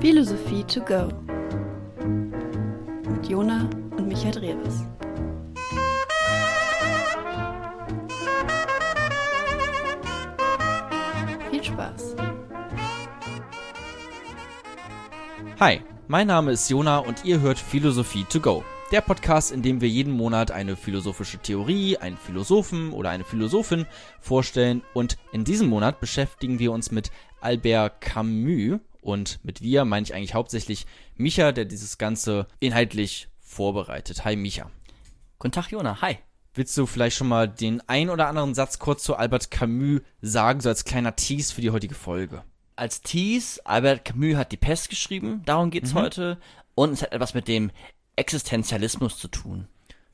Philosophie to go mit Jona und Michael Drewes. Viel Spaß. Hi, mein Name ist Jona und ihr hört Philosophie to go. Der Podcast, in dem wir jeden Monat eine philosophische Theorie, einen Philosophen oder eine Philosophin vorstellen. Und in diesem Monat beschäftigen wir uns mit Albert Camus. Und mit wir meine ich eigentlich hauptsächlich Micha, der dieses Ganze inhaltlich vorbereitet. Hi Micha. Guten Tag, Jona. Hi. Willst du vielleicht schon mal den ein oder anderen Satz kurz zu Albert Camus sagen, so als kleiner Tease für die heutige Folge? Als Tease, Albert Camus hat die Pest geschrieben, darum geht's Mhm. heute. Und es hat etwas mit dem Existenzialismus zu tun.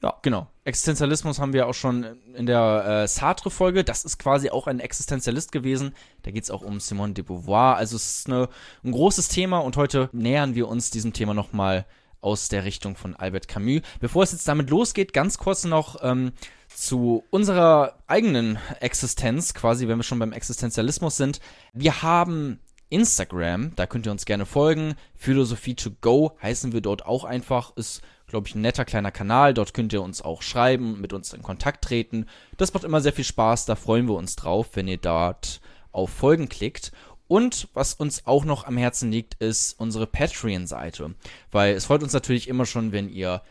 Ja, genau. Existenzialismus haben wir auch schon in der äh, Sartre-Folge. Das ist quasi auch ein Existenzialist gewesen. Da geht es auch um Simone de Beauvoir. Also es ist eine, ein großes Thema und heute nähern wir uns diesem Thema nochmal aus der Richtung von Albert Camus. Bevor es jetzt damit losgeht, ganz kurz noch ähm, zu unserer eigenen Existenz, quasi, wenn wir schon beim Existenzialismus sind. Wir haben Instagram, da könnt ihr uns gerne folgen. Philosophie to go heißen wir dort auch einfach. Ist, glaube ich, ein netter kleiner Kanal. Dort könnt ihr uns auch schreiben, mit uns in Kontakt treten. Das macht immer sehr viel Spaß. Da freuen wir uns drauf, wenn ihr dort auf Folgen klickt. Und was uns auch noch am Herzen liegt, ist unsere Patreon-Seite. Weil es freut uns natürlich immer schon, wenn ihr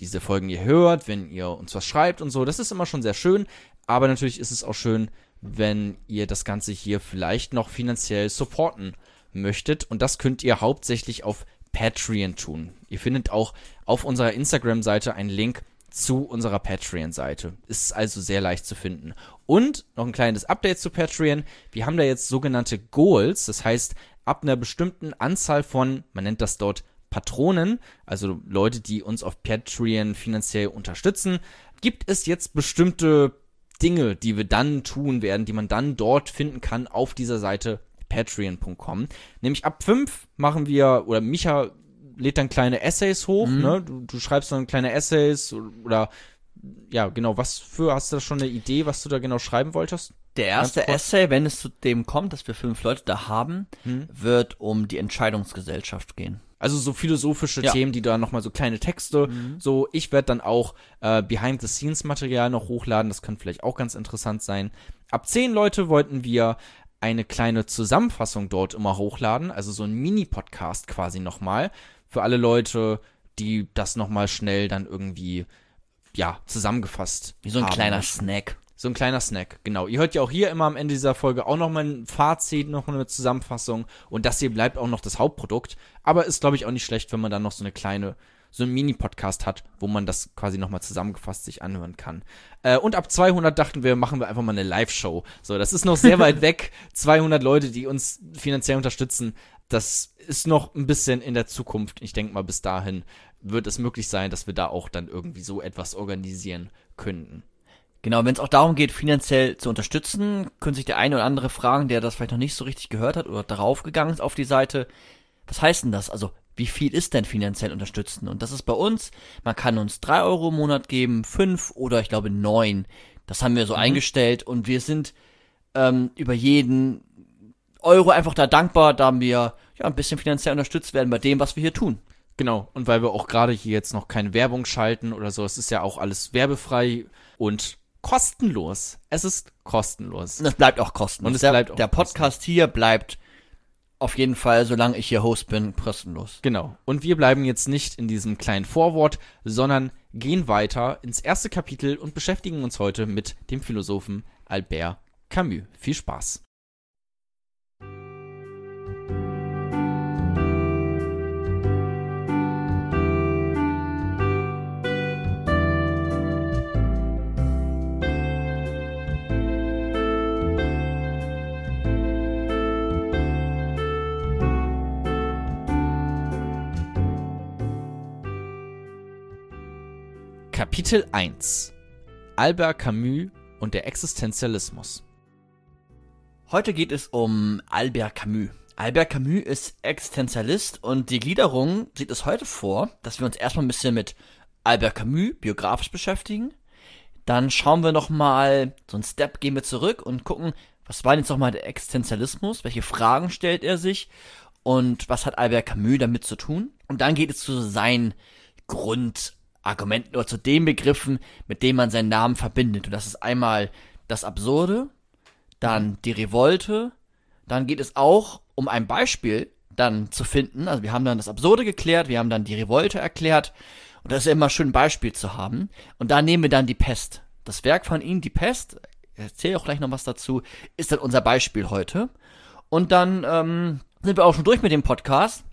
diese Folgen hier hört, wenn ihr uns was schreibt und so. Das ist immer schon sehr schön. Aber natürlich ist es auch schön, wenn ihr das Ganze hier vielleicht noch finanziell supporten möchtet. Und das könnt ihr hauptsächlich auf Patreon tun. Ihr findet auch auf unserer Instagram-Seite einen Link zu unserer Patreon-Seite. Ist also sehr leicht zu finden. Und noch ein kleines Update zu Patreon. Wir haben da jetzt sogenannte Goals. Das heißt, ab einer bestimmten Anzahl von, man nennt das dort Patronen, also Leute, die uns auf Patreon finanziell unterstützen, gibt es jetzt bestimmte Dinge, die wir dann tun werden, die man dann dort finden kann auf dieser Seite patreon.com. Nämlich ab 5 machen wir, oder Micha lädt dann kleine Essays hoch, ne? Du, du schreibst dann kleine Essays oder ja, genau, was für, hast du da schon eine Idee, was du da genau schreiben wolltest? Der erste. Essay, wenn es zu dem kommt, dass wir fünf Leute da haben, Hm. wird um die Entscheidungsgesellschaft gehen. Also so philosophische Ja. Themen, die da nochmal so kleine Texte. So, ich werde dann auch äh, Behind-the-Scenes-Material noch hochladen. Das könnte vielleicht auch ganz interessant sein. Ab zehn Leute wollten wir eine kleine Zusammenfassung dort immer hochladen. Also so ein Mini-Podcast quasi nochmal. Für alle Leute, die das nochmal schnell dann irgendwie, ja, zusammengefasst Wie so ein haben kleiner. Snack. So ein kleiner Snack, genau. Ihr hört ja auch hier immer am Ende dieser Folge auch nochmal ein Fazit, noch eine Zusammenfassung. Und das hier bleibt auch noch das Hauptprodukt. Aber ist, glaube ich, auch nicht schlecht, wenn man dann noch so eine kleine, so einen Mini-Podcast hat, wo man das quasi nochmal zusammengefasst sich anhören kann. Äh, und ab 200 dachten wir, machen wir einfach mal eine Live-Show. So, das ist noch sehr weit weg. 200 Leute, die uns finanziell unterstützen. Das ist noch ein bisschen in der Zukunft. Ich denke mal, bis dahin wird es möglich sein, dass wir da auch dann irgendwie so etwas organisieren könnten. Genau, wenn es auch darum geht, finanziell zu unterstützen, können sich der eine oder andere fragen, der das vielleicht noch nicht so richtig gehört hat oder darauf gegangen ist auf die Seite. Was heißt denn das? Also, wie viel ist denn finanziell unterstützen? Und das ist bei uns, man kann uns drei Euro im Monat geben, fünf oder ich glaube neun. Das haben wir so eingestellt und wir sind ähm, über jeden Euro einfach da dankbar, da wir ja ein bisschen finanziell unterstützt werden bei dem, was wir hier tun. Genau, und weil wir auch gerade hier jetzt noch keine Werbung schalten oder so, es ist ja auch alles werbefrei und kostenlos. Es ist kostenlos. Und es bleibt auch kostenlos. Und es der, bleibt auch der Podcast hier bleibt auf jeden Fall, solange ich hier Host bin, kostenlos. Genau. Und wir bleiben jetzt nicht in diesem kleinen Vorwort, sondern gehen weiter ins erste Kapitel und beschäftigen uns heute mit dem Philosophen Albert Camus. Viel Spaß. Kapitel 1 Albert Camus und der Existenzialismus. Heute geht es um Albert Camus. Albert Camus ist Existenzialist und die Gliederung sieht es heute vor, dass wir uns erstmal ein bisschen mit Albert Camus biografisch beschäftigen. Dann schauen wir nochmal, so einen Step gehen wir zurück und gucken, was war denn jetzt nochmal der Existenzialismus? Welche Fragen stellt er sich? und was hat Albert Camus damit zu tun? Und dann geht es zu seinen Grundargumenten oder zu den Begriffen, mit denen man seinen Namen verbindet. Und das ist einmal das Absurde, dann die Revolte, dann geht es auch um ein Beispiel dann zu finden. Also wir haben dann das Absurde geklärt, wir haben dann die Revolte erklärt. Und das ist ja immer schön, ein Beispiel zu haben. Und da nehmen wir dann die Pest. Das Werk von ihm, die Pest, ich erzähle auch gleich noch was dazu, ist dann unser Beispiel heute. Und dann ähm, sind wir auch schon durch mit dem Podcast.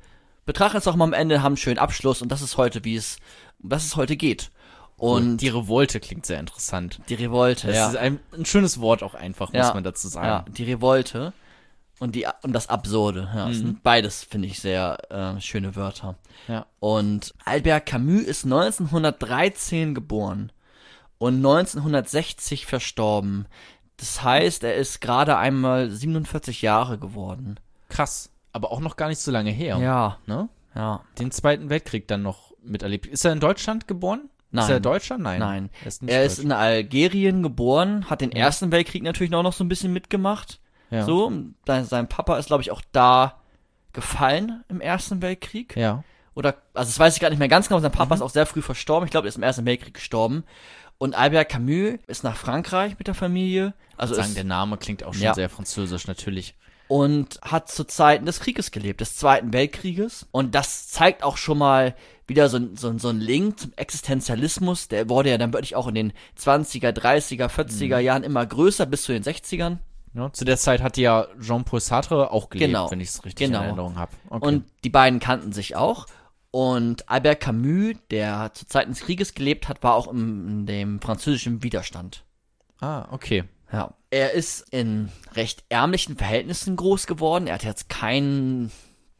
Betrachten es auch mal am Ende, haben einen schönen Abschluss und das ist heute, wie es, was es heute geht. Und die Revolte klingt sehr interessant. die Revolte, Das ja. ist ein, ein schönes Wort auch einfach, Ja. muss man dazu sagen. Ja, die Revolte und die und das Absurde. Ja, das sind beides finde ich sehr äh, schöne Wörter. Ja. Und Albert Camus ist 1913 geboren und 1960 verstorben. Das heißt, er ist gerade einmal 47 Jahre geworden. Krass. Aber auch noch gar nicht so lange her. Ja, Ne? ja. Den Zweiten Weltkrieg dann noch miterlebt. Ist er in Deutschland geboren? Nein. Ist er Deutscher? Nein. Nein. Er ist, Er ist in Algerien geboren, hat den Ersten Weltkrieg natürlich auch noch so ein bisschen mitgemacht. ja. So, sein, sein Papa ist, glaube ich, auch da gefallen im Ersten Weltkrieg. Ja. Oder, also das weiß ich gar nicht mehr ganz genau, sein Papa Mhm. ist auch sehr früh verstorben. Ich glaube, er ist im Ersten Weltkrieg gestorben. Und Albert Camus ist nach Frankreich mit der Familie. Also Sagen, ist, der Name klingt auch schon Ja. sehr französisch, natürlich. Und hat zu Zeiten des Krieges gelebt, des Zweiten Weltkrieges. Und das zeigt auch schon mal wieder so, so, so ein Link zum Existenzialismus. Der wurde ja dann wirklich auch in den 20er, 30er, 40er Mhm. Jahren immer größer bis zu den 60ern. Ja, zu der Zeit hat ja Jean-Paul Sartre auch gelebt, Genau. wenn ich es richtig Genau. in Erinnerung habe. Okay. Und die beiden kannten sich auch. Und Albert Camus, der zu Zeiten des Krieges gelebt hat, war auch im, in dem französischen Widerstand. ah, okay. Ja. Er ist in recht ärmlichen Verhältnissen groß geworden. Er hat jetzt keinen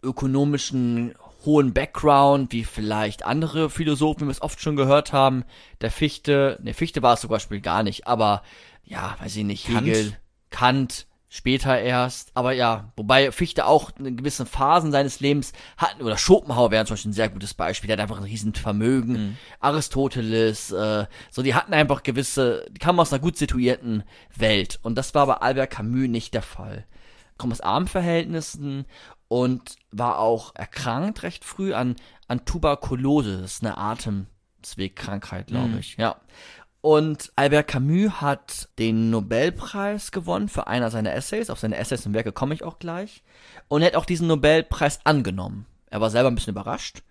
ökonomischen hohen Background, wie vielleicht andere Philosophen, wie wir es oft schon gehört haben. Der Fichte, ne, Fichte war es zum Beispiel gar nicht, aber ja, weiß ich nicht, Kant? Hegel, Kant, später erst. Aber ja, wobei Fichte auch in gewissen Phasen seines Lebens hatten, oder Schopenhauer wäre zum Beispiel ein sehr gutes Beispiel, der hat einfach ein riesen Vermögen. Aristoteles, äh, so, die hatten einfach gewisse, die kamen aus einer gut situierten Welt. Und das war bei Albert Camus nicht der Fall. Kommt aus armen Verhältnissen und war auch erkrankt recht früh an, an Tuberkulose. Das ist eine Atemwegkrankheit, glaube ich, ja. Und Albert Camus hat den Nobelpreis gewonnen für einer seiner Essays. Auf seine Essays und Werke komme ich auch gleich. Und er hat auch diesen Nobelpreis angenommen. Er war selber ein bisschen überrascht.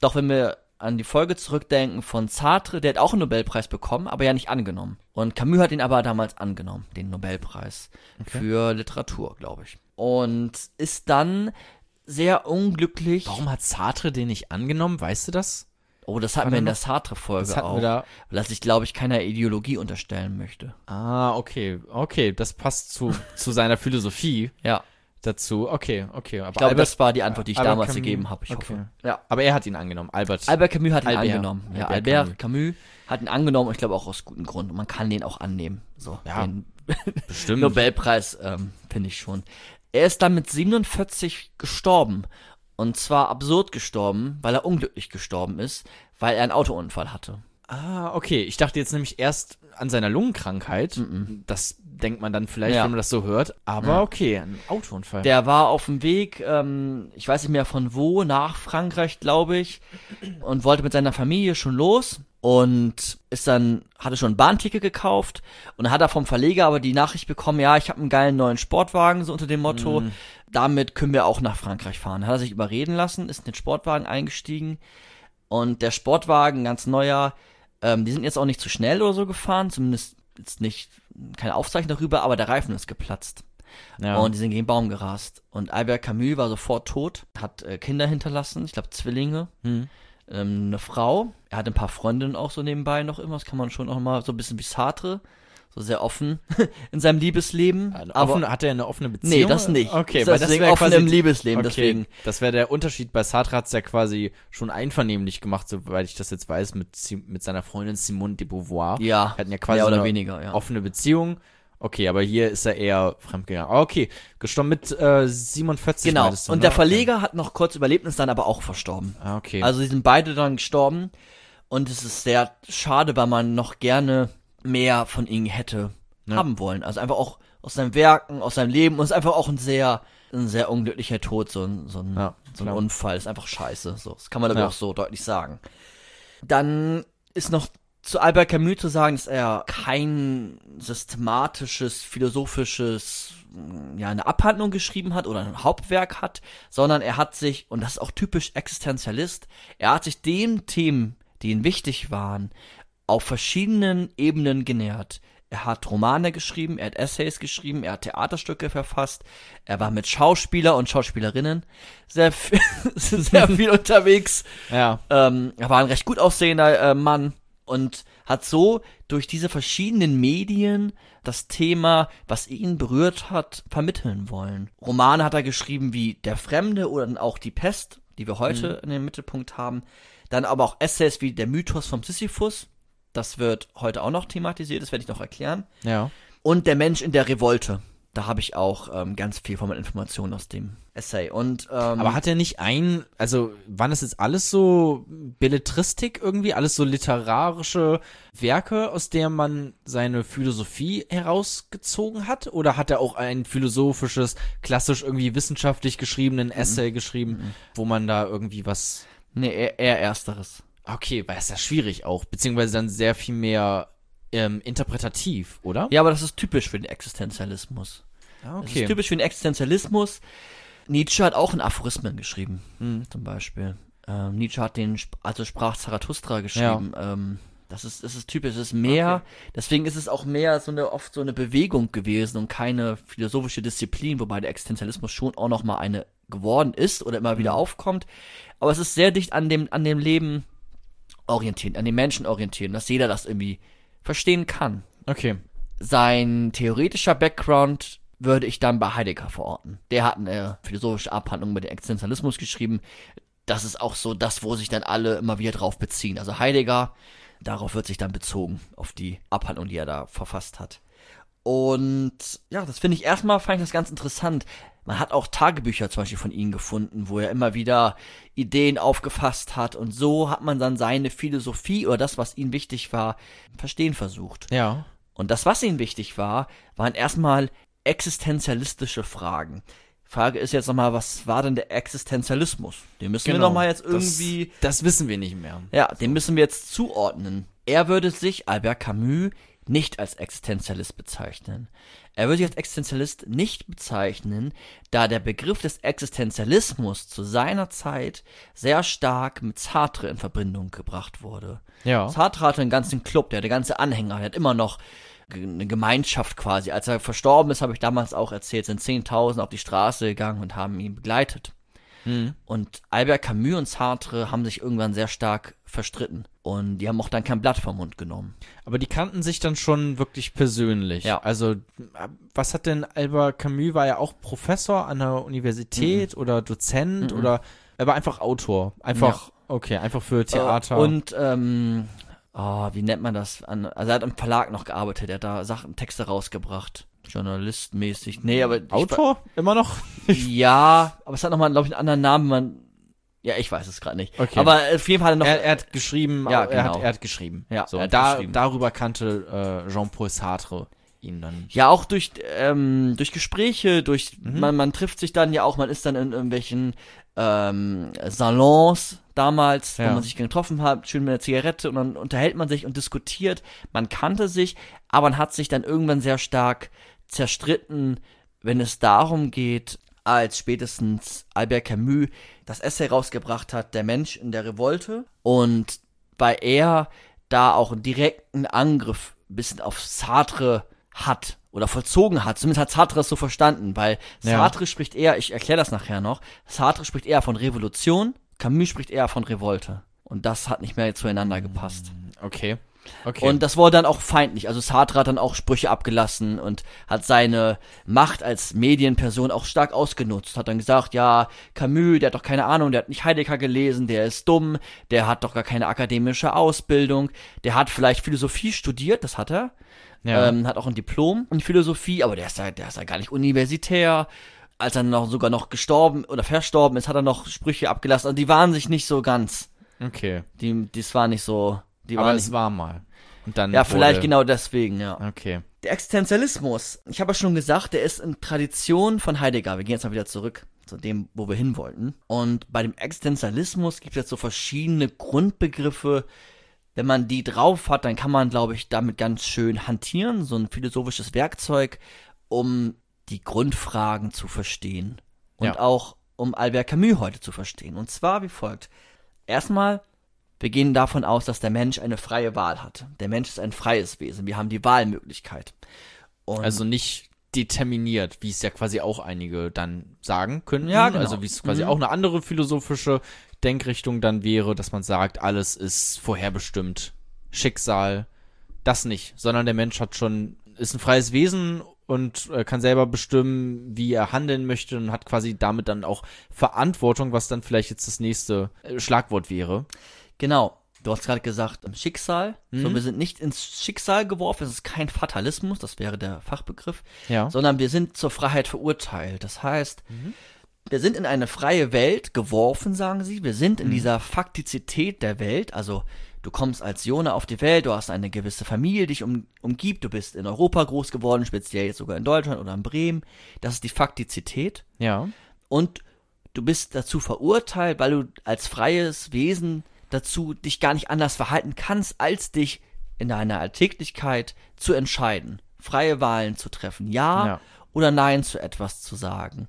Doch wenn wir an die Folge zurückdenken von Sartre, der hat auch einen Nobelpreis bekommen, aber ja nicht angenommen. Und Camus hat ihn aber damals angenommen, den Nobelpreis für Literatur, glaube ich. Und ist dann sehr unglücklich. Warum hat Sartre den nicht angenommen? Weißt du das? Oh, das hatten wir in der Sartre-Folge auch. da. Weil das ich, glaube ich, keiner Ideologie unterstellen möchte. Ah, okay. Okay, das passt zu, zu seiner Philosophie Ja. dazu. Okay, okay. Aber Ich glaube, Albert, das war die Antwort, die ich Albert damals Camus- gegeben habe. Ich okay. hoffe. Ja. aber er hat ihn angenommen. Albert. Albert Camus hat ihn Albert. angenommen. Ja, Albert Albert Camus. hat ihn angenommen, ich glaube auch aus gutem Grund. Und man kann den auch annehmen. So, Ja, den bestimmt. Nobelpreis ähm, finde ich schon. Er ist dann mit 47 gestorben. Und zwar absurd gestorben, weil er unglücklich gestorben ist, weil er einen Autounfall hatte. Ah, okay. Ich dachte jetzt nämlich erst an seiner Lungenkrankheit. Das denkt man dann vielleicht, Ja. wenn man das so hört. Aber okay, ein Autounfall. Der war auf dem Weg, ähm, ich weiß nicht mehr von wo, nach Frankreich, glaube ich, und wollte mit seiner Familie schon los und ist dann, hatte schon ein Bahnticket gekauft und hat er vom Verleger aber die Nachricht bekommen, ja, ich habe einen geilen neuen Sportwagen, so unter dem Motto, damit können wir auch nach Frankreich fahren. Hat er sich überreden lassen, ist in den Sportwagen eingestiegen und der Sportwagen, ganz neuer, ähm, die sind jetzt auch nicht zu schnell oder so gefahren, zumindest jetzt nicht, keine Aufzeichnung darüber, aber der Reifen ist geplatzt. ja. Und die sind gegen den Baum gerast. Und Albert Camus war sofort tot, hat äh, Kinder hinterlassen, ich glaube Zwillinge, Hm. Ähm, eine Frau. Er hat ein paar Freundinnen auch so nebenbei noch immer. Das kann man schon auch mal so ein bisschen wie Sartre, so sehr offen in seinem Liebesleben. Eine aber offene, hat er eine offene Beziehung? nee, das nicht. Okay, das weil ist das deswegen wäre offen quasi im Liebesleben. Okay, Deswegen. das wäre der Unterschied. Bei Sartre hat es ja quasi schon einvernehmlich gemacht, soweit ich das jetzt weiß, mit, mit seiner Freundin Simone de Beauvoir. Ja, hatten ja quasi mehr oder eine weniger, ja. offene Beziehung. Okay, aber hier ist er eher fremdgegangen. Ah, Okay, gestorben mit äh, 47. Genau. du, Und ne? der Verleger hat noch kurz überlebt und ist dann aber auch verstorben. Okay. Ah, okay. Also die sind beide dann gestorben und es ist sehr schade, weil man noch gerne mehr von ihnen hätte Ja. haben wollen. Also einfach auch aus seinen Werken, aus seinem Leben und ist einfach auch ein sehr ein sehr unglücklicher Tod, so ein, so ein, Ja, so ein. Unfall. Ist einfach scheiße. So, das kann man aber Ja. auch so deutlich sagen. Dann ist noch zu Albert Camus zu sagen, dass er kein systematisches, philosophisches, mh, ja, eine Abhandlung geschrieben hat oder ein Hauptwerk hat, sondern er hat sich, und das ist auch typisch Existenzialist, er hat sich den Themen, die ihm wichtig waren, auf verschiedenen Ebenen genähert. Er hat Romane geschrieben, er hat Essays geschrieben, er hat Theaterstücke verfasst, er war mit Schauspieler und Schauspielerinnen sehr, viel- sehr viel unterwegs. Ja. Ähm, er war ein recht gut aussehender äh, Mann und hat so durch diese verschiedenen Medien das Thema, was ihn berührt hat, vermitteln wollen. Romane hat er geschrieben wie Der Fremde oder dann auch Die Pest, die wir heute in den Mittelpunkt haben. Dann aber auch Essays wie Der Mythos vom Sisyphus. Das wird heute auch noch thematisiert, das werde ich noch erklären. Ja. Und Der Mensch in der Revolte. Da habe ich auch ähm, ganz viel von meinen Informationen aus dem Essay. Und, ähm, Aber hat er nicht ein, also waren das jetzt alles so Belletristik irgendwie, alles so literarische Werke, aus der man seine Philosophie herausgezogen hat? Oder hat er auch ein philosophisches, klassisch irgendwie wissenschaftlich geschriebenen Essay geschrieben, wo man da irgendwie was nee, eher, eher Ersteres. Okay, weil es ja schwierig auch, beziehungsweise dann sehr viel mehr ähm, interpretativ, oder? Ja, aber das ist typisch für den Existenzialismus. Ah, Das ist typisch für den Existenzialismus. Nietzsche hat auch in Aphorismen geschrieben, Mhm. zum Beispiel. Ähm, Nietzsche hat den, also sprach Zarathustra geschrieben. Ähm, das ist, das ist typisch, das ist mehr, deswegen ist es auch mehr so eine, oft so eine Bewegung gewesen und keine philosophische Disziplin, wobei der Existenzialismus schon auch noch mal eine geworden ist oder immer wieder aufkommt. Aber es ist sehr dicht an dem, an dem Leben orientiert, an den Menschen orientiert, dass jeder das irgendwie verstehen kann Okay. sein theoretischer Background würde ich dann bei Heidegger verorten. Der hat eine philosophische Abhandlung über den Existenzialismus geschrieben. Das ist auch so das, wo sich dann alle immer wieder drauf beziehen. Also Heidegger, darauf wird sich dann bezogen, auf die Abhandlung, die er da verfasst hat. Und ja, das finde ich erstmal, fand ich das ganz interessant. Man hat auch Tagebücher zum Beispiel von ihm gefunden, wo er immer wieder Ideen aufgefasst hat und so hat man dann seine Philosophie oder das, was ihm wichtig war, verstehen versucht. Ja. Und das, was ihnen wichtig war, waren erstmal existenzialistische Fragen. Frage ist jetzt nochmal, was war denn der Existenzialismus? Den müssen wir nochmal jetzt irgendwie, Das, das wissen wir nicht mehr. ja, den müssen wir jetzt zuordnen. Er würde sich, Albert Camus, nicht als Existenzialist bezeichnen. Er würde sich als Existenzialist nicht bezeichnen, da der Begriff des Existenzialismus zu seiner Zeit sehr stark mit Sartre in Verbindung gebracht wurde. Ja. Sartre hatte einen ganzen Club, der hatte ganze Anhänger, der hat immer noch eine Gemeinschaft quasi. Als er verstorben ist, habe ich damals auch erzählt, sind 10.000 auf die Straße gegangen und haben ihn begleitet. Und Albert Camus und Sartre haben sich irgendwann sehr stark verstritten. Und die haben auch dann kein Blatt vom Mund genommen. Aber die kannten sich dann schon wirklich persönlich. Ja. Also, was hat denn Albert Camus? War er auch Professor an der Universität oder Dozent oder er war einfach Autor? Einfach, okay, einfach für Theater. Äh, Und, ähm, oh, wie nennt man das? Also er hat im Verlag noch gearbeitet, er hat da Sachen, Texte rausgebracht. Journalistmäßig. Nee, aber. Autor? Immer noch? Ja, aber es hat nochmal, glaube ich, einen anderen Namen. Man, ja, ich weiß es gerade nicht. Okay. Aber auf jeden Fall noch. Er, er hat geschrieben, Ja, er, hat, genau. er hat geschrieben. Ja, so, er hat da, geschrieben. darüber kannte äh, Jean-Paul Sartre ihn dann. Ja, auch durch, ähm, durch Gespräche, durch, Mhm. man, man trifft sich dann ja auch, man ist dann in irgendwelchen ähm, Salons damals, Ja. wo man sich getroffen hat, schön mit einer Zigarette und dann unterhält man sich und diskutiert. Man kannte sich, aber man hat sich dann irgendwann sehr stark zerstritten, wenn es darum geht, als spätestens Albert Camus das Essay rausgebracht hat, Der Mensch in der Revolte. Und bei er da auch einen direkten Angriff ein bisschen auf Sartre hat oder vollzogen hat. Zumindest hat Sartre es so verstanden, weil Ja. Sartre spricht eher, ich erkläre das nachher noch, Sartre spricht eher von Revolution, Camus spricht eher von Revolte. Und das hat nicht mehr zueinander gepasst. Okay. Okay. Und das wurde dann auch feindlich. Also Sartre hat dann auch Sprüche abgelassen und hat seine Macht als Medienperson auch stark ausgenutzt. Hat dann gesagt, ja, Camus, der hat doch keine Ahnung, der hat nicht Heidegger gelesen, der ist dumm, der hat doch gar keine akademische Ausbildung, der hat vielleicht Philosophie studiert, das hat er. Ja. Ähm, hat auch ein Diplom in Philosophie, aber der ist ja, der ist ja gar nicht universitär. Als er noch sogar noch gestorben oder verstorben ist, hat er noch Sprüche abgelassen. Also die waren sich nicht so ganz. okay. Die, das war nicht so. Die Aber es war mal. Und dann ja, vielleicht genau deswegen, ja. Okay. Der Existenzialismus, ich habe ja schon gesagt, der ist in Tradition von Heidegger. Wir gehen jetzt mal wieder zurück zu dem, wo wir hin wollten. Und bei dem Existenzialismus gibt es jetzt so verschiedene Grundbegriffe. Wenn man die drauf hat, dann kann man, glaube ich, damit ganz schön hantieren, so ein philosophisches Werkzeug, um die Grundfragen zu verstehen. Und Ja. auch um Albert Camus heute zu verstehen. Und zwar wie folgt. Erstmal, wir gehen davon aus, dass der Mensch eine freie Wahl hat. Der Mensch ist ein freies Wesen. Wir haben die Wahlmöglichkeit. Und Also nicht determiniert, wie es ja quasi auch einige dann sagen könnten. Ja, genau. Also wie es quasi Mhm. auch eine andere philosophische Denkrichtung dann wäre, dass man sagt, alles ist vorherbestimmt. Schicksal, das nicht, sondern der Mensch hat schon, ist ein freies Wesen und äh, kann selber bestimmen, wie er handeln möchte und hat quasi damit dann auch Verantwortung, was dann vielleicht jetzt das nächste äh, Schlagwort wäre. Genau. Du hast gerade gesagt, im Schicksal. So, Mhm. wir sind nicht ins Schicksal geworfen. Es ist kein Fatalismus, das wäre der Fachbegriff, Ja. sondern wir sind zur Freiheit verurteilt. Das heißt, wir sind in eine freie Welt geworfen, sagen sie. Wir sind in dieser Faktizität der Welt. Also, du kommst als Jona auf die Welt, du hast eine gewisse Familie, die dich um, umgibt. Du bist in Europa groß geworden, speziell jetzt sogar in Deutschland oder in Bremen. Das ist die Faktizität. Ja. und du bist dazu verurteilt, weil du als freies Wesen dazu dich gar nicht anders verhalten kannst, als dich in deiner Alltäglichkeit zu entscheiden, freie Wahlen zu treffen, ja, Ja. oder nein zu etwas zu sagen.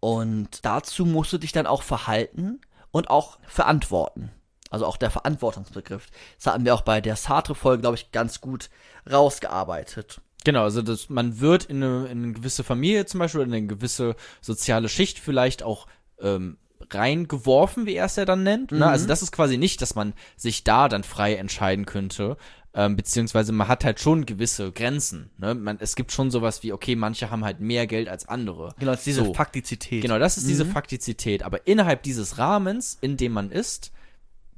Und dazu musst du dich dann auch verhalten und auch verantworten. Also auch der Verantwortungsbegriff. Das hatten wir auch bei der Sartre-Folge, glaube ich, ganz gut rausgearbeitet. Genau, also das, man wird in eine, in eine gewisse Familie zum Beispiel, in eine gewisse soziale Schicht vielleicht auch ähm, reingeworfen, wie er es ja dann nennt. Ne? Also das ist quasi nicht, dass man sich da dann frei entscheiden könnte, ähm, beziehungsweise man hat halt schon gewisse Grenzen. Ne? Man, es gibt schon sowas wie, okay, manche haben halt mehr Geld als andere. Genau, das ist diese So. Faktizität. Genau, das ist diese Faktizität. Aber innerhalb dieses Rahmens, in dem man ist,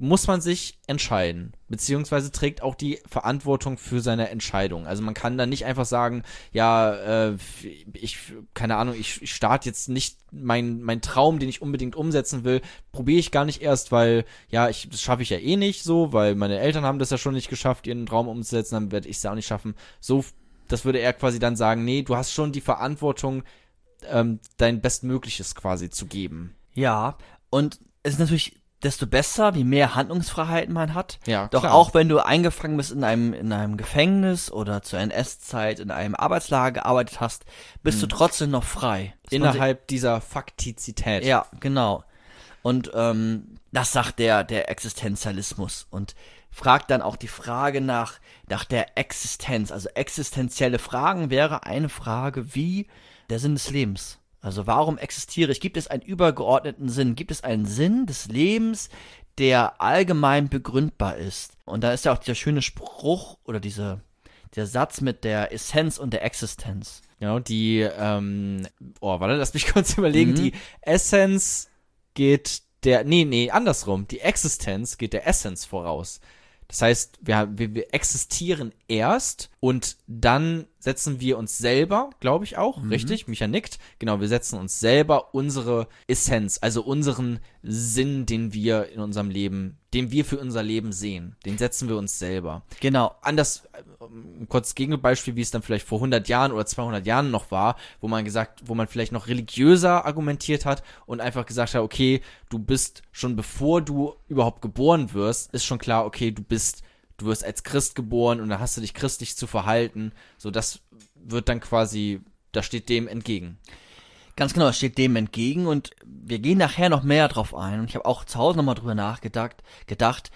muss man sich entscheiden, beziehungsweise trägt auch die Verantwortung für seine Entscheidung. Also man kann dann nicht einfach sagen, ja, äh, ich, keine Ahnung, ich, ich starte jetzt nicht mein, mein Traum, den ich unbedingt umsetzen will, probiere ich gar nicht erst, weil, ja, ich, das schaffe ich ja eh nicht so, weil meine Eltern haben das ja schon nicht geschafft, ihren Traum umzusetzen, dann werde ich es ja auch nicht schaffen. So, das würde er quasi dann sagen, nee, du hast schon die Verantwortung, ähm, dein Bestmögliches quasi zu geben. Ja, und es ist natürlich desto besser, wie mehr Handlungsfreiheiten man hat. Ja, Doch klar. auch wenn du eingefangen bist in einem, in einem Gefängnis oder zur NS-Zeit in einem Arbeitslager gearbeitet hast, bist du trotzdem noch frei. Mhm. Innerhalb dieser Faktizität. Ja, genau. Und ähm, das sagt der, der Existenzialismus und fragt dann auch die Frage nach, nach der Existenz. Also existenzielle Fragen wäre eine Frage wie der Sinn des Lebens. Also warum existiere ich? Gibt es einen übergeordneten Sinn? Gibt es einen Sinn des Lebens, der allgemein begründbar ist? Und da ist ja auch dieser schöne Spruch oder diese, der Satz mit der Essenz und der Existenz. Genau, die, ähm, oh, warte, lass mich kurz überlegen. Mhm. Die Essenz geht der, nee, nee, andersrum. Die Existenz geht der Essenz voraus. Das heißt, wir, wir, wir existieren erst und dann setzen wir uns selber, glaube ich auch, richtig? Micha nickt. Genau, wir setzen uns selber unsere Essenz, also unseren Sinn, den wir in unserem Leben, den wir für unser Leben sehen, den setzen wir uns selber Genau. anders, um kurz Gegenbeispiel, wie es dann vielleicht vor 100 Jahren oder 200 Jahren noch war, wo man gesagt, wo man vielleicht noch religiöser argumentiert hat und einfach gesagt hat, okay, du bist schon bevor du überhaupt geboren wirst, ist schon klar, okay, du bist, du wirst als Christ geboren und dann hast du dich christlich zu verhalten, so das wird dann quasi, das steht dem entgegen. Ganz genau, es steht dem entgegen und wir gehen nachher noch mehr drauf ein. Und ich habe auch zu Hause nochmal drüber nachgedacht, gedacht,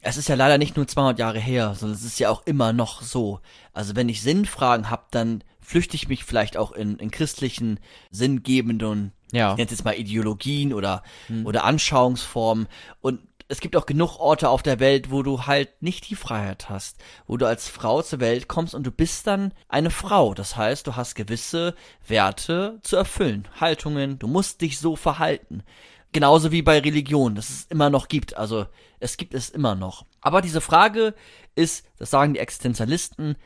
es ist ja leider nicht nur 200 Jahre her, sondern es ist ja auch immer noch so. Also wenn ich Sinnfragen habe, dann flüchte ich mich vielleicht auch in, in christlichen, sinngebenden, Ja. ich nenne es jetzt mal Ideologien oder, oder Anschauungsformen. Und es gibt auch genug Orte auf der Welt, wo du halt nicht die Freiheit hast, wo du als Frau zur Welt kommst und du bist dann eine Frau. Das heißt, du hast gewisse Werte zu erfüllen, Haltungen, du musst dich so verhalten. Genauso wie bei Religion, das es immer noch gibt. Also es gibt es immer noch. Aber diese Frage ist, das sagen die Existenzialisten,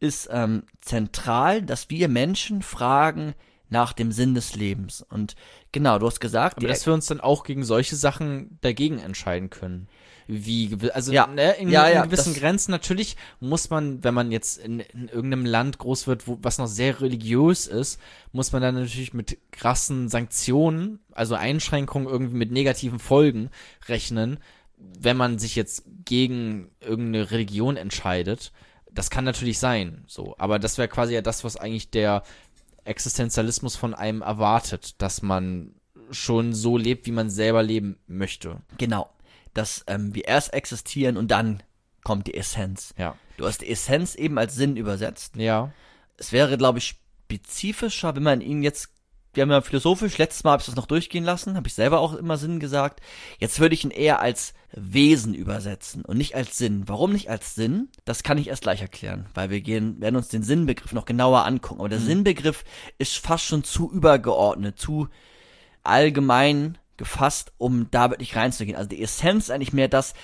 ist ähm, zentral, dass wir Menschen fragen, nach dem Sinn des Lebens. Und genau, du hast gesagt, Aber dass wir uns dann auch gegen solche Sachen dagegen entscheiden können. Wie, also Ja. ne, in, Ja, ja, in gewissen Grenzen natürlich muss man, wenn man jetzt in, in irgendeinem Land groß wird, wo, was noch sehr religiös ist, muss man dann natürlich mit krassen Sanktionen, also Einschränkungen irgendwie mit negativen Folgen rechnen, wenn man sich jetzt gegen irgendeine Religion entscheidet. Das kann natürlich sein, so. Aber das wäre quasi ja das, was eigentlich der Existenzialismus von einem erwartet, dass man schon so lebt, wie man selber leben möchte. genau, dass ähm, wir erst existieren und dann kommt die Essenz. Ja. Du hast die Essenz eben als Sinn übersetzt. Ja. Es wäre, glaube ich, spezifischer, wenn man ihn jetzt, wir haben ja philosophisch, letztes Mal habe ich das noch durchgehen lassen, habe ich selber auch immer Sinn gesagt. Jetzt würde ich ihn eher als Wesen übersetzen und nicht als Sinn. Warum nicht als Sinn? Das kann ich erst gleich erklären, weil wir gehen, werden uns den Sinnbegriff noch genauer angucken. Aber der Sinnbegriff ist fast schon zu übergeordnet, zu allgemein gefasst, um da wirklich reinzugehen. Also die Essenz ist eigentlich mehr das,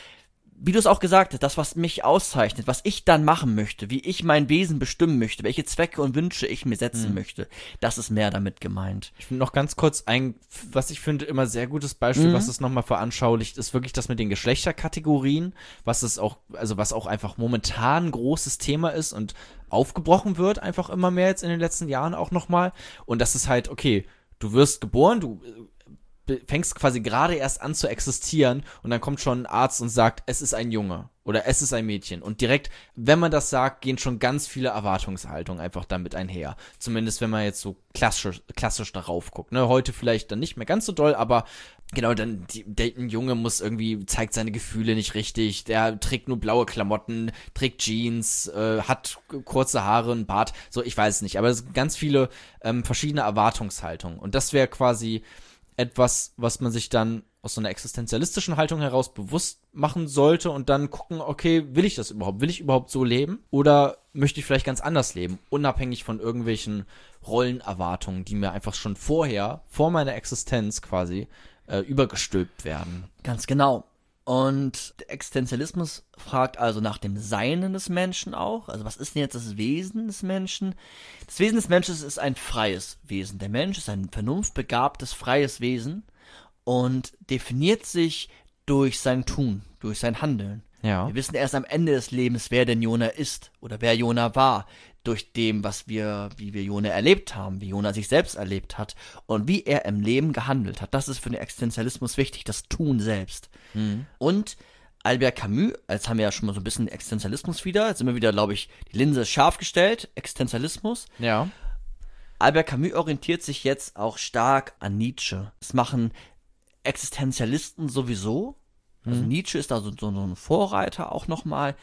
wie du es auch gesagt hast, das, was mich auszeichnet, was ich dann machen möchte, wie ich mein Wesen bestimmen möchte, welche Zwecke und Wünsche ich mir setzen möchte, das ist mehr damit gemeint. Ich finde noch ganz kurz ein, was ich finde, immer sehr gutes Beispiel, was es nochmal veranschaulicht, ist wirklich das mit den Geschlechterkategorien, was es auch, also was auch einfach momentan ein großes Thema ist und aufgebrochen wird, einfach immer mehr jetzt in den letzten Jahren auch nochmal. Und das ist halt, okay, du wirst geboren, du äh, fängst quasi gerade erst an zu existieren und dann kommt schon ein Arzt und sagt, es ist ein Junge oder es ist ein Mädchen. Und direkt, wenn man das sagt, gehen schon ganz viele Erwartungshaltungen einfach damit einher. Zumindest wenn man jetzt so klassisch, klassisch darauf guckt. Ne? Heute vielleicht dann nicht mehr ganz so doll, aber genau, dann die, der ein Junge muss irgendwie, zeigt seine Gefühle nicht richtig, der trägt nur blaue Klamotten, trägt Jeans, äh, hat kurze Haare, einen Bart, so, ich weiß es nicht. Aber es sind ganz viele ähm, verschiedene Erwartungshaltungen. Und das wäre quasi etwas, was man sich dann aus so einer existenzialistischen Haltung heraus bewusst machen sollte und dann gucken, okay, will ich das überhaupt? Will ich überhaupt so leben? Oder möchte ich vielleicht ganz anders leben? Unabhängig von irgendwelchen Rollenerwartungen, die mir einfach schon vorher, vor meiner Existenz quasi, äh, übergestülpt werden. Ganz genau. Und der Existenzialismus fragt also nach dem Seinen des Menschen auch. Also was ist denn jetzt das Wesen des Menschen? Das Wesen des Menschen ist ein freies Wesen. Der Mensch ist ein vernunftbegabtes, freies Wesen und definiert sich durch sein Tun, durch sein Handeln. Ja. Wir wissen erst am Ende des Lebens, wer denn Jona ist oder wer Jona war, durch dem, was wir, wie wir Jona erlebt haben, wie Jona sich selbst erlebt hat und wie er im Leben gehandelt hat. Das ist für den Existenzialismus wichtig, das Tun selbst. Und Albert Camus, jetzt haben wir ja schon mal so ein bisschen Existenzialismus wieder, jetzt sind wir wieder, glaube ich, die Linse ist scharf gestellt, Existenzialismus. Ja. Albert Camus orientiert sich jetzt auch stark an Nietzsche. Das machen Existenzialisten sowieso. Also Nietzsche ist da so, so ein Vorreiter auch nochmal.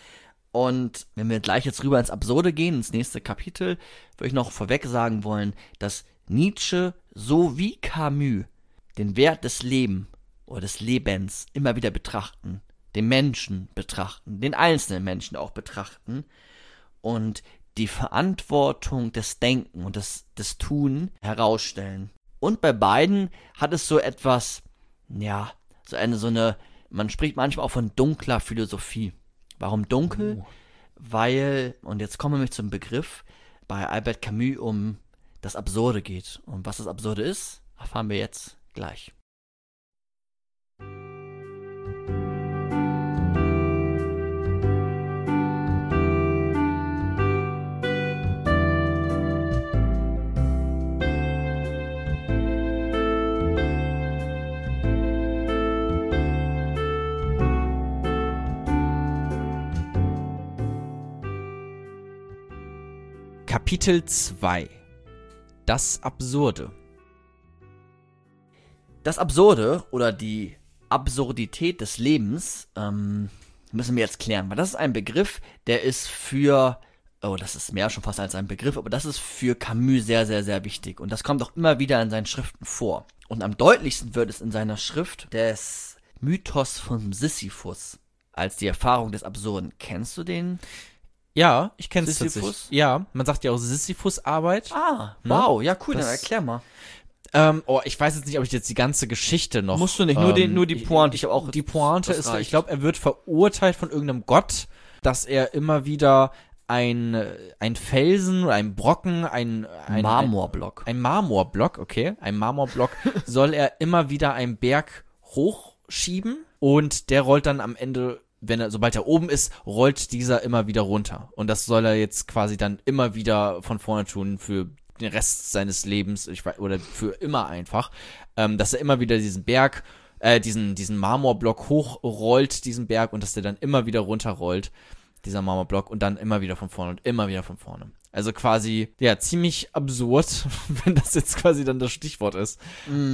Und wenn wir gleich jetzt rüber ins Absurde gehen, ins nächste Kapitel, würde ich noch vorweg sagen wollen, dass Nietzsche so wie Camus den Wert des Lebens oder des Lebens immer wieder betrachten, den Menschen betrachten, den einzelnen Menschen auch betrachten und die Verantwortung des Denken und des, des Tun herausstellen. Und bei beiden hat es so etwas, ja, so eine, so eine, man spricht manchmal auch von dunkler Philosophie. Warum dunkel? Weil, und jetzt kommen wir zum Begriff, bei Albert Camus um das Absurde geht. Und was das Absurde ist, erfahren wir jetzt gleich. Kapitel 2 Das Absurde. Das Absurde oder die Absurdität des Lebens ähm, müssen wir jetzt klären, weil das ist ein Begriff, der ist für, oh, das ist mehr schon fast als ein Begriff, aber das ist für Camus sehr, sehr, sehr wichtig. Und das kommt auch immer wieder in seinen Schriften vor. Und am deutlichsten wird es in seiner Schrift des Mythos von Sisyphus als die Erfahrung des Absurden. Kennst du den? Ja, ich kenne Sisyphus? Ja, man sagt ja auch Sisyphus-Arbeit. Ah, wow, ja cool, dann Das- erklär mal. Ähm, oh, ich weiß jetzt nicht, ob ich jetzt die ganze Geschichte noch. Musst du nicht, nur, den, ähm, nur die Pointe. Ich habe auch Die Pointe ist, reicht. ich glaube, er wird verurteilt von irgendeinem Gott, dass er immer wieder ein, ein Felsen oder ein Brocken, ein, ein Marmorblock. Ein, ein Marmorblock, okay. Ein Marmorblock soll er immer wieder einen Berg hochschieben und der rollt dann am Ende, wenn er, sobald er oben ist, rollt dieser immer wieder runter. Und das soll er jetzt quasi dann immer wieder von vorne tun für den Rest seines Lebens, ich weiß, oder für immer einfach, ähm, dass er immer wieder diesen Berg, äh, diesen, diesen Marmorblock hochrollt, diesen Berg, und dass der dann immer wieder runterrollt, dieser Marmorblock, und dann immer wieder von vorne und immer wieder von vorne. Also quasi, ja, ziemlich absurd, wenn das jetzt quasi dann das Stichwort ist.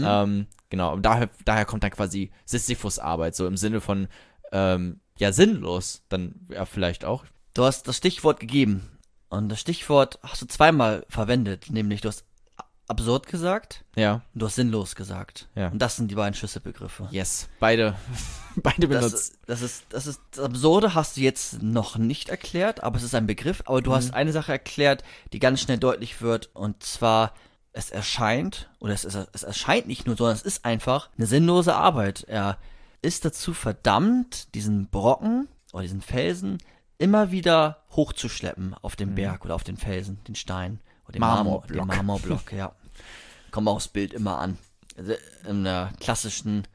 Ähm, genau, und daher, daher kommt dann quasi Sisyphus-Arbeit, so im Sinne von, ähm, ja, sinnlos, dann ja vielleicht auch. Du hast das Stichwort gegeben. Und das Stichwort hast du zweimal verwendet, nämlich du hast absurd gesagt Ja, und du hast sinnlos gesagt. Ja. Und das sind die beiden Schlüsselbegriffe. yes, beide, beide benutzt. Das, das ist, das ist, das Absurde hast du jetzt noch nicht erklärt, aber es ist ein Begriff. Aber du hast eine Sache erklärt, die ganz schnell deutlich wird, und zwar, es erscheint, oder es, ist, es erscheint nicht nur, sondern es ist einfach eine sinnlose Arbeit. Er ist dazu verdammt, diesen Brocken oder diesen Felsen immer wieder hochzuschleppen auf den Berg oder auf den Felsen, den Stein oder den Marmor, den Marmorblock. Marmorblock, ja. Kommen wir aufs Bild immer an. Also in der klassischen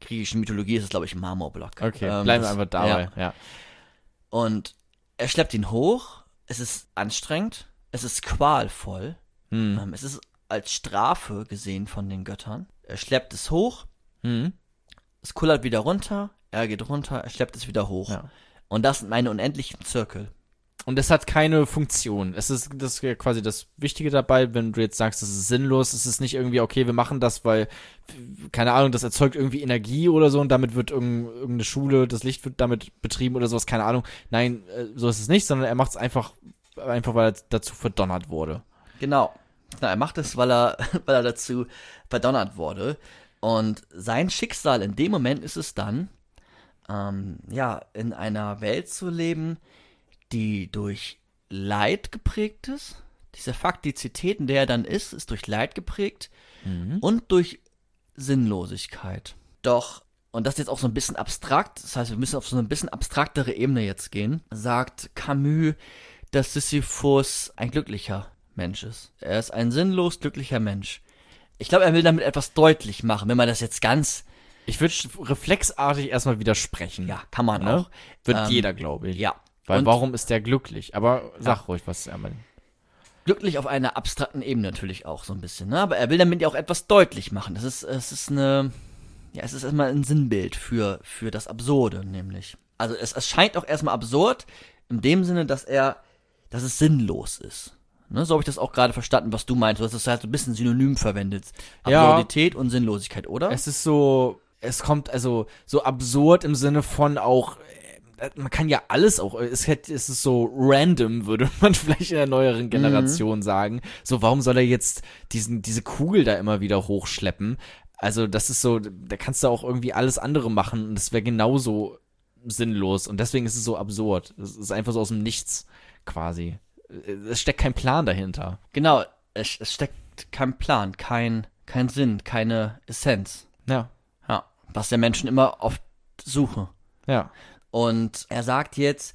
griechischen Mythologie ist es, glaube ich, ein Marmorblock. Okay, Ähm, bleiben wir das- einfach dabei, Ja. ja. Und er schleppt ihn hoch. Es ist anstrengend. Es ist qualvoll. Hm. Ähm, es ist als Strafe gesehen von den Göttern. Er schleppt es hoch. Hm. Es kullert wieder runter. Er geht runter. Er schleppt es wieder hoch. Ja. Und das sind meine unendlichen Zirkel. Und es hat keine Funktion. Es ist das ist quasi das Wichtige dabei, wenn du jetzt sagst, das ist sinnlos, es ist nicht irgendwie, okay, wir machen das, weil, keine Ahnung, das erzeugt irgendwie Energie oder so und damit wird irgend- irgendeine Schule, das Licht wird damit betrieben oder sowas, keine Ahnung. Nein, äh, so ist es nicht, sondern er macht es einfach, einfach, weil er dazu verdonnert wurde. Genau. Na, er macht es, weil er, weil er dazu verdonnert wurde. Und sein Schicksal in dem Moment ist es dann, ähm, ja, in einer Welt zu leben, die durch Leid geprägt ist. Diese Faktizität, in der er dann ist, ist durch Leid geprägt und durch Sinnlosigkeit. Doch, und das ist jetzt auch so ein bisschen abstrakt, das heißt, wir müssen auf so eine bisschen abstraktere Ebene jetzt gehen, sagt Camus, dass Sisyphus ein glücklicher Mensch ist. Er ist ein sinnlos glücklicher Mensch. Ich glaube, er will damit etwas deutlich machen, wenn man das jetzt ganz, Ich würde reflexartig erstmal widersprechen. ja, kann man Ne? auch. Wird Ähm, jeder, glaube ich. Ja. Weil Und warum ist der glücklich? Aber sag ruhig, was er meint. glücklich auf einer abstrakten Ebene natürlich auch so ein bisschen, ne? Aber er will damit ja auch etwas deutlich machen. Das ist, es ist eine, ja, es ist erstmal ein Sinnbild für, für das Absurde, nämlich. Also es erscheint auch erstmal absurd, in dem Sinne, dass er, dass es sinnlos ist. Ne, so habe ich das auch gerade verstanden, was du meinst. Du hast das halt so ein bisschen synonym verwendet. Ja. Absurdität und Sinnlosigkeit, oder? Es ist so, es kommt also so absurd im Sinne von auch, äh, man kann ja alles auch, es, es ist so random, würde man vielleicht in der neueren Generation sagen. So, warum soll er jetzt diesen, diese Kugel da immer wieder hochschleppen? Also, das ist so, da kannst du auch irgendwie alles andere machen und das wäre genauso sinnlos und deswegen ist es so absurd. Es ist einfach so aus dem Nichts quasi. Es steckt kein Plan dahinter. genau, es, es steckt kein Plan, kein, kein Sinn, keine Essenz. Ja, Ja. Was der Menschen immer oft suche. ja. Und er sagt jetzt,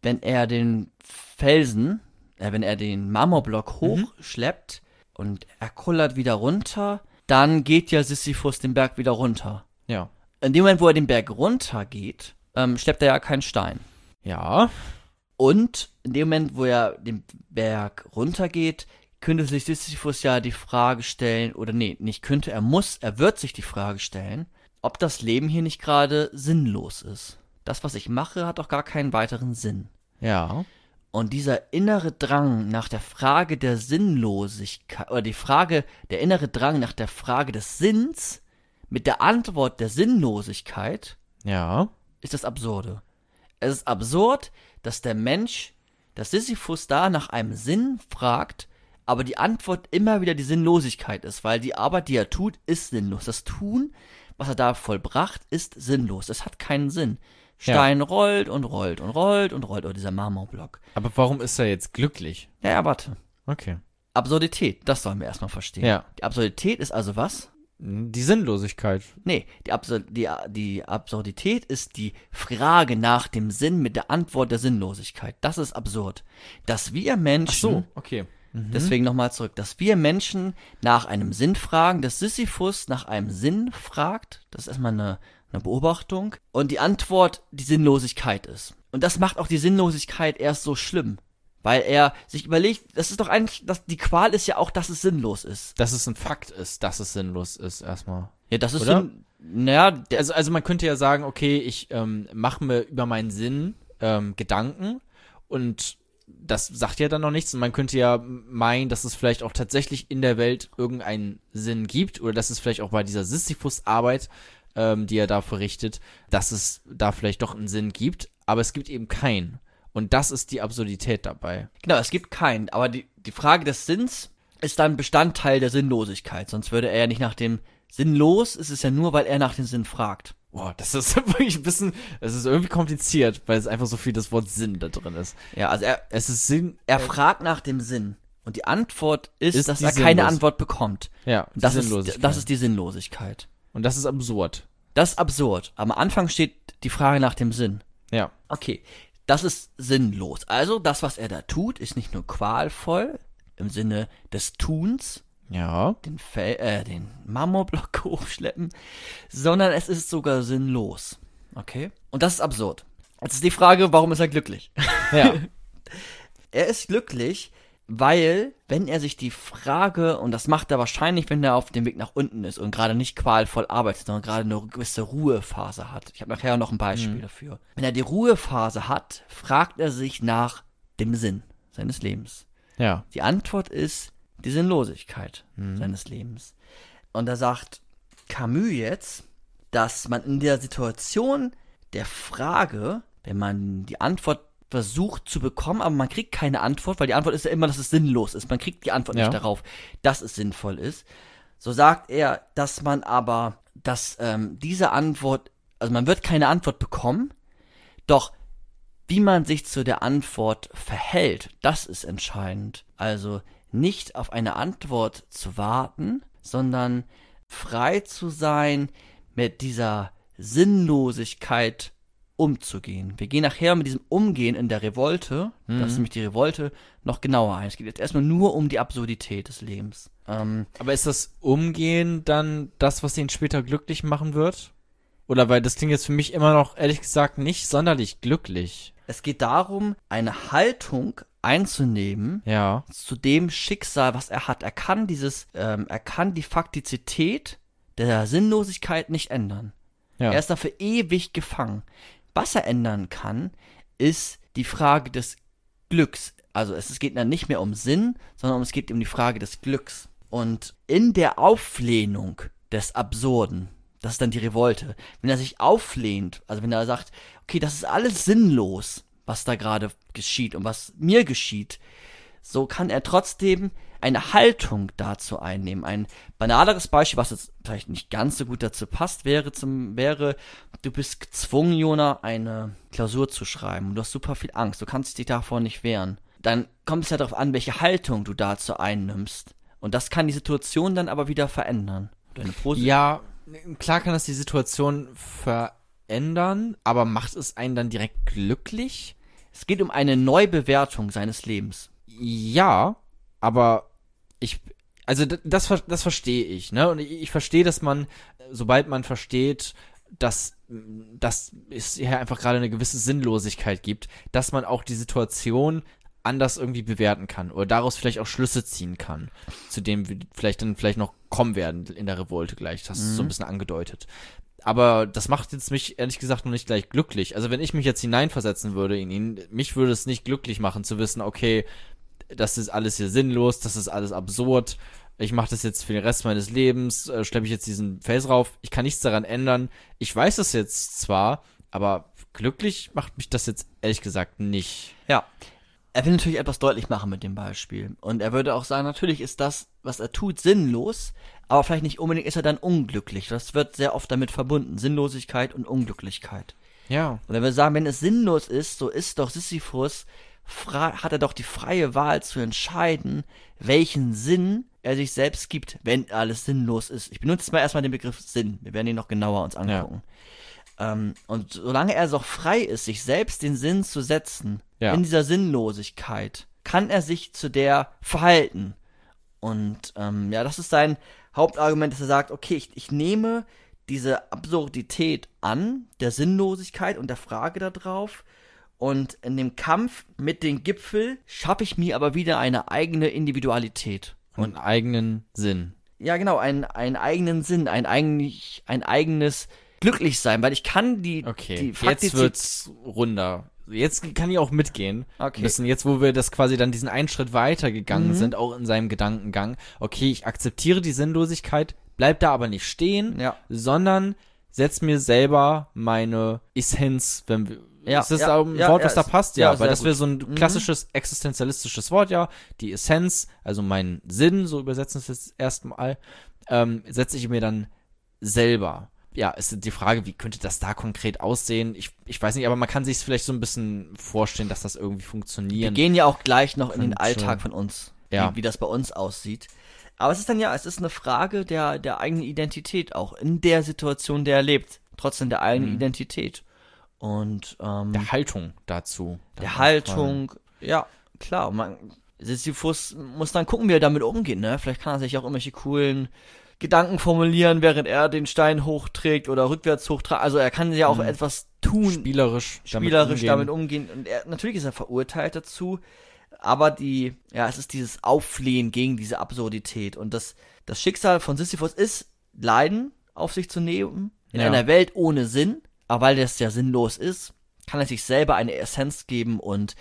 wenn er den Felsen, äh, wenn er den Marmorblock hochschleppt und er kullert wieder runter, dann geht ja Sisyphus den Berg wieder runter. Ja. In dem Moment, wo er den Berg runter geht, ähm, schleppt er ja keinen Stein. Ja. Und in dem Moment, wo er den Berg runtergeht, könnte sich Sisyphus ja die Frage stellen, oder nee, nicht könnte, er muss, er wird sich die Frage stellen, ob das Leben hier nicht gerade sinnlos ist. Das, was ich mache, hat doch gar keinen weiteren Sinn. Ja. Und dieser innere Drang nach der Frage der Sinnlosigkeit, oder die Frage, der innere Drang nach der Frage des Sinns mit der Antwort der Sinnlosigkeit, Ja. ist das Absurde. Es ist absurd, dass der Mensch, dass Sisyphus da nach einem Sinn fragt, aber die Antwort immer wieder die Sinnlosigkeit ist, weil die Arbeit, die er tut, ist sinnlos. Das Tun, was er da vollbracht, ist sinnlos. Es hat keinen Sinn. Ja. Stein rollt und rollt und rollt und rollt, oder dieser Marmorblock. Aber warum ist er jetzt glücklich? Ja, ja, warte. Okay. Absurdität, das sollen wir erstmal verstehen. Ja. Die Absurdität ist also was? Die Sinnlosigkeit. Nee, die, Absur die, die Absurdität ist die Frage nach dem Sinn mit der Antwort der Sinnlosigkeit. Das ist absurd. Dass wir Menschen, okay. deswegen nochmal zurück, dass wir Menschen nach einem Sinn fragen, dass Sisyphus nach einem Sinn fragt, das ist erstmal eine, eine Beobachtung, und die Antwort die Sinnlosigkeit ist. Und das macht auch die Sinnlosigkeit erst so schlimm. Weil er sich überlegt, das ist doch eigentlich, das, die Qual ist ja auch, dass es sinnlos ist. Dass es ein Fakt ist, dass es sinnlos ist, erstmal. Ja, das ist Oder? Sinn, naja, Also, also man könnte ja sagen, okay, ich ähm, mache mir über meinen Sinn ähm, Gedanken und das sagt ja dann noch nichts und man könnte ja meinen, dass es vielleicht auch tatsächlich in der Welt irgendeinen Sinn gibt oder dass es vielleicht auch bei dieser Sisyphus-Arbeit, ähm, die er da verrichtet, dass es da vielleicht doch einen Sinn gibt, aber es gibt eben keinen. Und das ist die Absurdität dabei. Genau, es gibt keinen, aber die, die Frage des Sinns ist dann Bestandteil der Sinnlosigkeit, sonst würde er ja nicht nach dem Sinnlos, ist es ja nur, weil er nach dem Sinn fragt. Boah, das ist wirklich ein bisschen, es ist irgendwie kompliziert, weil es einfach so viel das Wort Sinn da drin ist. Ja, also er, Es ist Sinn, er fragt nach dem Sinn und die Antwort ist, Ist dass er keine sinnlos. Antwort bekommt. ja, die Das ist, Sinnlosigkeit. das ist die Sinnlosigkeit. Und das ist absurd. Das ist absurd. Am Anfang steht die Frage nach dem Sinn. Ja. Okay, das ist sinnlos. Also das, was er da tut, ist nicht nur qualvoll im Sinne des Tuns, Ja. den, Fel äh, den Marmorblock hochschleppen, sondern es ist sogar sinnlos. Okay? Und das ist absurd. Jetzt ist die Frage, warum ist er glücklich? Ja. Er ist glücklich, weil, wenn er sich die Frage, und das macht er wahrscheinlich, wenn er auf dem Weg nach unten ist und gerade nicht qualvoll arbeitet, sondern gerade eine gewisse Ruhephase hat. Ich habe nachher noch ein Beispiel dafür. Wenn er die Ruhephase hat, fragt er sich nach dem Sinn seines Lebens. ja. Die Antwort ist die Sinnlosigkeit seines Lebens. Und da sagt Camus jetzt, dass man in der Situation der Frage, wenn man die Antwort versucht zu bekommen, aber man kriegt keine Antwort, weil die Antwort ist ja immer, dass es sinnlos ist. Man kriegt die Antwort Ja. nicht darauf, dass es sinnvoll ist. So sagt er, dass man aber, dass ähm, diese Antwort, also man wird keine Antwort bekommen, doch wie man sich zu der Antwort verhält, das ist entscheidend. Also nicht auf eine Antwort zu warten, sondern frei zu sein, mit dieser Sinnlosigkeit umzugehen. Wir gehen nachher mit diesem Umgehen in der Revolte, das ist nämlich die Revolte, noch genauer ein. Es geht jetzt erstmal nur um die Absurdität des Lebens. Ähm, Aber ist das Umgehen dann das, was ihn später glücklich machen wird? Oder weil das klingt jetzt für mich immer noch, ehrlich gesagt, nicht sonderlich glücklich. es geht darum, eine Haltung einzunehmen, Ja. zu dem Schicksal, was er hat. Er kann dieses, ähm, er kann die Faktizität der Sinnlosigkeit nicht ändern. Ja. Er ist dafür ewig gefangen. Was er ändern kann, ist die Frage des Glücks. Also es, geht dann nicht mehr um Sinn, sondern es geht um die Frage des Glücks. Und in der Auflehnung des Absurden, das ist dann die Revolte, wenn er sich auflehnt, also wenn er sagt, okay, das ist alles sinnlos, was da gerade geschieht und was mir geschieht, so kann er trotzdem eine Haltung dazu einnehmen. Ein banaleres Beispiel, was jetzt vielleicht nicht ganz so gut dazu passt, wäre zum, wäre, du bist gezwungen, Jona, eine Klausur zu schreiben. Du hast super viel Angst. Du kannst dich davor nicht wehren. Dann kommt es ja darauf an, welche Haltung du dazu einnimmst. Und das kann die Situation dann aber wieder verändern. Ja, klar kann das die Situation verändern, aber macht es einen dann direkt glücklich? Es geht um eine Neubewertung seines Lebens. Ja, aber ich, also das, das verstehe ich, ne? Und ich, ich verstehe, dass man, sobald man versteht, dass, dass es hier einfach gerade eine gewisse Sinnlosigkeit gibt, dass man auch die Situation anders irgendwie bewerten kann oder daraus vielleicht auch Schlüsse ziehen kann, zu dem wir vielleicht dann vielleicht noch kommen werden in der Revolte gleich. Das ist so ein bisschen angedeutet. Aber das macht jetzt mich ehrlich gesagt noch nicht gleich glücklich. Also wenn ich mich jetzt hineinversetzen würde in ihn, mich würde es nicht glücklich machen zu wissen, okay, das ist alles hier sinnlos, das ist alles absurd. Ich mache das jetzt für den Rest meines Lebens, äh, schleppe ich jetzt diesen Fels rauf. Ich kann nichts daran ändern. Ich weiß es jetzt zwar, aber glücklich macht mich das jetzt ehrlich gesagt nicht. Ja. Er will natürlich etwas deutlich machen mit dem Beispiel. Und er würde auch sagen, natürlich ist das, was er tut, sinnlos, aber vielleicht nicht unbedingt ist er dann unglücklich. Das wird sehr oft damit verbunden. Sinnlosigkeit und Unglücklichkeit. Ja. Und er würde sagen, wenn es sinnlos ist, so ist doch Sisyphus hat er doch die freie Wahl zu entscheiden, welchen Sinn er sich selbst gibt, wenn alles sinnlos ist. Ich benutze jetzt mal erstmal den Begriff Sinn. Wir werden ihn noch genauer uns angucken. Ähm, und solange er so frei ist, sich selbst den Sinn zu setzen, Ja. in dieser Sinnlosigkeit, kann er sich zu der verhalten. Und ähm, ja, das ist sein Hauptargument, dass er sagt, okay, ich, ich nehme diese Absurdität an, der Sinnlosigkeit und der Frage darauf. Und in dem Kampf mit dem Gipfel schaffe ich mir aber wieder eine eigene Individualität. Und einen eigenen Sinn. Ja, genau, einen, einen eigenen Sinn, ein, eigentlich, ein eigenes Glücklichsein, weil ich kann die, Okay, die jetzt Faktizität- wird's runder. Jetzt kann ich auch mitgehen. Okay. Bisschen jetzt, wo wir das quasi dann diesen einen Schritt weiter gegangen Mhm. sind, auch in seinem Gedankengang. Okay, ich akzeptiere die Sinnlosigkeit, bleib da aber nicht stehen, Ja. sondern setz mir selber meine Essenz, wenn wir, Ja, ist das ja, auch ein ja, Wort, ja, was da ist- passt? ja, weil das wäre so ein Mhm. klassisches existenzialistisches Wort, ja. Die Essenz, also mein Sinn, so übersetzen wir es jetzt erstmal, ähm, setze ich mir dann selber. Ja, ist die Frage, wie könnte das da konkret aussehen? Ich, ich weiß nicht, aber man kann sich vielleicht so ein bisschen vorstellen, dass das irgendwie Wir funktionieren. gehen ja auch gleich noch in den. Alltag von uns, Ja. wie, wie das bei uns aussieht. Aber es ist dann ja, es ist eine Frage der, der eigenen Identität, auch in der Situation, der er lebt. Trotzdem der eigenen Mhm. Identität. Und ähm, der Haltung dazu. der Haltung, ja, klar, man, Sisyphus muss dann gucken, wie er damit umgeht, ne? Vielleicht kann er sich auch irgendwelche coolen Gedanken formulieren, während er den Stein hochträgt oder rückwärts hochträgt. Also er kann ja auch Mhm. etwas tun, Spielerisch, spielerisch umgehen. damit umgehen. Und er, natürlich ist er verurteilt dazu, aber die, ja, es ist dieses Aufflehen gegen diese Absurdität. Und das, das Schicksal von Sisyphus ist, Leiden auf sich zu nehmen, in Ja. einer Welt ohne Sinn, aber weil das ja sinnlos ist, kann er sich selber eine Essenz geben und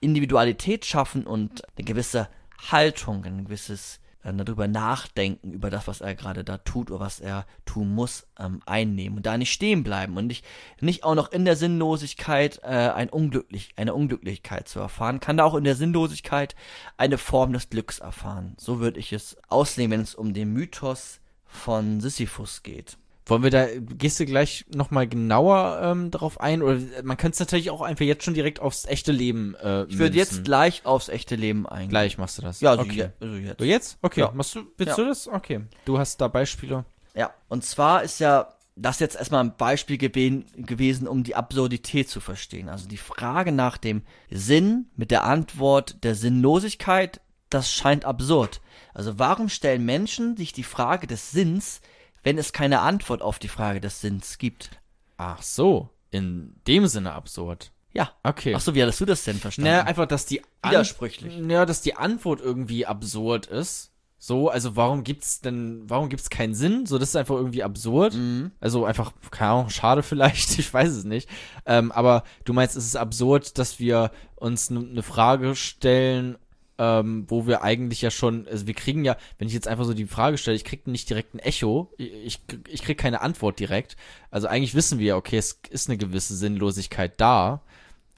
Individualität schaffen und eine gewisse Haltung, ein gewisses äh, darüber nachdenken, über das, was er gerade da tut oder was er tun muss, ähm, einnehmen und da nicht stehen bleiben und nicht, nicht auch noch in der Sinnlosigkeit äh, ein Unglücklich, eine Unglücklichkeit zu erfahren, kann da auch in der Sinnlosigkeit eine Form des Glücks erfahren. So würde ich es auslegen, wenn es um den Mythos von Sisyphus geht. Wollen wir da, gehst du gleich nochmal genauer ähm, darauf ein? Oder man könnte es natürlich auch einfach jetzt schon direkt aufs echte Leben äh, Ich würde jetzt gleich aufs echte Leben eingehen. Gleich machst du das. Ja, also, okay. je, also jetzt. So jetzt? Okay. Ja. Machst du, willst Ja. du das? Okay. Du hast da Beispiele. Ja, und zwar ist ja das jetzt erstmal ein Beispiel gewen- gewesen, um die Absurdität zu verstehen. Also die Frage nach dem Sinn mit der Antwort der Sinnlosigkeit, das scheint absurd. Also warum stellen Menschen sich die Frage des Sinns, wenn es keine Antwort auf die Frage des Sinns gibt? Ach so. In dem Sinne absurd. Ja. Okay. Ach so, wie hattest du das denn verstanden? Naja, einfach, dass die An- Widersprüchlich. Ja, dass die Antwort irgendwie absurd ist. So, also warum gibt's denn, warum gibt's keinen Sinn? So, das ist einfach irgendwie absurd. Mhm. Also einfach, keine Ahnung, schade vielleicht, ich weiß es nicht. Ähm, aber du meinst, es ist absurd, dass wir uns eine Frage stellen, ähm, wo wir eigentlich ja schon, also wir kriegen ja, wenn ich jetzt einfach so die Frage stelle, ich krieg nicht direkt ein Echo, ich, ich krieg keine Antwort direkt. Also eigentlich wissen wir ja, okay, es ist eine gewisse Sinnlosigkeit da.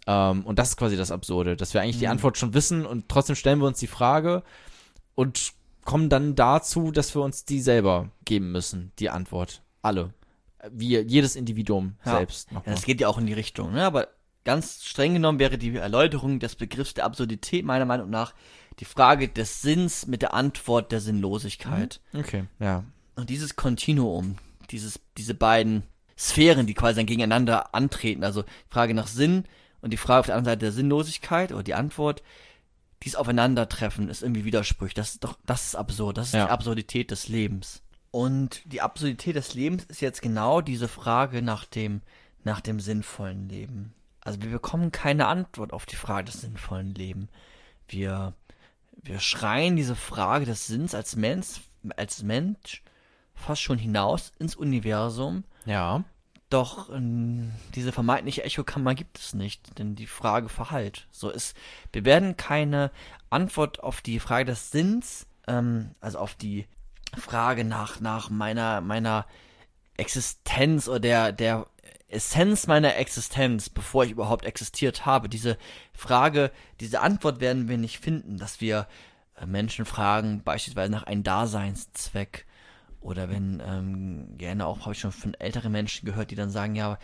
Ähm, und das ist quasi das Absurde, dass wir eigentlich die Mhm. Antwort schon wissen und trotzdem stellen wir uns die Frage und kommen dann dazu, dass wir uns die selber geben müssen, die Antwort. Alle. Wir, jedes Individuum Ja. selbst. Ja, das geht ja auch in die Richtung, ne? Aber ganz streng genommen wäre die Erläuterung des Begriffs der Absurdität meiner Meinung nach die Frage des Sinns mit der Antwort der Sinnlosigkeit. Okay, ja. Und dieses Kontinuum, dieses, diese beiden Sphären, die quasi dann gegeneinander antreten, also die Frage nach Sinn und die Frage auf der anderen Seite der Sinnlosigkeit oder die Antwort, dies Aufeinandertreffen ist irgendwie Widersprüch. Das ist doch, das ist absurd. Das ist Ja. die Absurdität des Lebens. Und die Absurdität des Lebens ist jetzt genau diese Frage nach dem, nach dem sinnvollen Leben. Also wir bekommen keine Antwort auf die Frage des sinnvollen Lebens. Wir, wir schreien diese Frage des Sinns als Mensch, als Mensch fast schon hinaus ins Universum. Ja. Doch ähm, diese vermeintliche Echokammer gibt es nicht, denn die Frage verhallt. So ist, wir werden keine Antwort auf die Frage des Sinns, ähm, also auf die Frage nach, nach meiner, meiner Existenz oder der, der Essenz meiner Existenz, bevor ich überhaupt existiert habe. Diese Frage, diese Antwort werden wir nicht finden, dass wir äh, Menschen fragen, beispielsweise nach einem Daseinszweck. Oder wenn, ähm, gerne auch, habe ich schon von älteren Menschen gehört, die dann sagen, ja,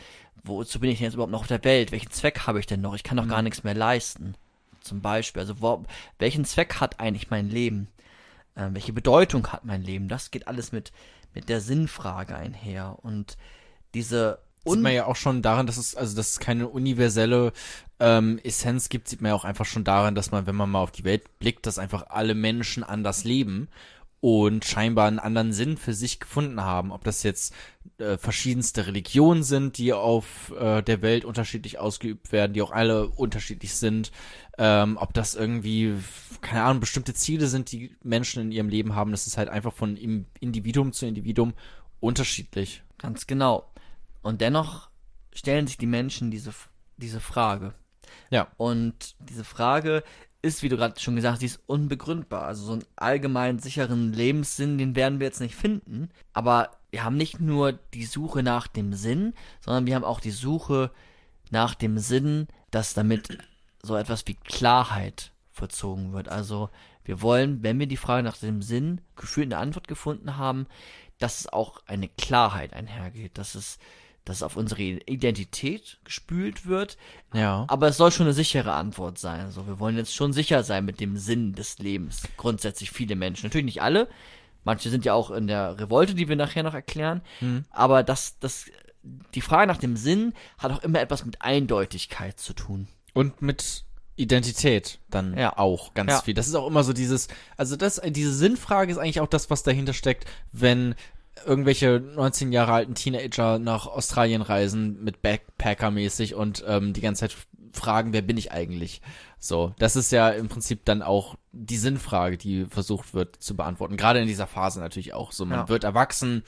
wozu bin ich denn jetzt überhaupt noch auf der Welt? Welchen Zweck habe ich denn noch? Ich kann doch gar nichts mehr leisten. zum Beispiel. Also wo, welchen Zweck hat eigentlich mein Leben? Ähm, welche Bedeutung hat mein Leben? Das geht alles mit, mit der Sinnfrage einher. Und diese Sieht man ja auch schon daran, dass es, also dass es keine universelle ähm, Essenz gibt, sieht man ja auch einfach schon daran, dass man, wenn man mal auf die Welt blickt, dass einfach alle Menschen anders leben und scheinbar einen anderen Sinn für sich gefunden haben. Ob das jetzt äh, verschiedenste Religionen sind, die auf äh, der Welt unterschiedlich ausgeübt werden, die auch alle unterschiedlich sind. Ähm, ob das irgendwie, keine Ahnung, bestimmte Ziele sind, die Menschen in ihrem Leben haben. Das ist halt einfach von Individuum zu Individuum unterschiedlich. Ganz genau. Und dennoch stellen sich die Menschen diese, diese Frage. Ja. Und diese Frage ist, wie du gerade schon gesagt hast, die ist unbegründbar. Also so einen allgemein sicheren Lebenssinn, den werden wir jetzt nicht finden. Aber wir haben nicht nur die Suche nach dem Sinn, sondern wir haben auch die Suche nach dem Sinn, dass damit so etwas wie Klarheit vollzogen wird. Also wir wollen, wenn wir die Frage nach dem Sinn gefühlt eine Antwort gefunden haben, dass es auch eine Klarheit einhergeht, dass es dass auf unsere Identität gespült wird. Ja. Aber es soll schon eine sichere Antwort sein. Also wir wollen jetzt schon sicher sein mit dem Sinn des Lebens. Grundsätzlich viele Menschen. Natürlich nicht alle. Manche sind ja auch in der Revolte, die wir nachher noch erklären. Hm. Aber das, das, die Frage nach dem Sinn hat auch immer etwas mit Eindeutigkeit zu tun. Und mit Identität dann Ja. auch ganz Ja. viel. Das ist auch immer so dieses, also das, diese Sinnfrage ist eigentlich auch das, was dahinter steckt, wenn irgendwelche 19 Jahre alten Teenager nach Australien reisen mit Backpacker-mäßig und ähm, die ganze Zeit fragen, wer bin ich eigentlich? So, das ist ja im Prinzip dann auch die Sinnfrage, die versucht wird zu beantworten. Gerade in dieser Phase natürlich auch so. Man Ja. wird erwachsen,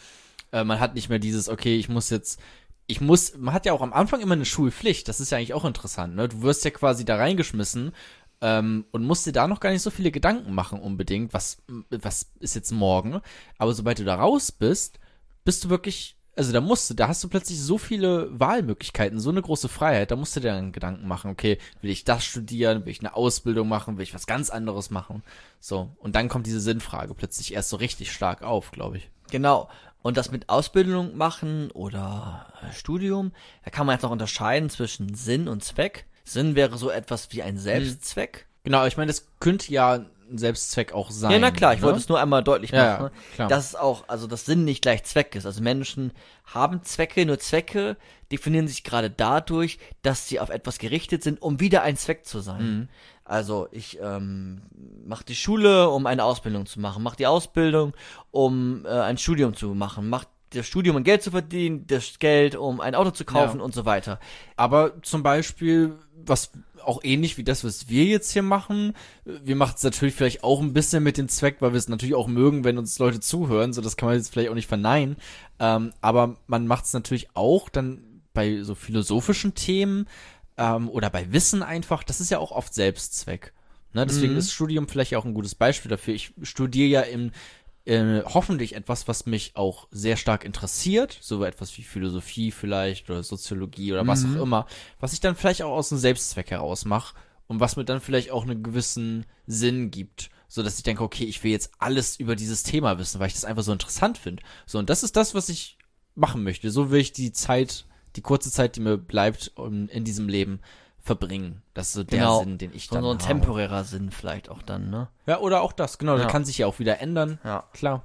äh, man hat nicht mehr dieses, okay, ich muss jetzt ich muss, man hat ja auch am Anfang immer eine Schulpflicht, das ist ja eigentlich auch interessant, ne? Du wirst ja quasi da reingeschmissen ähm, und musst dir da noch gar nicht so viele Gedanken machen unbedingt, was, was ist jetzt morgen. Aber sobald du da raus bist, bist du wirklich, also da musst du, da hast du plötzlich so viele Wahlmöglichkeiten, so eine große Freiheit, da musst du dir dann Gedanken machen, okay, will ich das studieren, will ich eine Ausbildung machen, will ich was ganz anderes machen. So, und dann kommt diese Sinnfrage plötzlich erst so richtig stark auf, glaube ich. Genau. Und das mit Ausbildung machen oder Studium, da kann man jetzt noch unterscheiden zwischen Sinn und Zweck. Sinn wäre so etwas wie ein Selbstzweck. Genau, ich meine, das könnte ja ein Selbstzweck auch sein. Ja, na klar, ich ne? wollte es nur einmal deutlich machen, ja, klar. dass es auch, also das Sinn nicht gleich Zweck ist. Also Menschen haben Zwecke, nur Zwecke definieren sich gerade dadurch, dass sie auf etwas gerichtet sind, um wieder ein Zweck zu sein. Mhm. Also ich ähm, mache die Schule, um eine Ausbildung zu machen, mache die Ausbildung, um äh, ein Studium zu machen, mache das Studium, um Geld zu verdienen, das Geld, um ein Auto zu kaufen Ja. und so weiter. Aber zum Beispiel, was auch ähnlich wie das, was wir jetzt hier machen, wir machen es natürlich vielleicht auch ein bisschen mit dem Zweck, weil wir es natürlich auch mögen, wenn uns Leute zuhören, so das kann man jetzt vielleicht auch nicht verneinen. Ähm, aber man macht es natürlich auch dann bei so philosophischen Themen ähm, oder bei Wissen einfach, das ist ja auch oft Selbstzweck. Ne? Deswegen Mhm. ist Studium vielleicht auch ein gutes Beispiel dafür. Ich studiere ja im äh, hoffentlich etwas, was mich auch sehr stark interessiert, so etwas wie Philosophie vielleicht oder Soziologie oder was Mhm. auch immer, was ich dann vielleicht auch aus einem Selbstzweck heraus mache und was mir dann vielleicht auch einen gewissen Sinn gibt, so dass ich denke, okay, ich will jetzt alles über dieses Thema wissen, weil ich das einfach so interessant finde. So und das ist das, was ich machen möchte. So will ich die Zeit, die kurze Zeit, die mir bleibt, um, in diesem Leben verbringen. Das ist so der Genau. Sinn, den ich dann so ein habe. temporärer Sinn vielleicht auch dann, ne? Ja, oder auch das, genau. Ja. Das kann sich ja auch wieder ändern. Ja. Klar.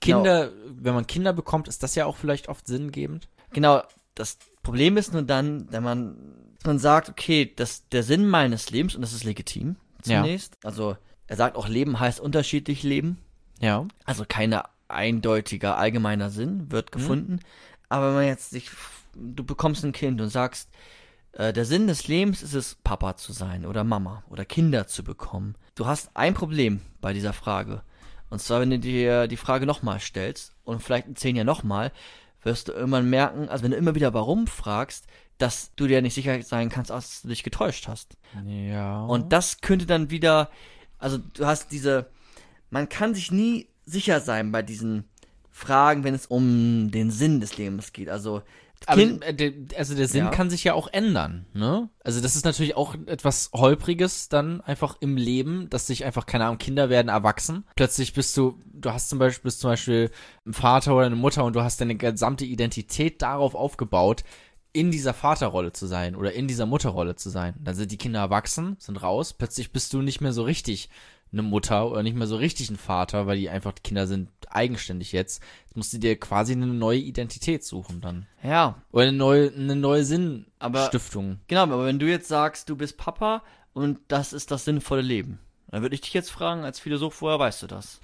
Kinder, wenn man Kinder bekommt, ist das ja auch vielleicht oft sinngebend. Genau, das Problem ist nur dann, wenn man, man sagt, okay, das, der Sinn meines Lebens, und das ist legitim, Ja. zunächst. Also, er sagt auch, Leben heißt unterschiedlich leben. Ja. Also keine eindeutiger, allgemeiner Sinn wird gefunden. Aber wenn man jetzt sich, du bekommst ein Kind und sagst, der Sinn des Lebens ist es, Papa zu sein oder Mama oder Kinder zu bekommen. Du hast ein Problem bei dieser Frage. Und zwar, wenn du dir die Frage nochmal stellst und vielleicht in zehn Jahren nochmal, wirst du irgendwann merken, also wenn du immer wieder warum fragst, dass du dir nicht sicher sein kannst, dass du dich getäuscht hast. Ja. Und das könnte dann wieder, also du hast diese, man kann sich nie sicher sein bei diesen Fragen, wenn es um den Sinn des Lebens geht. Also Kind, äh, also der Sinn Ja. kann sich ja auch ändern, ne? Also das ist natürlich auch etwas Holpriges dann einfach im Leben, dass sich einfach, keine Ahnung, Kinder werden erwachsen. Plötzlich bist du, du hast zum Beispiel, bist zum Beispiel ein Vater oder eine Mutter und du hast deine gesamte Identität darauf aufgebaut, in dieser Vaterrolle zu sein oder in dieser Mutterrolle zu sein. Dann sind die Kinder erwachsen, sind raus, plötzlich bist du nicht mehr so richtig eine Mutter oder nicht mehr so richtig ein Vater, weil die einfach, Kinder sind eigenständig jetzt. Jetzt musst du dir quasi eine neue Identität suchen dann. Ja, Oder eine neue, eine neue Aber- Sinnstiftung. genau, aber wenn du jetzt sagst, du bist Papa und das ist das sinnvolle Leben, dann würde ich dich jetzt fragen, als Philosoph, woher weißt du das?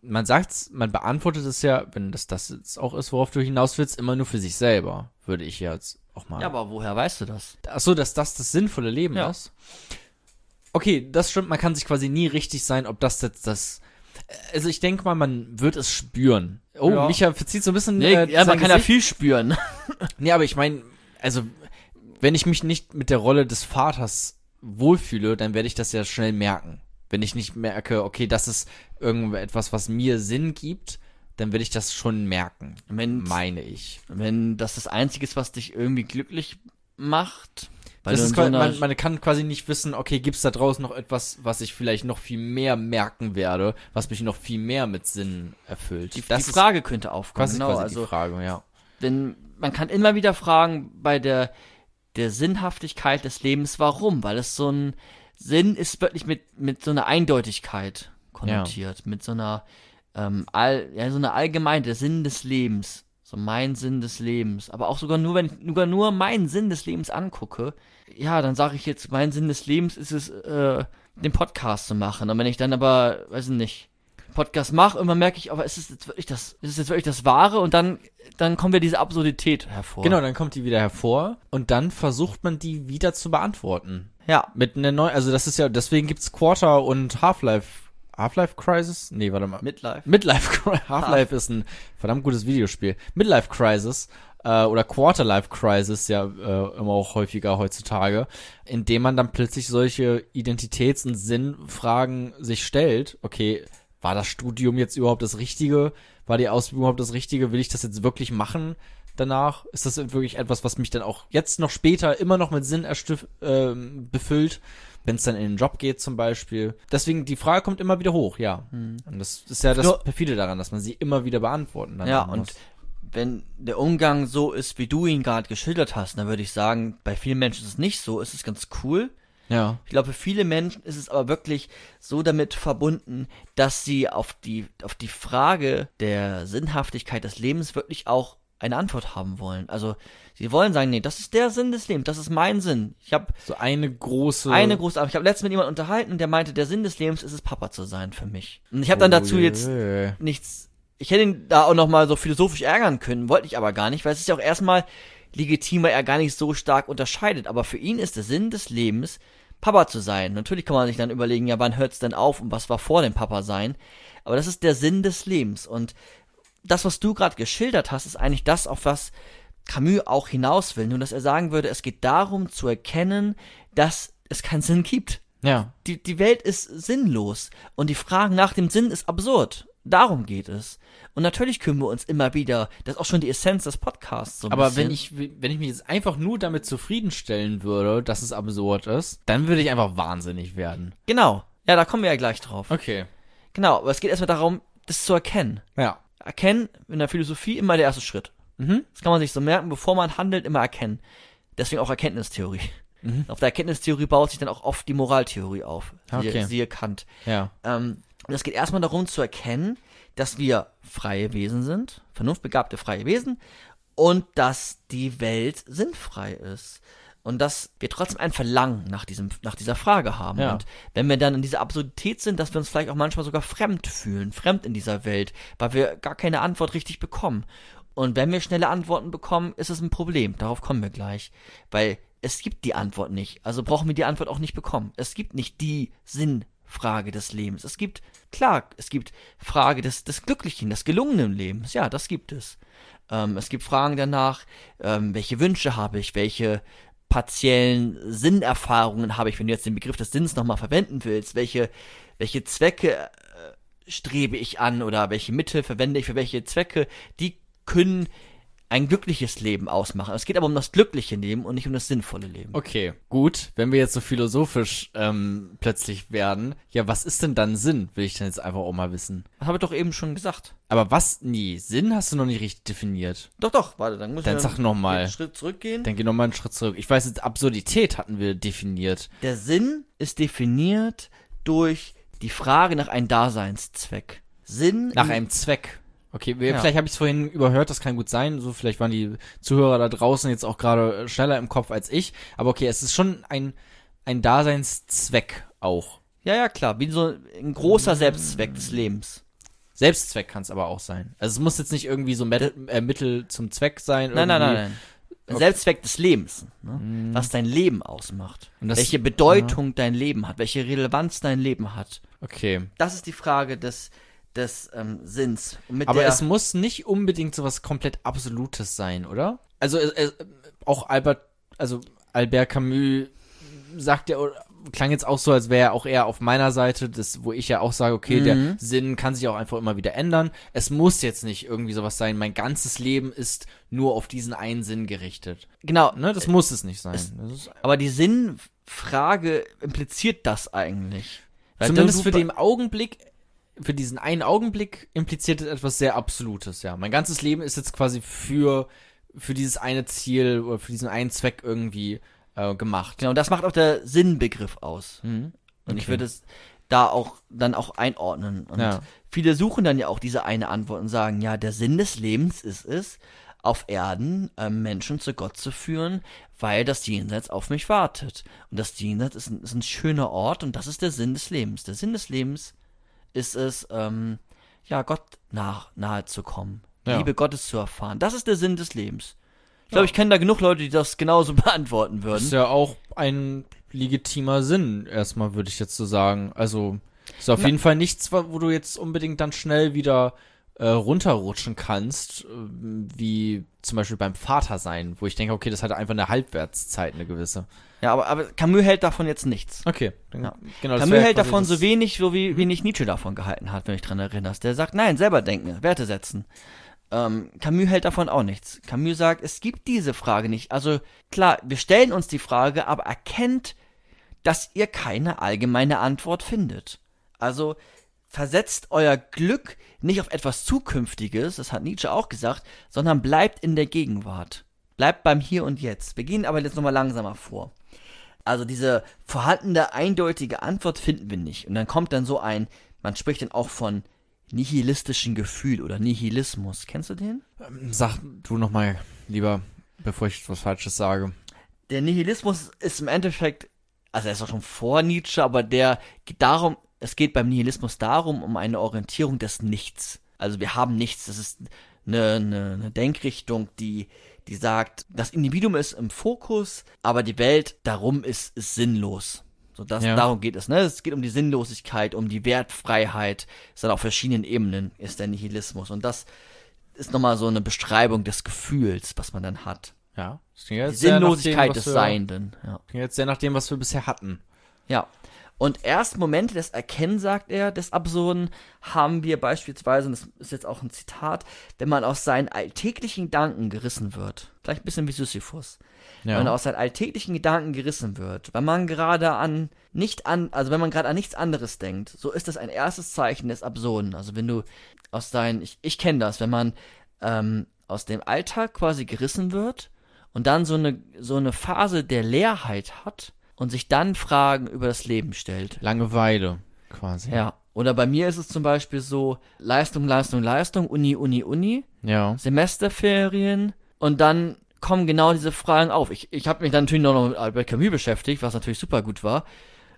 Man sagt's, man beantwortet es ja, wenn das das jetzt auch ist, worauf du hinaus willst, immer nur für sich selber, würde ich jetzt auch mal. Ja, aber woher weißt du das? Ach so, dass das das sinnvolle Leben Ja. ist. Okay, das stimmt. Man kann sich quasi nie richtig sein, ob das jetzt das. Also ich denke mal, man wird es spüren. Oh, Ja. Micha verzieht so ein bisschen. Nee, äh, ja, man kann ja viel spüren. Nee, aber ich meine, also wenn ich mich nicht mit der Rolle des Vaters wohlfühle, dann werde ich das ja schnell merken. Wenn ich nicht merke, okay, das ist irgendetwas, was mir Sinn gibt, dann werde ich das schon merken. Wenn, Meine ich. wenn das das Einzige ist, was dich irgendwie glücklich macht, weil das ist so quasi, einer- man, man kann quasi nicht wissen, okay, gibt's da draußen noch etwas, was ich vielleicht noch viel mehr merken werde, was mich noch viel mehr mit Sinn erfüllt. die, das die Frage könnte aufkommen. ist Genau, quasi also die Frage, ja. denn man kann immer wieder fragen bei der der Sinnhaftigkeit des Lebens, warum? Weil es so ein Sinn ist wirklich mit mit so einer Eindeutigkeit konnotiert, mit so einer ähm, all, ja so einer allgemein der Sinn des Lebens, so mein Sinn des Lebens, aber auch sogar nur wenn ich sogar nur meinen Sinn des Lebens angucke, ja, dann sage ich jetzt, mein Sinn des Lebens ist es, äh, den Podcast zu machen. Und wenn ich dann aber, weiß ich nicht, Podcast mache, irgendwann merke ich, aber ist es jetzt wirklich das, ist es jetzt wirklich das Wahre? Und dann, dann kommt ja diese Absurdität hervor. Genau, dann kommt die wieder hervor und dann versucht man die wieder zu beantworten. Ja, Mit einer neuen, also das ist ja, deswegen gibt's Quarter und Half-Life, Half-Life Crisis? Nee, warte mal. Midlife. Midlife Crisis. Half-Life ist ein verdammt gutes Videospiel. Midlife Crisis äh, oder Quarterlife Crisis ja äh, immer auch häufiger heutzutage, indem man dann plötzlich solche Identitäts- und Sinnfragen sich stellt. Okay, war das Studium jetzt überhaupt das Richtige? War die Ausbildung überhaupt das Richtige? Will ich das jetzt wirklich machen? Danach ist das wirklich etwas, was mich dann auch jetzt noch später immer noch mit Sinn ähm, befüllt, wenn es dann in den Job geht zum Beispiel. Deswegen die Frage kommt immer wieder hoch, ja. Und das ist ja das Nur- perfide daran, dass man sie immer wieder beantworten dann Ja, muss. und wenn der Umgang so ist, wie du ihn gerade geschildert hast, dann würde ich sagen, bei vielen Menschen ist es nicht so, es ist ganz cool. ja, Ich glaube, für viele Menschen ist es aber wirklich so damit verbunden, dass sie auf die, auf die Frage der Sinnhaftigkeit des Lebens wirklich auch eine Antwort haben wollen. Also, sie wollen sagen, nee, das ist der Sinn des Lebens, das ist mein Sinn. Ich habe so eine große eine große, ich habe letztens mit jemandem unterhalten, der meinte, der Sinn des Lebens ist es, Papa zu sein für mich. Und ich habe dann dazu jetzt Ui. nichts. Ich hätte ihn da auch noch mal so philosophisch ärgern können, wollte ich aber gar nicht, weil es ist ja auch erstmal legitim, weil er gar nicht so stark unterscheidet. Aber für ihn ist der Sinn des Lebens, Papa zu sein. Natürlich kann man sich dann überlegen, ja, wann hört's denn auf und was war vor dem Papa sein? Aber das ist der Sinn des Lebens. Und das, was du gerade geschildert hast, ist eigentlich das, auf was Camus auch hinaus will. Nur, dass er sagen würde, es geht darum zu erkennen, dass es keinen Sinn gibt Ja, die, die Welt ist sinnlos und die Frage nach dem Sinn ist absurd. Darum geht es. Und natürlich können wir uns immer wieder, das ist auch schon die Essenz des Podcasts. So ein aber bisschen. wenn ich wenn ich mich jetzt einfach nur damit zufriedenstellen würde, dass es absurd ist, dann würde ich einfach wahnsinnig werden. Genau. Ja, da kommen wir ja gleich drauf. Okay. Genau, aber es geht erstmal darum, das zu erkennen. Ja. Erkennen in der Philosophie immer der erste Schritt. Mhm. Das kann man sich so merken, bevor man handelt, immer erkennen. Deswegen auch Erkenntnistheorie. Mhm. Auf der Erkenntnistheorie baut sich dann auch oft die Moraltheorie auf. Siehe, Okay. siehe Kant. Ja. Ähm, und es geht erstmal darum zu erkennen, dass wir freie Wesen sind, vernunftbegabte freie Wesen, und dass die Welt sinnfrei ist. Und dass wir trotzdem ein Verlangen nach, diesem, nach dieser Frage haben. Ja. Und wenn wir dann in dieser Absurdität sind, dass wir uns vielleicht auch manchmal sogar fremd fühlen, fremd in dieser Welt, weil wir gar keine Antwort richtig bekommen. Und wenn wir schnelle Antworten bekommen, ist es ein Problem. Darauf kommen wir gleich. Weil es gibt die Antwort nicht. Also brauchen wir die Antwort auch nicht bekommen. Es gibt nicht die Sinnfrage des Lebens. Es gibt, klar, es gibt Frage des, des glücklichen, des gelungenen Lebens. Ja, das gibt es. Ähm, es gibt Fragen danach, ähm, welche Wünsche habe ich, welche partiellen Sinnerfahrungen habe ich, wenn du jetzt den Begriff des Sinns nochmal verwenden willst, welche, welche Zwecke äh, strebe ich an oder welche Mittel verwende ich für welche Zwecke, die können ein glückliches Leben ausmachen. Es geht aber um das glückliche Leben und nicht um das sinnvolle Leben. Okay, gut. Wenn wir jetzt so philosophisch ähm, plötzlich werden, ja, was ist denn dann Sinn? Will ich dann jetzt einfach auch mal wissen. Das habe ich doch eben schon gesagt. Aber was? Nie. Sinn hast du noch nicht richtig definiert. Doch, doch, warte, dann muss Dann ich sag noch mal. einen Schritt zurückgehen. Dann geh noch mal einen Schritt zurück. Ich weiß jetzt, Absurdität hatten wir definiert. Der Sinn ist definiert durch die Frage nach einem Daseinszweck. Sinn Nach in- einem Zweck. Okay, Ja. vielleicht habe ich es vorhin überhört, das kann gut sein. So, vielleicht waren die Zuhörer da draußen jetzt auch gerade äh, schneller im Kopf als ich. Aber okay, es ist schon ein, ein Daseinszweck auch. Ja, ja, klar, wie so ein großer Selbstzweck des Lebens. Selbstzweck kann es aber auch sein. Also es muss jetzt nicht irgendwie so Met äh, Mittel zum Zweck sein. Nein, nein, nein, nein. Selbstzweck des Lebens, ne? was dein Leben ausmacht. Und das- welche Bedeutung dein Leben hat, welche Relevanz dein Leben hat. Okay. Das ist die Frage des, des ähm, Sinns. Aber der, es muss nicht unbedingt so was komplett Absolutes sein, oder? Also äh, äh, auch Albert, also Albert Camus sagt ja, klang jetzt auch so, als wäre er auch eher auf meiner Seite, das, wo ich ja auch sage, okay, der Mhm. Sinn kann sich auch einfach immer wieder ändern. Es muss jetzt nicht irgendwie sowas sein, mein ganzes Leben ist nur auf diesen einen Sinn gerichtet. genau, Ne, das muss es nicht sein. Ist, aber die Sinnfrage impliziert das eigentlich. Zumindest für den Augenblick, für diesen einen Augenblick impliziert es etwas sehr Absolutes, ja. Mein ganzes Leben ist jetzt quasi für, für dieses eine Ziel oder für diesen einen Zweck irgendwie äh, gemacht. Genau, das macht auch der Sinnbegriff aus. Mhm. Und ich Okay. würde es da auch dann auch einordnen. Und Ja. viele suchen dann ja auch diese eine Antwort und sagen, ja, der Sinn des Lebens ist es, auf Erden ähm, Menschen zu Gott zu führen, weil das Jenseits auf mich wartet. Und das Jenseits ist ein, ist ein schöner Ort und das ist der Sinn des Lebens. Der Sinn des Lebens ist es, ähm, ja, Gott nach, nahe zu kommen, Ja. Liebe Gottes zu erfahren. Das ist der Sinn des Lebens. Ich glaube, ich kenne da genug Leute, die das genauso beantworten Das würden. ist ja auch ein legitimer Sinn, erstmal würde ich jetzt so sagen. Also, ist auf Na- jeden Fall nichts, wo du jetzt unbedingt dann schnell wieder äh, runterrutschen kannst, äh, wie zum Beispiel beim Vater sein, wo ich denke, okay, das hat einfach eine Halbwertszeit, eine gewisse. Ja, aber, aber Camus hält davon jetzt nichts. Okay, Ja. genau. Camus hält davon so wenig, so wie wenig Nietzsche davon gehalten hat, wenn du dich dran erinnerst. Der sagt, nein, selber denken, Werte setzen. Ähm, Camus hält davon auch nichts. Camus sagt, es gibt diese Frage nicht. Also klar, wir stellen uns die Frage, aber erkennt, dass ihr keine allgemeine Antwort findet. Also versetzt euer Glück nicht auf etwas Zukünftiges, das hat Nietzsche auch gesagt, sondern bleibt in der Gegenwart. Bleibt beim Hier und Jetzt. Wir gehen aber jetzt nochmal langsamer vor. Also diese vorhandene, eindeutige Antwort finden wir nicht. Und dann kommt dann so ein, man spricht dann auch von nihilistischen Gefühl oder Nihilismus. Kennst du den? Sag du nochmal lieber, bevor ich was Falsches sage. Der Nihilismus ist im Endeffekt, also er ist auch schon vor Nietzsche, aber der geht darum, es geht beim Nihilismus darum, um eine Orientierung des Nichts. Also wir haben nichts, das ist eine, eine, eine Denkrichtung, die, die sagt, das Individuum ist im Fokus, aber die Welt darum ist, ist sinnlos. So, das, Ja. darum geht es, ne? Es geht um die Sinnlosigkeit, um die Wertfreiheit, ist dann auf verschiedenen Ebenen ist der Nihilismus. Und das ist nochmal so eine Beschreibung des Gefühls, was man dann hat. Ja. Das Die jetzt dem, Sinnlosigkeit was des wir- Seienden, ja. klingt jetzt sehr nach dem, was wir bisher hatten. Ja. Und erst Momente des Erkennen, sagt er, des Absurden, haben wir beispielsweise, und das ist jetzt auch ein Zitat, wenn man aus seinen alltäglichen Gedanken gerissen wird. Vielleicht ein bisschen wie Sisyphus. Wenn man Ja. aus seinen alltäglichen Gedanken gerissen wird, wenn man gerade an nicht an, also wenn man gerade an nichts anderes denkt, so ist das ein erstes Zeichen des Absurden. Also wenn du aus deinen, ich, ich kenne das, wenn man ähm, aus dem Alltag quasi gerissen wird und dann so eine, so eine Phase der Leerheit hat und sich dann Fragen über das Leben stellt. Langeweile, quasi. Ja. Oder bei mir ist es zum Beispiel so, Leistung, Leistung, Leistung, Uni, Uni, Uni, Ja. Semesterferien und dann kommen genau diese Fragen auf. Ich, ich habe mich dann natürlich noch mit Albert Camus beschäftigt, was natürlich super gut war,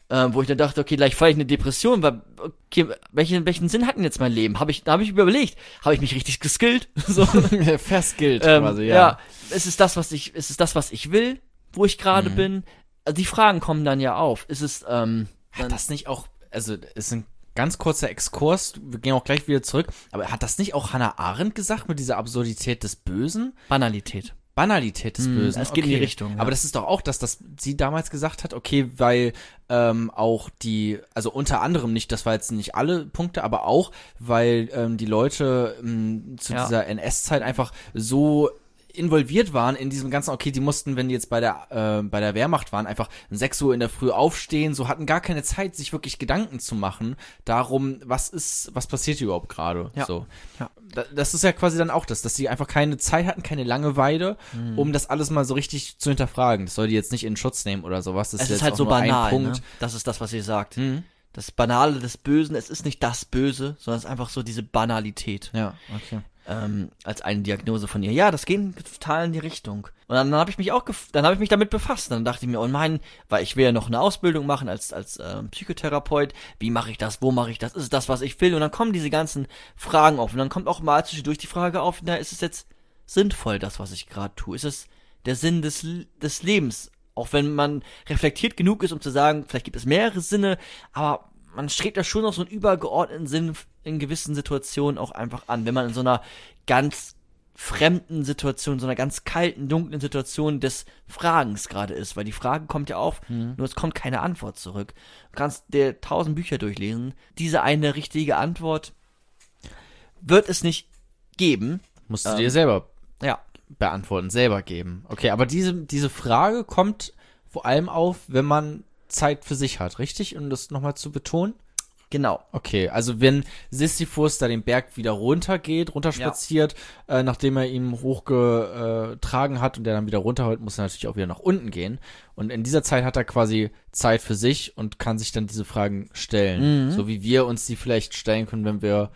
äh, wo ich dann dachte, okay, gleich falle ich in eine Depression, weil, okay, welchen, welchen Sinn hat denn jetzt mein Leben? Hab ich, da habe ich überlegt, habe ich mich richtig geskillt? so, Festgilt ähm, quasi, ja. ja. ist es das, was ich, ist es das, was ich will, wo ich gerade Mhm. bin? Also die Fragen kommen dann ja auf. Ist es, ähm, Hat das nicht auch, also es ist ein ganz kurzer Exkurs, wir gehen auch gleich wieder zurück, aber hat das nicht auch Hannah Arendt gesagt mit dieser Absurdität des Bösen? Banalität. Banalität des Hm, Bösen. es geht in die Richtung, ja. Aber das ist doch auch das, dass sie damals gesagt hat, okay, weil ähm, auch die, also unter anderem nicht, das war jetzt nicht alle Punkte, aber auch, weil ähm, die Leute ähm, zu Ja. dieser NS-Zeit einfach so involviert waren in diesem ganzen, okay, die mussten, wenn die jetzt bei der, äh, bei der Wehrmacht waren, einfach um 6 Uhr in der Früh aufstehen, so hatten gar keine Zeit, sich wirklich Gedanken zu machen darum, was ist, was passiert hier überhaupt gerade. Ja. So. Ja. Da- Das ist ja quasi dann auch das, dass sie einfach keine Zeit hatten, keine Langeweile, Mhm. um das alles mal so richtig zu hinterfragen. Das soll die jetzt nicht in Schutz nehmen oder sowas. Das Es jetzt ist halt so banal, ne? Das ist das, was ihr sagt. Mhm. Das Banale des Bösen, es ist nicht das Böse, sondern es ist einfach so diese Banalität. Ja, okay. Ähm, als eine Diagnose von ihr. Ja, das geht total in die Richtung. Und dann habe ich mich auch, dann habe ich mich damit befasst. Dann dachte ich mir, oh mein, weil ich will ja noch eine Ausbildung machen als als ähm, Psychotherapeut. Wie mache ich das? Wo mache ich das? Ist das, was ich will? Und dann kommen diese ganzen Fragen auf. Und dann kommt auch mal zwischendurch die Frage auf: Na, ist es jetzt sinnvoll, das, was ich gerade tue? Ist es der Sinn des des Lebens? Auch wenn man reflektiert genug ist, um zu sagen, vielleicht gibt es mehrere Sinne, aber man strebt ja schon noch so einen übergeordneten Sinn in gewissen Situationen auch einfach an. Wenn man in so einer ganz fremden Situation, so einer ganz kalten, dunklen Situation des Fragens gerade ist, weil die Frage kommt ja auf, nur es kommt keine Antwort zurück. Du kannst dir tausend Bücher durchlesen. Diese eine richtige Antwort wird es nicht geben. Musst du Ähm, dir selber Ja, beantworten, selber geben. Okay, aber diese, diese Frage kommt vor allem auf, wenn man Zeit für sich hat, richtig? Um das nochmal zu betonen? genau. Okay, also wenn Sisyphus da den Berg wieder runtergeht, runterspaziert, äh, nachdem er ihn hochgetragen hat und der dann wieder runterholt, muss er natürlich auch wieder nach unten gehen. Und in dieser Zeit hat er quasi Zeit für sich und kann sich dann diese Fragen stellen. Mhm. So wie wir uns die vielleicht stellen können, wenn wir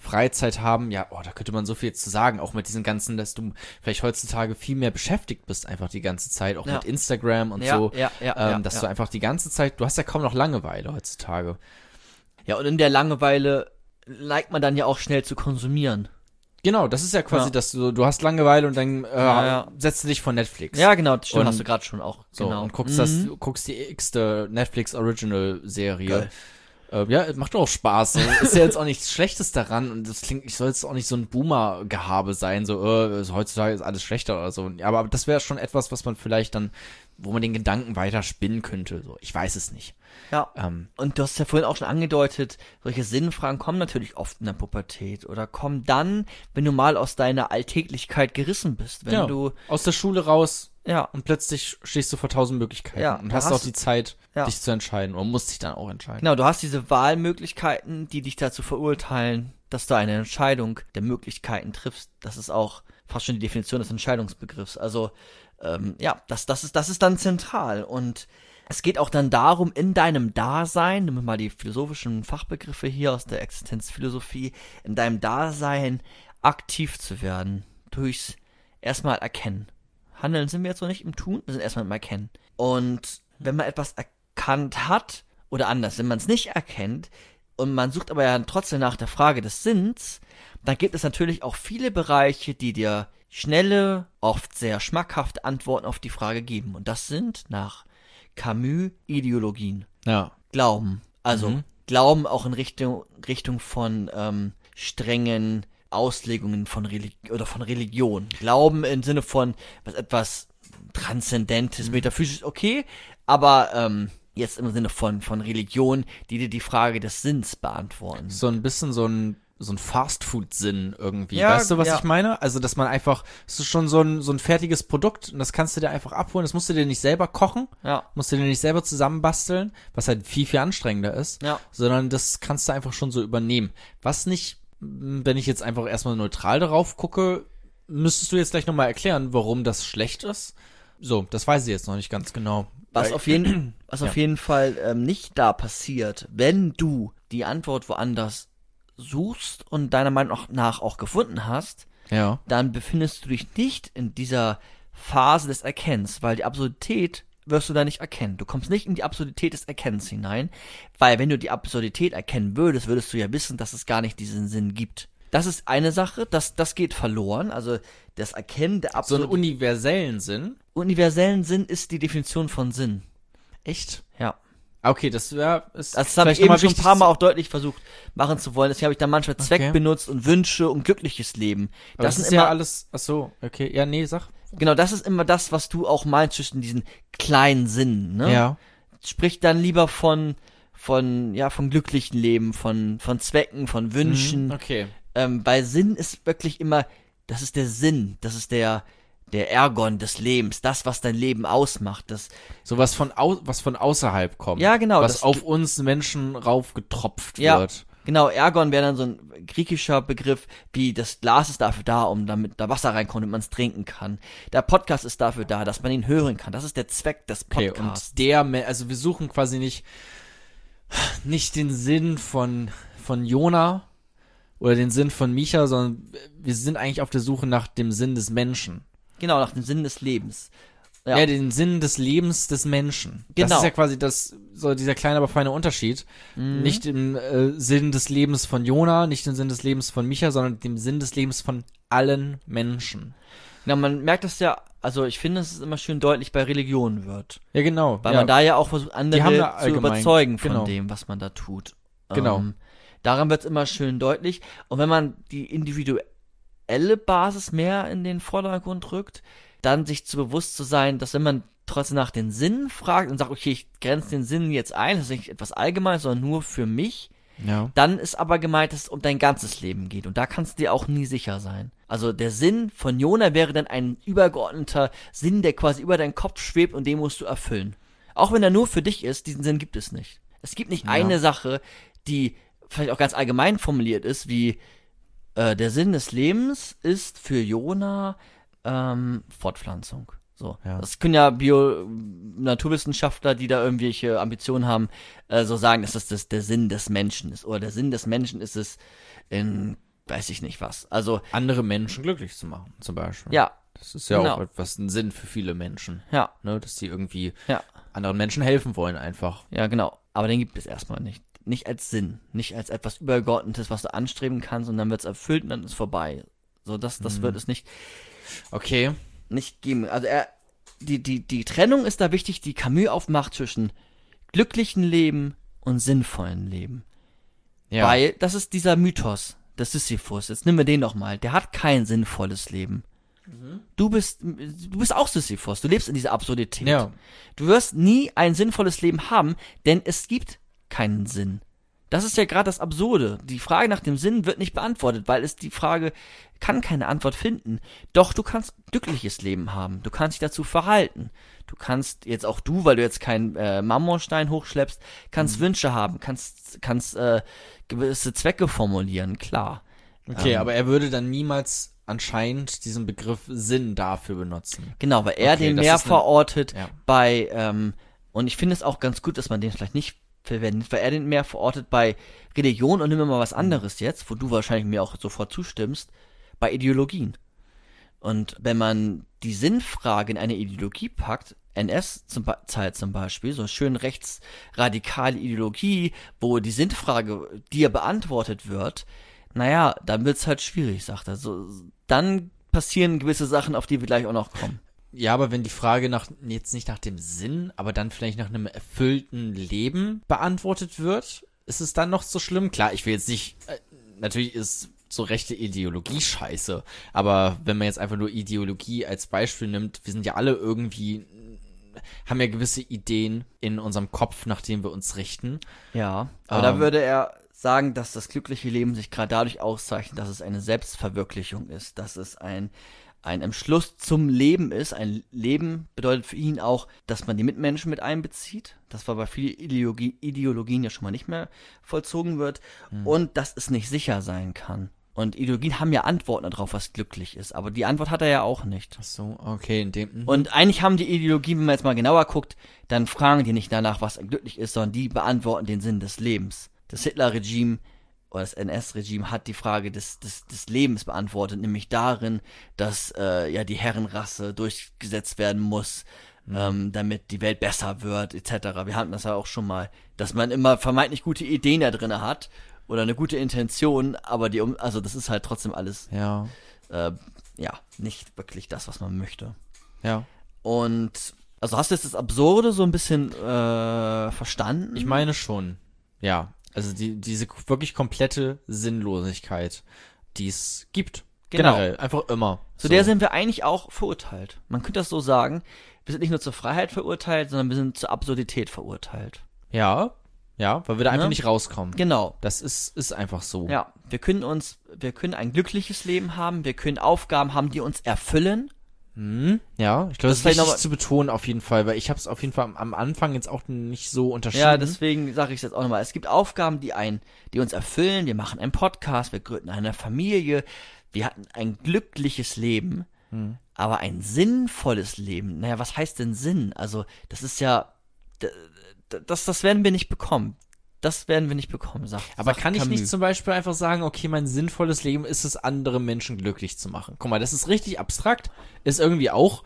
Freizeit haben. Ja, oh, da könnte man so viel zu sagen, auch mit diesen ganzen, dass du vielleicht heutzutage viel mehr beschäftigt bist, einfach die ganze Zeit, auch Ja. mit Instagram und Ja, so. ja, ja, ähm, dass du einfach die ganze Zeit, du hast ja kaum noch Langeweile heutzutage. Ja, und in der Langeweile neigt man dann ja auch schnell zu konsumieren. Genau, das ist ja quasi, dass du, du hast Langeweile und dann äh, setzt du dich vor Netflix. Ja, genau, das stimmt, hast du gerade schon auch. So, genau. und guckst Mhm. das, guckst die x-te Netflix Original Serie. Geil. Äh, ja, macht doch auch Spaß. So. ist ja jetzt auch nichts Schlechtes daran und das klingt, ich soll jetzt auch nicht so ein Boomer-Gehabe sein, so, äh, so heutzutage ist alles schlechter oder so. Ja, aber das wäre schon etwas, was man vielleicht dann, wo man den Gedanken weiter spinnen könnte. So, ich weiß es nicht. Ja. Ähm, Und du hast ja vorhin auch schon angedeutet, solche Sinnfragen kommen natürlich oft in der Pubertät oder kommen dann, wenn du mal aus deiner Alltäglichkeit gerissen bist. Wenn ja, du, aus der Schule raus ja, und plötzlich stehst du vor tausend Möglichkeiten Ja, und hast hast auch die Zeit, Ja. dich zu entscheiden oder musst dich dann auch entscheiden. genau, du hast diese Wahlmöglichkeiten, die dich dazu verurteilen, dass du eine Entscheidung der Möglichkeiten triffst. Das ist auch fast schon die Definition des Entscheidungsbegriffs. Also, ähm, ja, das, das ist, das ist dann zentral und es geht auch dann darum, in deinem Dasein, wir mal die philosophischen Fachbegriffe hier aus der Existenzphilosophie, in deinem Dasein aktiv zu werden. Durchs erstmal erkennen. Handeln sind wir jetzt noch nicht im Tun, wir sind erstmal im Erkennen. Und wenn man etwas erkannt hat, oder anders, wenn man es nicht erkennt, und man sucht aber ja trotzdem nach der Frage des Sinns, dann gibt es natürlich auch viele Bereiche, die dir schnelle, oft sehr schmackhafte Antworten auf die Frage geben. Und das sind nach Camus Ideologien. Ja. Glauben. Also Mhm. Glauben auch in Richtung, Richtung von ähm, strengen Auslegungen von Religion oder von Religion. Glauben im Sinne von was etwas Transzendentes, Metaphysisches, okay, aber ähm, jetzt im Sinne von, von Religion, die dir die Frage des Sinns beantworten. so ein bisschen so ein so ein Fastfood-Sinn irgendwie. Ja, weißt du, was ja. ich meine? Also, dass man einfach, es ist schon so ein, so ein fertiges Produkt und das kannst du dir einfach abholen. Das musst du dir nicht selber kochen, Ja. musst du dir nicht selber zusammenbasteln, was halt viel, viel anstrengender ist, Ja. sondern das kannst du einfach schon so übernehmen. Was nicht, wenn ich jetzt einfach erstmal neutral darauf gucke, müsstest du jetzt gleich nochmal erklären, warum das schlecht ist. So, das weiß ich jetzt noch nicht ganz genau. Was auf jeden, was Ja. auf jeden Fall ähm, nicht da passiert, wenn du die Antwort woanders suchst und deiner Meinung nach auch gefunden hast, Ja. dann befindest du dich nicht in dieser Phase des Erkennens, weil die Absurdität wirst du da nicht erkennen. Du kommst nicht in die Absurdität des Erkennens hinein, weil wenn du die Absurdität erkennen würdest, würdest du ja wissen, dass es gar nicht diesen Sinn gibt. Das ist eine Sache, das, das geht verloren. Also das Erkennen der So einen universellen Sinn. universellen Sinn ist die Definition von Sinn. Echt? Ja. Okay, das wäre, ist Das habe ich eben schon ein paar Mal auch deutlich versucht machen zu wollen. Deswegen habe ich dann manchmal Zweck Okay. benutzt und Wünsche und glückliches Leben. Das, das, ist immer, ja alles. Ach so, okay. Ja, nee, sag. Genau, das ist immer das, was du auch meinst zwischen diesen kleinen Sinnen, ne? Ja. Sprich dann lieber von, von, ja, von glücklichen Leben, von, von Zwecken, von Wünschen. Mhm, Okay. Ähm, weil Sinn ist wirklich immer, das ist der Sinn, das ist der, der Ergon des Lebens, das, was dein Leben ausmacht, das, Sowas von, au was von außerhalb kommt. Ja, genau, Was das- auf uns Menschen raufgetropft Ja. wird. Genau, Ergon wäre dann so ein griechischer Begriff, wie das Glas ist dafür da, um damit da Wasser reinkommt und man es trinken kann. Der Podcast ist dafür da, dass man ihn hören kann. Das ist der Zweck des Okay, Podcasts. und der, also wir suchen quasi nicht, nicht den Sinn von, von Jona oder den Sinn von Micha, sondern wir sind eigentlich auf der Suche nach dem Sinn des Menschen. genau, nach dem Sinn des Lebens. Ja. Ja, den Sinn des Lebens des Menschen. Das Genau. ist ja quasi das, so dieser kleine, aber feine Unterschied. Mhm. Nicht im äh, Sinn des Lebens von Jona, nicht im Sinn des Lebens von Micha, sondern dem Sinn des Lebens von allen Menschen. Ja, man merkt das ja, also ich finde, dass es immer schön deutlich bei Religionen wird. Ja, genau. Weil ja. man da ja auch versucht, andere zu überzeugen von genau. dem, was man da tut. Genau. Ähm, daran wird es immer schön deutlich. Und wenn man die individuelle Basis mehr in den Vordergrund rückt, dann sich zu bewusst zu sein, dass wenn man trotzdem nach den Sinnen fragt und sagt, okay, ich grenze den Sinn jetzt ein, das ist nicht etwas Allgemeines, sondern nur für mich, ja. dann ist aber gemeint, dass es um dein ganzes Leben geht. Und da kannst du dir auch nie sicher sein. Also der Sinn von Jona wäre dann ein übergeordneter Sinn, der quasi über deinen Kopf schwebt und den musst du erfüllen. Auch wenn er nur für dich ist, diesen Sinn gibt es nicht. Es gibt nicht Ja. eine Sache, die vielleicht auch ganz allgemein formuliert ist, wie äh, der Sinn des Lebens ist für Jona ähm, Fortpflanzung. So. Ja. Das können ja Bio Naturwissenschaftler, die da irgendwelche Ambitionen haben, äh, so sagen, dass das, das der Sinn des Menschen ist. Oder der Sinn des Menschen ist es in weiß ich nicht was. Also, Andere Menschen glücklich zu machen, zum Beispiel. ja, Das ist ja Genau. auch etwas ein Sinn für viele Menschen, ja, ne? Dass die irgendwie ja, anderen Menschen helfen wollen einfach. ja, genau. Aber den gibt es erstmal nicht. Nicht als Sinn, nicht als etwas Übergeordnetes, was du anstreben kannst und dann wird es erfüllt und dann ist vorbei. So, das, das wird es nicht, Okay. nicht geben. Also er, die, die, die Trennung ist da wichtig, die Camus aufmacht zwischen glücklichen Leben und sinnvollen Leben. Ja. Weil das ist dieser Mythos des Sisyphus. Jetzt nehmen wir den noch mal. Der hat kein sinnvolles Leben. Du bist, du bist auch Sisyphus. Du lebst in dieser Absurdität. Ja. Du wirst nie ein sinnvolles Leben haben, denn es gibt keinen Sinn. Das ist ja gerade das Absurde. Die Frage nach dem Sinn wird nicht beantwortet, weil es die Frage kann keine Antwort finden. Doch du kannst glückliches Leben haben. Du kannst dich dazu verhalten. Du kannst jetzt auch du, weil du jetzt keinen äh, Marmorstein hochschleppst, kannst Wünsche haben, kannst kannst äh, gewisse Zwecke formulieren. Klar. Okay, Ähm. aber er würde dann niemals anscheinend diesen Begriff Sinn dafür benutzen. Genau, weil er Okay, den mehr eine- verortet Ja. bei, ähm, und ich finde es auch ganz gut, dass man den vielleicht nicht verwendet, weil er den mehr verortet bei Religion und nimm mal was anderes jetzt, wo du wahrscheinlich mir auch sofort zustimmst, bei Ideologien. Und wenn man die Sinnfrage in eine Ideologie packt, NS-Zeit zum Beispiel, so eine schön rechtsradikale Ideologie, wo die Sinnfrage dir beantwortet wird, naja, dann wird's halt schwierig, sagt er. So, dann passieren gewisse Sachen, auf die wir gleich auch noch kommen. Ja, aber wenn die Frage nach, jetzt nicht nach dem Sinn, aber dann vielleicht nach einem erfüllten Leben beantwortet wird, ist es dann noch so schlimm? Klar, ich will jetzt nicht, äh, natürlich ist so rechte Ideologie scheiße, aber wenn man jetzt einfach nur Ideologie als Beispiel nimmt, wir sind ja alle irgendwie, haben ja gewisse Ideen in unserem Kopf, nach denen wir uns richten. Ja, aber da Ähm. würde er sagen, dass das glückliche Leben sich gerade dadurch auszeichnet, dass es eine Selbstverwirklichung ist, dass es ein, ein Entschluss zum Leben ist. Ein Leben bedeutet für ihn auch, dass man die Mitmenschen mit einbezieht. Das war bei vielen Ideologie, Ideologien ja schon mal nicht mehr vollzogen wird. Und dass es nicht sicher sein kann. Und Ideologien haben ja Antworten darauf, was glücklich ist. Aber die Antwort hat er ja auch nicht. Ach so, okay, in dem, mhm. Und eigentlich haben die Ideologien, wenn man jetzt mal genauer guckt, dann fragen die nicht danach, was glücklich ist, sondern die beantworten den Sinn des Lebens. Das Hitler-Regime oder das NS-Regime hat die Frage des, des, des Lebens beantwortet, nämlich darin, dass äh, ja die Herrenrasse durchgesetzt werden muss, ähm, damit die Welt besser wird, etc. Wir hatten das ja auch schon mal, dass man immer vermeintlich gute Ideen da drin hat oder eine gute Intention, aber die, um- also das ist halt trotzdem alles, ja, äh, ja, nicht wirklich das, was man möchte. ja. Und also hast du jetzt das Absurde so ein bisschen äh, verstanden? Ich meine schon, ja. Also die, diese wirklich komplette Sinnlosigkeit, die es gibt. Genau. Generell, einfach immer. zu der sind wir eigentlich auch verurteilt. Man könnte das so sagen. Wir sind nicht nur zur Freiheit verurteilt, sondern wir sind zur Absurdität verurteilt. Ja, ja, weil wir da einfach Ne? nicht rauskommen. Genau. Das ist, ist einfach so. Ja, wir können uns, wir können ein glückliches Leben haben, wir können Aufgaben haben, die uns erfüllen. Hm, ja, ich glaube, das Das ist wichtig zu betonen auf jeden Fall, weil ich habe es auf jeden Fall am, Anfang jetzt auch nicht so unterschieden. Ja, deswegen sage ich es jetzt auch nochmal. Es gibt Aufgaben, die ein, die uns erfüllen. Wir machen einen Podcast, wir gründen eine Familie, wir hatten ein glückliches Leben, aber ein sinnvolles Leben. Naja, was heißt denn Sinn? Also, das ist ja, das, das werden wir nicht bekommen. Das werden wir nicht bekommen, sagt Aber sagt kann ich nicht Camus. zum Beispiel einfach sagen, okay, mein sinnvolles Leben ist es, andere Menschen glücklich zu machen? Guck mal, das ist richtig abstrakt, ist irgendwie auch,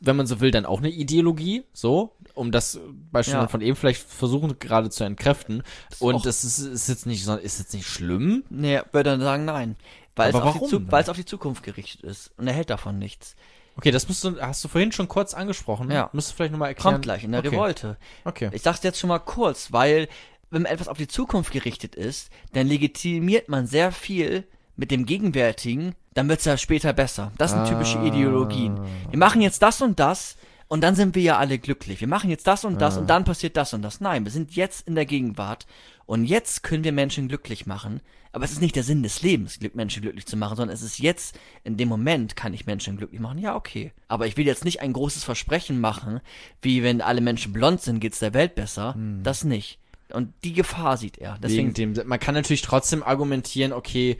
wenn man so will, dann auch eine Ideologie, so, um das Beispiel Ja. von eben vielleicht versuchen gerade zu entkräften. Und auch- das ist, ist jetzt nicht ist jetzt nicht schlimm. Nee, würde dann sagen nein. Weil es, die warum denn? weil es auf die Zukunft gerichtet ist. Und er hält davon nichts. Okay, das musst du, hast du vorhin schon kurz angesprochen. Ja. Müsstest du vielleicht nochmal erklären. Kommt gleich in der okay. Revolte. Okay. Ich sag's jetzt schon mal kurz, weil wenn etwas auf die Zukunft gerichtet ist, dann legitimiert man sehr viel mit dem Gegenwärtigen, dann wird's ja später besser. Das sind typische Ah. Ideologien. Wir machen jetzt das und das und dann sind wir ja alle glücklich. Wir machen jetzt das und Ah. das und dann passiert das und das. Nein, wir sind jetzt in der Gegenwart und jetzt können wir Menschen glücklich machen. Aber es ist nicht der Sinn des Lebens, Menschen glücklich zu machen, sondern es ist jetzt, in dem Moment kann ich Menschen glücklich machen. Ja, okay. Aber ich will jetzt nicht ein großes Versprechen machen, wie wenn alle Menschen blond sind, geht's der Welt besser. Das nicht. Und die Gefahr sieht er. Deswegen, Wegen dem, man kann natürlich trotzdem argumentieren, okay,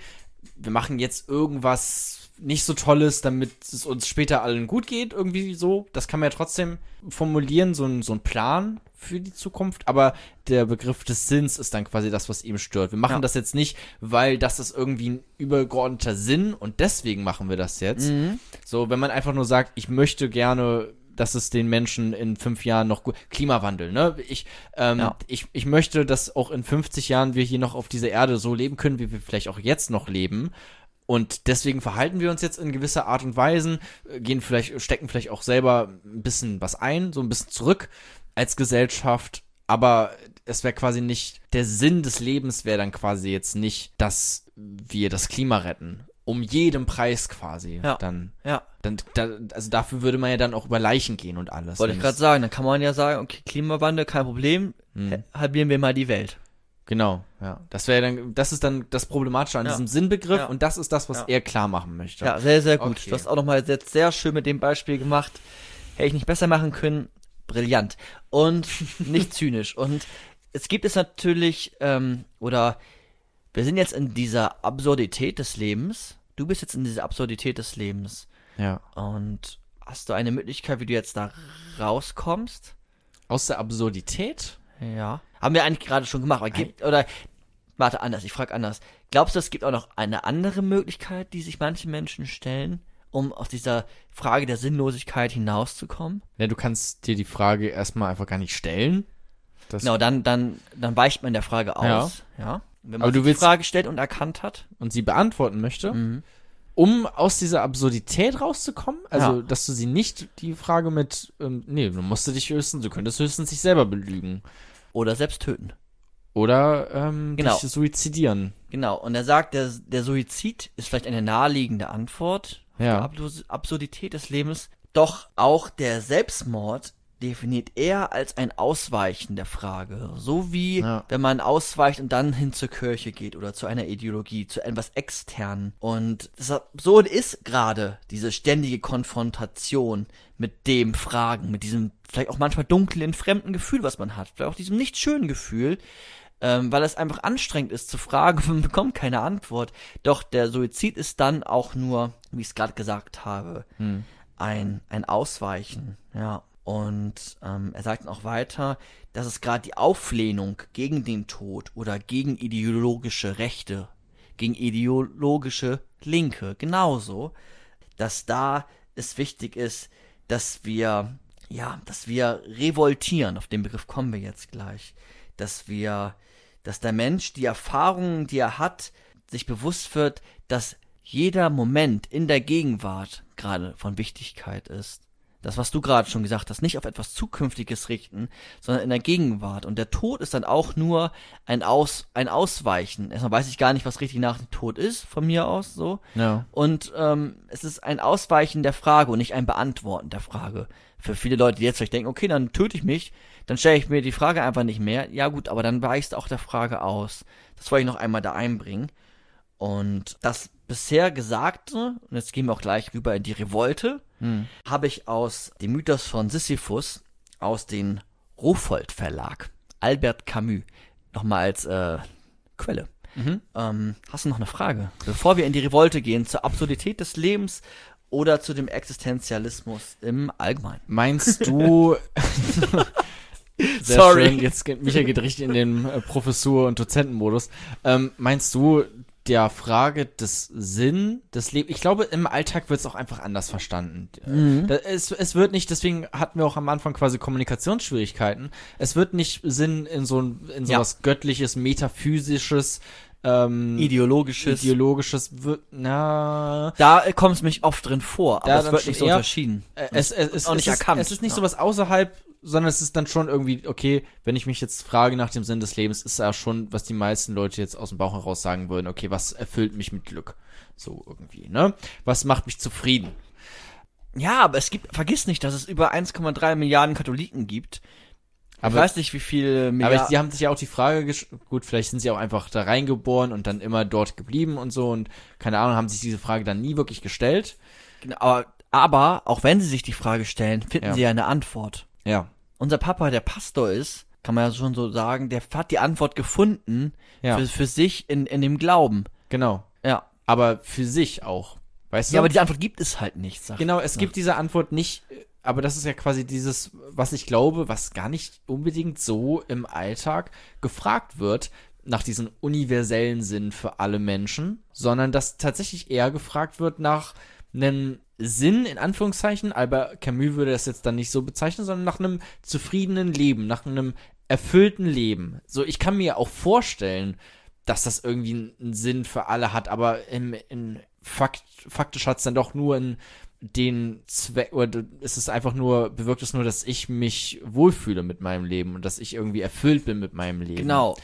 wir machen jetzt irgendwas nicht so Tolles, damit es uns später allen gut geht, irgendwie so. Das kann man ja trotzdem formulieren, so ein, so ein Plan für die Zukunft. Aber der Begriff des Sinns ist dann quasi das, was ihm stört. Wir machen Ja. das jetzt nicht, weil das ist irgendwie ein übergeordneter Sinn und deswegen machen wir das jetzt. Mhm. So, wenn man einfach nur sagt, ich möchte gerne dass es den Menschen in fünf Jahren noch gut. Klimawandel, ne? Ich, ähm, Ja. ich, ich möchte, dass auch in 50 Jahren wir hier noch auf dieser Erde so leben können, wie wir vielleicht auch jetzt noch leben. Und deswegen verhalten wir uns jetzt in gewisser Art und Weise, äh, gehen vielleicht, stecken vielleicht auch selber ein bisschen was ein, so ein bisschen zurück als Gesellschaft. Aber es wäre quasi nicht, der Sinn des Lebens wäre dann quasi jetzt nicht, dass wir das Klima retten. Um jeden Preis quasi. Ja. Dann, ja. dann, da, also dafür würde man ja dann auch über Leichen gehen und alles. Wollte ich gerade sagen, dann kann man ja sagen, okay, Klimawandel, kein Problem, Hm. halbieren wir mal die Welt. Genau, ja. Das wäre dann, das ist dann das Problematische an Ja. diesem Sinnbegriff Ja. und das ist das, was Ja. er klar machen möchte. Ja, sehr, sehr gut. Okay. Du hast auch nochmal jetzt sehr schön mit dem Beispiel gemacht. Hätte ich nicht besser machen können. Brillant. Und nicht zynisch. Und es gibt es natürlich, ähm, oder wir sind jetzt in dieser Absurdität des Lebens. Du bist jetzt in dieser Absurdität des Lebens. ja. Und hast du eine Möglichkeit, wie du jetzt da rauskommst? Aus der Absurdität? Ja. Haben wir eigentlich gerade schon gemacht. Aber gibt, oder, warte, anders, ich frage anders. Glaubst du, es gibt auch noch eine andere Möglichkeit, die sich manche Menschen stellen, um aus dieser Frage der Sinnlosigkeit hinauszukommen? Ja, du kannst dir die Frage erstmal einfach gar nicht stellen. Das, Genau, dann, dann, dann weicht man der Frage aus. Ja. Wenn man Aber du die willst- Frage stellt und erkannt hat. Und sie beantworten möchte, Mhm. um aus dieser Absurdität rauszukommen. Also, Ja. dass du sie nicht die Frage mit, ähm, nee, du musst dich höchstens, du könntest höchstens sich selber belügen. Oder selbst töten. Oder ähm, Genau. dich suizidieren. Genau. Und er sagt, der, der Suizid ist vielleicht eine naheliegende Antwort Ja. Abs Absurdität des Lebens. Doch auch der Selbstmord definiert er als ein Ausweichen der Frage. So wie Ja. wenn man ausweicht und dann hin zur Kirche geht oder zu einer Ideologie, zu etwas externen. Und das Absurde ist gerade diese ständige Konfrontation mit dem Fragen, mit diesem vielleicht auch manchmal dunklen, fremden Gefühl, was man hat. Vielleicht auch diesem nicht schönen Gefühl, ähm, weil es einfach anstrengend ist zu fragen, man bekommt keine Antwort. Doch der Suizid ist dann auch nur, wie ich es gerade gesagt habe, ein, ein Ausweichen, ja. Und ähm, er sagt auch weiter, dass es gerade die Auflehnung gegen den Tod oder gegen ideologische Rechte, gegen ideologische Linke, genauso, dass da es wichtig ist, dass wir, ja, dass wir revoltieren, auf den Begriff kommen wir jetzt gleich, dass wir, dass der Mensch die Erfahrungen, die er hat, sich bewusst wird, dass jeder Moment in der Gegenwart gerade von Wichtigkeit ist. Das, was du gerade schon gesagt hast, nicht auf etwas Zukünftiges richten, sondern in der Gegenwart. Und der Tod ist dann auch nur ein, Aus, ein Ausweichen. Erstmal weiß ich gar nicht, was richtig nach dem Tod ist, von mir aus so. Ja. Und ähm, es ist ein Ausweichen der Frage und nicht ein Beantworten der Frage. Für viele Leute, die jetzt vielleicht denken, okay, dann töte ich mich, dann stelle ich mir die Frage einfach nicht mehr. Ja gut, aber dann weichst auch der Frage aus. Das wollte ich noch einmal da einbringen. Und das bisher Gesagte, und jetzt gehen wir auch gleich rüber in die Revolte, habe ich aus dem Mythos von Sisyphus aus dem Rowold Verlag, Albert Camus, nochmal als äh, Quelle. Ähm, hast du noch eine Frage? Bevor wir in die Revolte gehen, zur Absurdität des Lebens oder zu dem Existenzialismus im Allgemeinen. Meinst du. Sehr Sorry. Schön. Jetzt geht Michael geht richtig in den äh, Professur- und Dozentenmodus. Ähm, meinst du der Frage des Sinn des Lebens? Ich glaube, im Alltag wird es auch einfach anders verstanden. Mhm. Es, es wird nicht, deswegen hatten wir auch am Anfang quasi Kommunikationsschwierigkeiten. Es wird nicht Sinn in so ein, in Ja. sowas göttliches, metaphysisches, ähm, Ideologisches. ideologisches, wird, na, da äh, kommt es mich oft drin vor, aber es wird nicht so unterschieden. Äh, es, es, es, auch nicht es ist, erkannt. Es ist nicht Ja. sowas außerhalb, sondern es ist dann schon irgendwie, okay, wenn ich mich jetzt frage nach dem Sinn des Lebens, ist ja schon, was die meisten Leute jetzt aus dem Bauch heraus sagen würden, okay, was erfüllt mich mit Glück? So irgendwie, ne? Was macht mich zufrieden? Ja, aber es gibt, vergiss nicht, dass es über 1,3 Milliarden Katholiken gibt. Aber- ich weiß nicht, wie viele Aber Milliarden. die haben sich ja auch die Frage, gesch- gut, vielleicht sind sie auch einfach da reingeboren und dann immer dort geblieben und so und keine Ahnung, haben sich diese Frage dann nie wirklich gestellt. Genau, aber, aber auch wenn sie sich die Frage stellen, finden Ja. sie ja eine Antwort. Ja. Unser Papa, der Pastor ist, kann man ja schon so sagen, der hat die Antwort gefunden Ja. für, für sich in, in dem Glauben. Genau. Ja. Aber für sich auch. Weißt du? Ja, aber die Antwort gibt es halt nicht, sag Genau, es gibt diese Antwort nicht, aber das ist ja quasi dieses, was ich glaube, was gar nicht unbedingt so im Alltag gefragt wird nach diesem universellen Sinn für alle Menschen, sondern dass tatsächlich eher gefragt wird nach einem Sinn, in Anführungszeichen, Albert Camus würde das jetzt dann nicht so bezeichnen, sondern nach einem zufriedenen Leben, nach einem erfüllten Leben. So, ich kann mir auch vorstellen, dass das irgendwie einen Sinn für alle hat, aber im, in Fakt, faktisch hat es dann doch nur in den Zweck, oder ist es einfach nur, bewirkt es nur, dass ich mich wohlfühle mit meinem Leben und dass ich irgendwie erfüllt bin mit meinem Leben. Genau.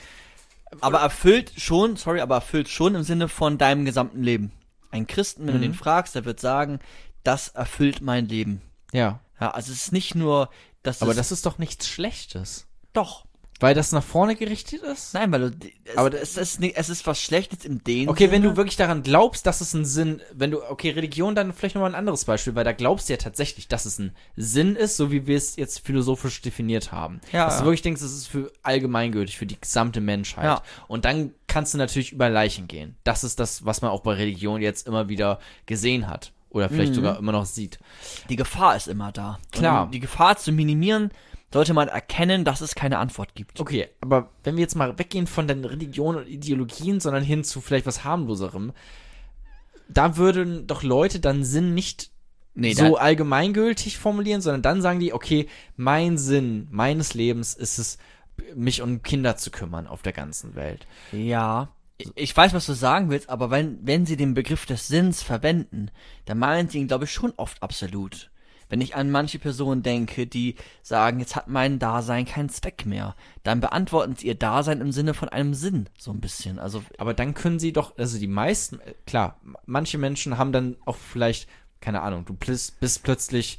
Aber erfüllt schon, sorry, aber erfüllt schon im Sinne von deinem gesamten Leben. Ein Christen, wenn Mhm. du den fragst, der wird sagen, das erfüllt mein Leben. Ja. Ja, also es ist nicht nur, dass Aber es, das ist doch nichts Schlechtes. doch. Weil das nach vorne gerichtet ist? Nein, weil du, es, Aber es ist nicht, es ist was Schlechtes im den Okay, wenn Sinne. du wirklich daran glaubst, dass es einen Sinn, wenn du, okay, Religion, dann vielleicht nochmal ein anderes Beispiel, weil da glaubst du ja tatsächlich, dass es ein Sinn ist, so wie wir es jetzt philosophisch definiert haben. Ja, dass du wirklich denkst, es ist für allgemeingültig, für die gesamte Menschheit. Ja. Und dann kannst du natürlich über Leichen gehen. Das ist das, was man auch bei Religion jetzt immer wieder gesehen hat. Oder vielleicht Mhm. sogar immer noch sieht. die Gefahr ist immer da. Klar. Und die Gefahr zu minimieren, sollte man erkennen, dass es keine Antwort gibt. Okay, aber wenn wir jetzt mal weggehen von den Religionen und Ideologien, sondern hin zu vielleicht was harmloserem, da würden doch Leute dann Sinn nicht Nee, so allgemeingültig formulieren, sondern dann sagen die, okay, mein Sinn meines Lebens ist es, mich um Kinder zu kümmern auf der ganzen Welt. Ja. Ich- Ich weiß, was du sagen willst, aber wenn, wenn sie den Begriff des Sinns verwenden, dann meinen sie ihn, glaube ich, schon oft absolut. Wenn ich an manche Personen denke, die sagen, jetzt hat mein Dasein keinen Zweck mehr, dann beantworten sie ihr Dasein im Sinne von einem Sinn, so ein bisschen. Also, Aber dann können sie doch, also die meisten, äh, klar, manche Menschen haben dann auch vielleicht, keine Ahnung, du bist, bist plötzlich,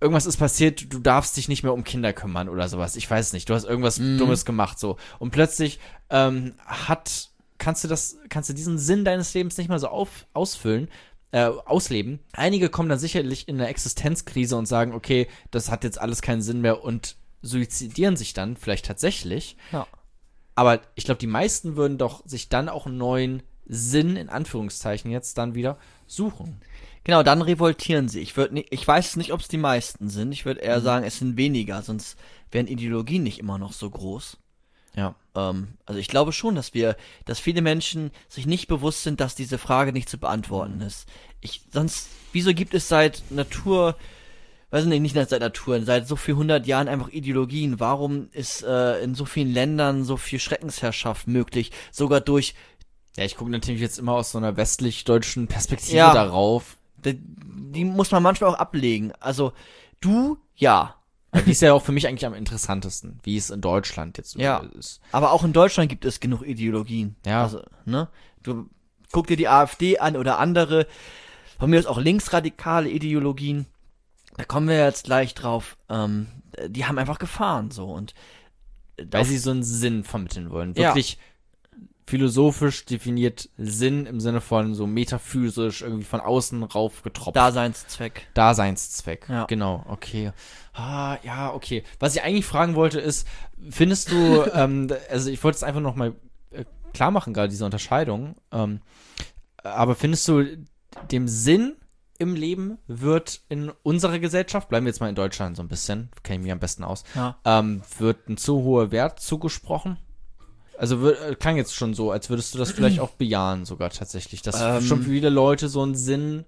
irgendwas ist passiert, du darfst dich nicht mehr um Kinder kümmern oder sowas. Ich weiß nicht, du hast irgendwas Mhm. Dummes gemacht, so. Und plötzlich ähm, hat, kannst du das, kannst du diesen Sinn deines Lebens nicht mehr so auf, ausfüllen, äh, ausleben. Einige kommen dann sicherlich in eine Existenzkrise und sagen, okay, das hat jetzt alles keinen Sinn mehr und suizidieren sich dann vielleicht tatsächlich. ja. Aber ich glaube, die meisten würden doch sich dann auch einen neuen Sinn, in Anführungszeichen jetzt dann wieder, suchen. Genau, dann revoltieren sie. Ich würde nicht, ich weiß nicht, ob es die meisten sind. Ich würde Mhm. eher sagen, es sind weniger, sonst wären Ideologien nicht immer noch so groß. Ja. Ähm, also ich glaube schon, dass wir, dass viele Menschen sich nicht bewusst sind, dass diese Frage nicht zu beantworten ist. Ich, sonst, wieso gibt es seit Natur, weiß nicht, nicht seit Natur, seit so viel hundert Jahren einfach Ideologien? Warum ist äh, in so vielen Ländern so viel Schreckensherrschaft möglich? Sogar durch, Ja, ich gucke natürlich jetzt immer aus so einer westlich-deutschen Perspektive Ja. darauf. die, die muss man manchmal auch ablegen. Also du, ja, die ist ja auch für mich eigentlich am interessantesten, wie es in Deutschland jetzt Ja. ist. Aber auch in Deutschland gibt es genug Ideologien. Ja. Also, ne? Du guck dir die AfD an oder andere, von mir aus auch linksradikale Ideologien. Da kommen wir jetzt gleich drauf. Ähm, die haben einfach Gefahren so und Weil sie so einen Sinn vermitteln wollen. Ja. Philosophisch definiert Sinn im Sinne von so metaphysisch irgendwie von außen raufgetropft. Daseinszweck. Daseinszweck. Ja. Genau, okay. Ah, ja, okay. Was ich eigentlich fragen wollte ist, findest du, ähm, also ich wollte es einfach nochmal äh, klar machen, gerade diese Unterscheidung, ähm, aber findest du, dem Sinn im Leben wird in unserer Gesellschaft, bleiben wir jetzt mal in Deutschland so ein bisschen, kenne ich mich am besten aus, Ja. ähm, wird ein zu hoher Wert zugesprochen? Also äh, klang jetzt schon so, als würdest du das vielleicht auch bejahen sogar tatsächlich, dass Ähm, schon viele Leute so einen Sinn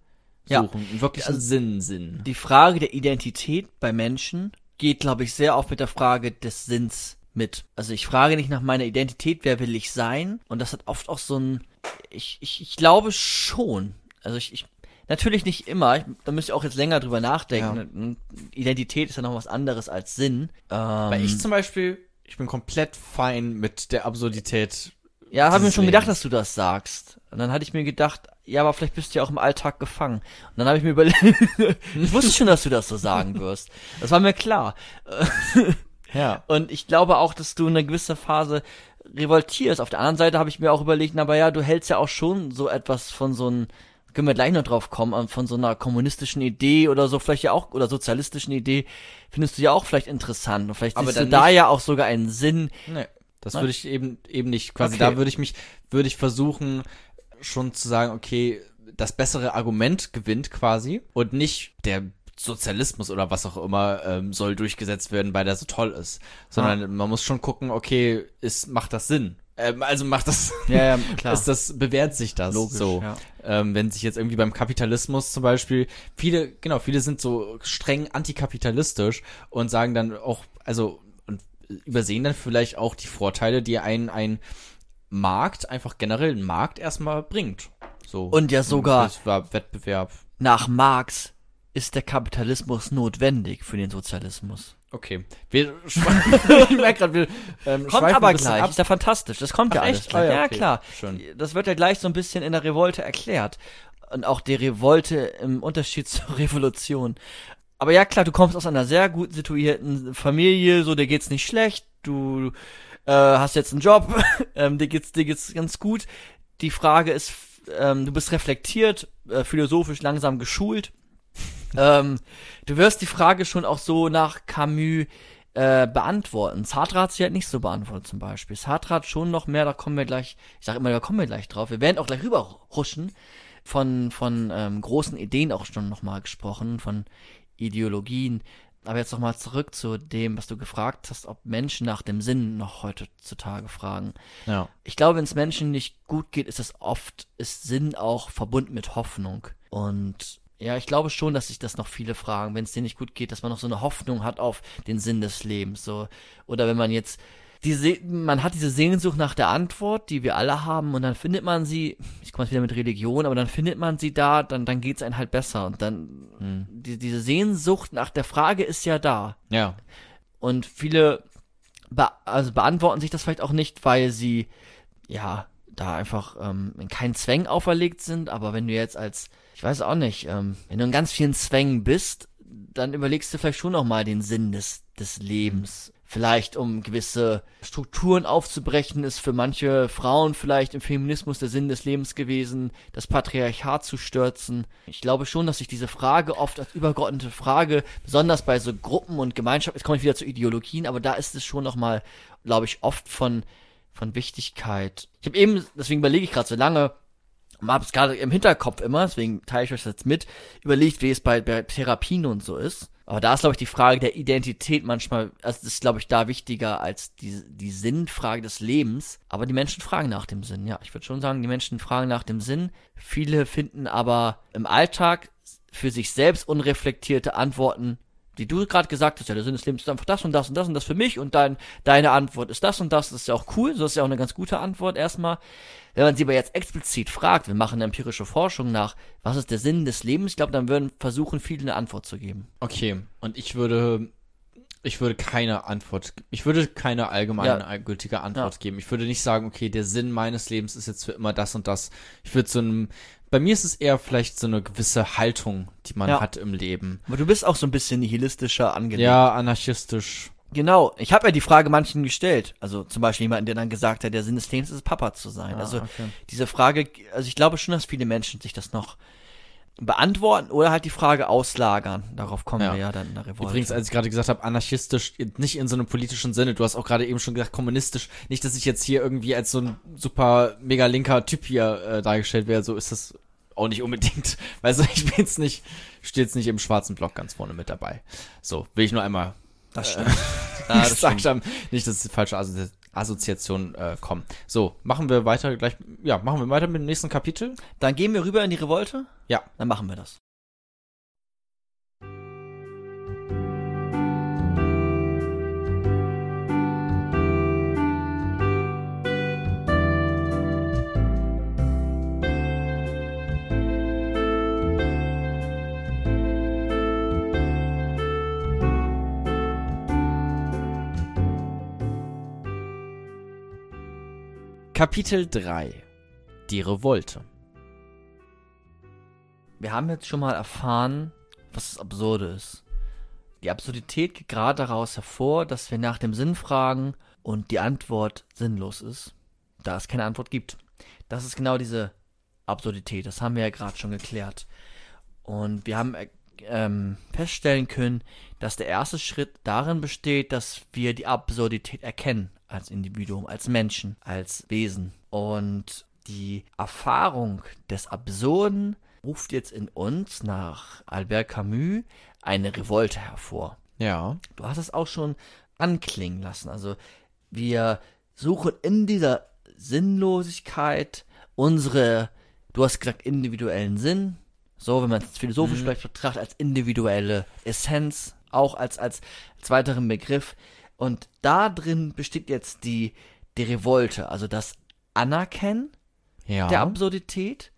Ja. suchen, einen wirklichen Also- Sinn, Sinn. Die Frage der Identität bei Menschen geht, glaube ich, sehr oft mit der Frage des Sinns mit. Also ich frage nicht nach meiner Identität, wer will ich sein? Und das hat oft auch so ein, ich, ich, ich glaube schon. Also ich, ich natürlich nicht immer, ich, da müsst ihr auch jetzt länger drüber nachdenken. Identität ist ja noch was anderes als Sinn. Ähm, Weil ich zum Beispiel, ich bin komplett fein mit der Absurdität. Ja, habe mir schon gedacht, dass du das sagst. Und dann hatte ich mir gedacht, ja, aber vielleicht bist du ja auch im Alltag gefangen. Und dann habe ich mir überlegt, ich wusste schon, dass du das so sagen wirst. Das war mir klar. Ja. Und ich glaube auch, dass du in einer gewissen Phase revoltierst. Auf der anderen Seite habe ich mir auch überlegt, aber ja, du hältst ja auch schon so etwas von so einem, können wir gleich noch drauf kommen, von so einer kommunistischen Idee oder so, vielleicht ja auch, oder sozialistischen Idee, findest du ja auch vielleicht interessant. Und vielleicht Aber siehst du da ja auch sogar einen Sinn. Nee, das Nein? würde ich eben eben nicht. Quasi Okay. da würde ich mich, würde ich versuchen, schon zu sagen, okay, das bessere Argument gewinnt quasi und nicht der Sozialismus oder was auch immer ähm, soll durchgesetzt werden, weil der so toll ist. Sondern man muss schon gucken, okay, ist, macht das Sinn? Ähm, also macht das, Ja, ja, klar. ist das, bewährt sich das Logisch, so? ja. Ähm, wenn sich jetzt irgendwie beim Kapitalismus zum Beispiel, viele, genau, viele sind so streng antikapitalistisch und sagen dann auch, also, und übersehen dann vielleicht auch die Vorteile, die ein, ein Markt, einfach generell ein Markt erstmal bringt. So. Und ja sogar- Wettbewerb. Nach Marx ist der Kapitalismus notwendig für den Sozialismus. Okay. Wir, ich merke gerade, wir ähm, Kommt aber gleich, ab. ist ja fantastisch. Das kommt ja Ach, alles echt? gleich. Ah, ja, ja, okay. klar. Schön. Das wird ja gleich so ein bisschen in der Revolte erklärt. Und auch die Revolte im Unterschied zur Revolution. Aber ja, klar, du kommst aus einer sehr gut situierten Familie, so dir geht's nicht schlecht, du äh, hast jetzt einen Job, ähm, dir geht's dir geht's ganz gut. Die Frage ist, ähm, du bist reflektiert, äh, philosophisch langsam geschult. Ähm, du wirst die Frage schon auch so nach Camus äh, beantworten. Sartre hat sie halt nicht so beantwortet zum Beispiel. Sartre hat schon noch mehr, da kommen wir gleich, ich sage immer, da kommen wir gleich drauf. Wir werden auch gleich rüberhuschen. Von, von ähm, großen Ideen auch schon nochmal gesprochen, von Ideologien. Aber jetzt nochmal zurück zu dem, was du gefragt hast, ob Menschen nach dem Sinn noch heutzutage fragen. Ja. Ich glaube, wenn es Menschen nicht gut geht, ist es oft, ist Sinn auch verbunden mit Hoffnung. Und ja, ich glaube schon, dass sich das noch viele fragen, wenn es denen nicht gut geht, dass man noch so eine Hoffnung hat auf den Sinn des Lebens. So. Oder wenn man jetzt diese, man hat diese Sehnsucht nach der Antwort, die wir alle haben, und dann findet man sie, ich komme jetzt wieder mit Religion, aber dann findet man sie da, dann, dann geht's einem halt besser. Und dann, die, diese Sehnsucht nach der Frage ist ja da. Ja. Und viele be also beantworten sich das vielleicht auch nicht, weil sie ja da einfach ähm, in keinen Zwängen auferlegt sind. Aber wenn du jetzt als, ich weiß auch nicht, ähm, wenn du in ganz vielen Zwängen bist, dann überlegst du vielleicht schon noch mal den Sinn des, des Lebens. Vielleicht um gewisse Strukturen aufzubrechen, ist für manche Frauen vielleicht im Feminismus der Sinn des Lebens gewesen, das Patriarchat zu stürzen. Ich glaube schon, dass sich diese Frage oft als übergeordnete Frage, besonders bei so Gruppen und Gemeinschaften, jetzt komme ich wieder zu Ideologien, aber da ist es schon nochmal, glaube ich, oft von, von Wichtigkeit. Ich habe eben, deswegen überlege ich gerade so lange, habe es gerade im Hinterkopf immer, deswegen teile ich euch das jetzt mit, überlegt, wie es bei, bei Therapien und so ist. Aber da ist, glaube ich, die Frage der Identität manchmal, also das ist, glaube ich, da wichtiger als die, die Sinnfrage des Lebens. Aber die Menschen fragen nach dem Sinn, ja. Ich würde schon sagen, die Menschen fragen nach dem Sinn. Viele finden aber im Alltag für sich selbst unreflektierte Antworten, die du gerade gesagt hast, ja, der Sinn des Lebens ist einfach das und das und das und das für mich und dein, deine Antwort ist das und das, das ist ja auch cool, so ist ja auch eine ganz gute Antwort erstmal. Wenn man sie aber jetzt explizit fragt, wir machen empirische Forschung nach, was ist der Sinn des Lebens, ich glaube, dann würden versuchen, viele eine Antwort zu geben. Okay. Und ich würde, ich würde keine Antwort, ich würde keine allgemeine, Ja. allgültige Antwort Ja. geben. Ich würde nicht sagen, okay, der Sinn meines Lebens ist jetzt für immer das und das. Ich würde so einem, bei mir ist es eher vielleicht so eine gewisse Haltung, die man Ja. hat im Leben. Aber du bist auch so ein bisschen nihilistischer angelegt. Ja, anarchistisch. Genau, ich habe ja die Frage manchen gestellt. Also zum Beispiel jemanden, der dann gesagt hat, der Sinn des Lebens ist Papa zu sein. Ah, also okay. diese Frage, also ich glaube schon, dass viele Menschen sich das noch beantworten oder halt die Frage auslagern. Darauf kommen Ja. wir ja dann in der Revolte. Übrigens, als ich gerade gesagt habe, anarchistisch, nicht in so einem politischen Sinne, du hast auch gerade eben schon gesagt, kommunistisch, nicht, dass ich jetzt hier irgendwie als so ein super mega linker Typ hier äh, dargestellt wäre, so ist das auch nicht unbedingt. Weißt du, ich bin jetzt nicht, stehe jetzt nicht im schwarzen Block ganz vorne mit dabei. So, will ich nur einmal das stimmt. Ja, das stimmt. haben, nicht, dass falsche Assozi Assoziationen äh, kommen. So, machen wir weiter gleich, ja, machen wir weiter mit dem nächsten Kapitel? Dann gehen wir rüber in die Revolte. Ja. Dann machen wir das. Kapitel 3 Die Revolte. Wir haben jetzt schon mal erfahren, was das Absurde ist. Die Absurdität geht gerade daraus hervor, dass wir nach dem Sinn fragen und die Antwort sinnlos ist, da es keine Antwort gibt. Das ist genau diese Absurdität, das haben wir ja gerade schon geklärt. Und wir haben äh, ähm, feststellen können, dass der erste Schritt darin besteht, dass wir die Absurdität erkennen als Individuum, als Menschen, als Wesen. Und die Erfahrung des Absurden ruft jetzt in uns nach Albert Camus eine Revolte hervor. Ja. Du hast es auch schon anklingen lassen. Also wir suchen in dieser Sinnlosigkeit unsere, du hast gesagt, individuellen Sinn. So, wenn man es philosophisch vielleicht betrachtet, als individuelle Essenz, auch als, als, als weiteren Begriff. Und da drin besteht jetzt die, die Revolte, also das Anerkennen Ja. der Absurdität,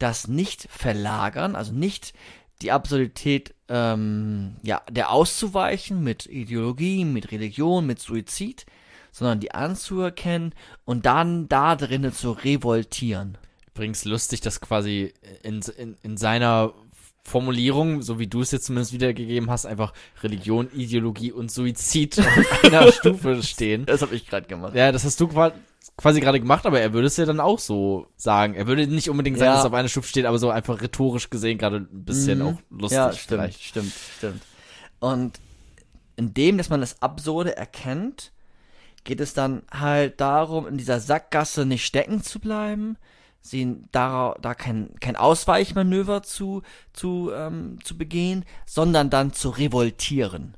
das nicht verlagern, also nicht die Absurdität ähm, ja, der auszuweichen mit Ideologie, mit Religion, mit Suizid, sondern die anzuerkennen und dann da drinnen zu revoltieren. Übrigens lustig, dass quasi in, in, in seiner Formulierung, so wie du es jetzt zumindest wiedergegeben hast, einfach Religion, Ideologie und Suizid auf einer Stufe stehen. Das habe ich gerade gemacht. Ja, das hast du qua- quasi gerade gemacht, aber er würde es ja dann auch so sagen. Er würde nicht unbedingt sagen, Ja. dass es auf einer Stufe steht, aber so einfach rhetorisch gesehen gerade ein bisschen Mhm. auch lustig Ja, stimmt, vielleicht. stimmt, stimmt. Und indem, dass man das Absurde erkennt, geht es dann halt darum, in dieser Sackgasse nicht stecken zu bleiben, sie da, da kein, kein Ausweichmanöver zu, zu, ähm, zu begehen, sondern dann zu revoltieren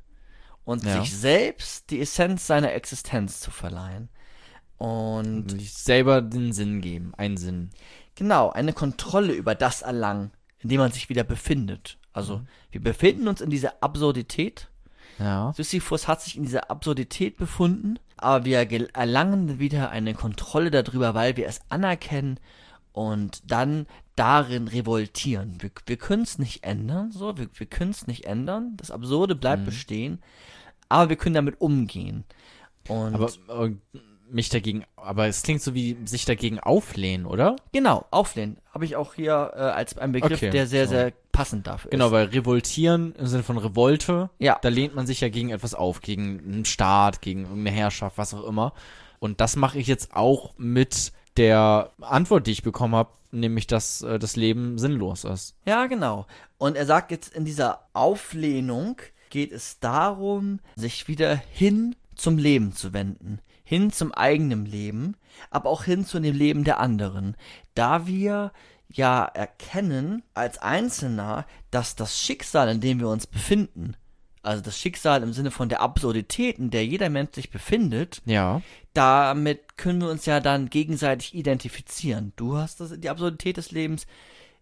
und Ja. sich selbst die Essenz seiner Existenz zu verleihen. Und Sich selber den Sinn geben, einen Sinn. Genau, eine Kontrolle über das erlangen, in dem man sich wieder befindet. Also, wir befinden uns in dieser Absurdität. Ja. Sisyphus hat sich in dieser Absurdität befunden, aber wir erlangen wieder eine Kontrolle darüber, weil wir es anerkennen und dann darin revoltieren. Wir, wir können es nicht ändern, so, wir, wir können es nicht ändern. Das Absurde bleibt bestehen, aber wir können damit umgehen. Und Aber mich dagegen, aber es klingt so wie sich dagegen auflehnen, oder? genau, auflehnen habe ich auch hier äh, als ein Begriff, Okay, der sehr, so. sehr passend dafür Genau, ist. weil revoltieren im Sinne von Revolte, Ja. da lehnt man sich ja gegen etwas auf, gegen einen Staat, gegen irgendeine Herrschaft, was auch immer. Und das mache ich jetzt auch mit der Antwort, die ich bekommen habe, nämlich, dass äh, das Leben sinnlos ist. Ja, genau. Und er sagt jetzt, in dieser Auflehnung geht es darum, sich wieder hin zum Leben zu wenden. Hin zum eigenen Leben, aber auch hin zu dem Leben der anderen. Da wir ja erkennen als Einzelner, dass das Schicksal, in dem wir uns befinden, also das Schicksal im Sinne von der Absurdität, in der jeder Mensch sich befindet, Ja. damit können wir uns ja dann gegenseitig identifizieren. Du hast das, die Absurdität des Lebens,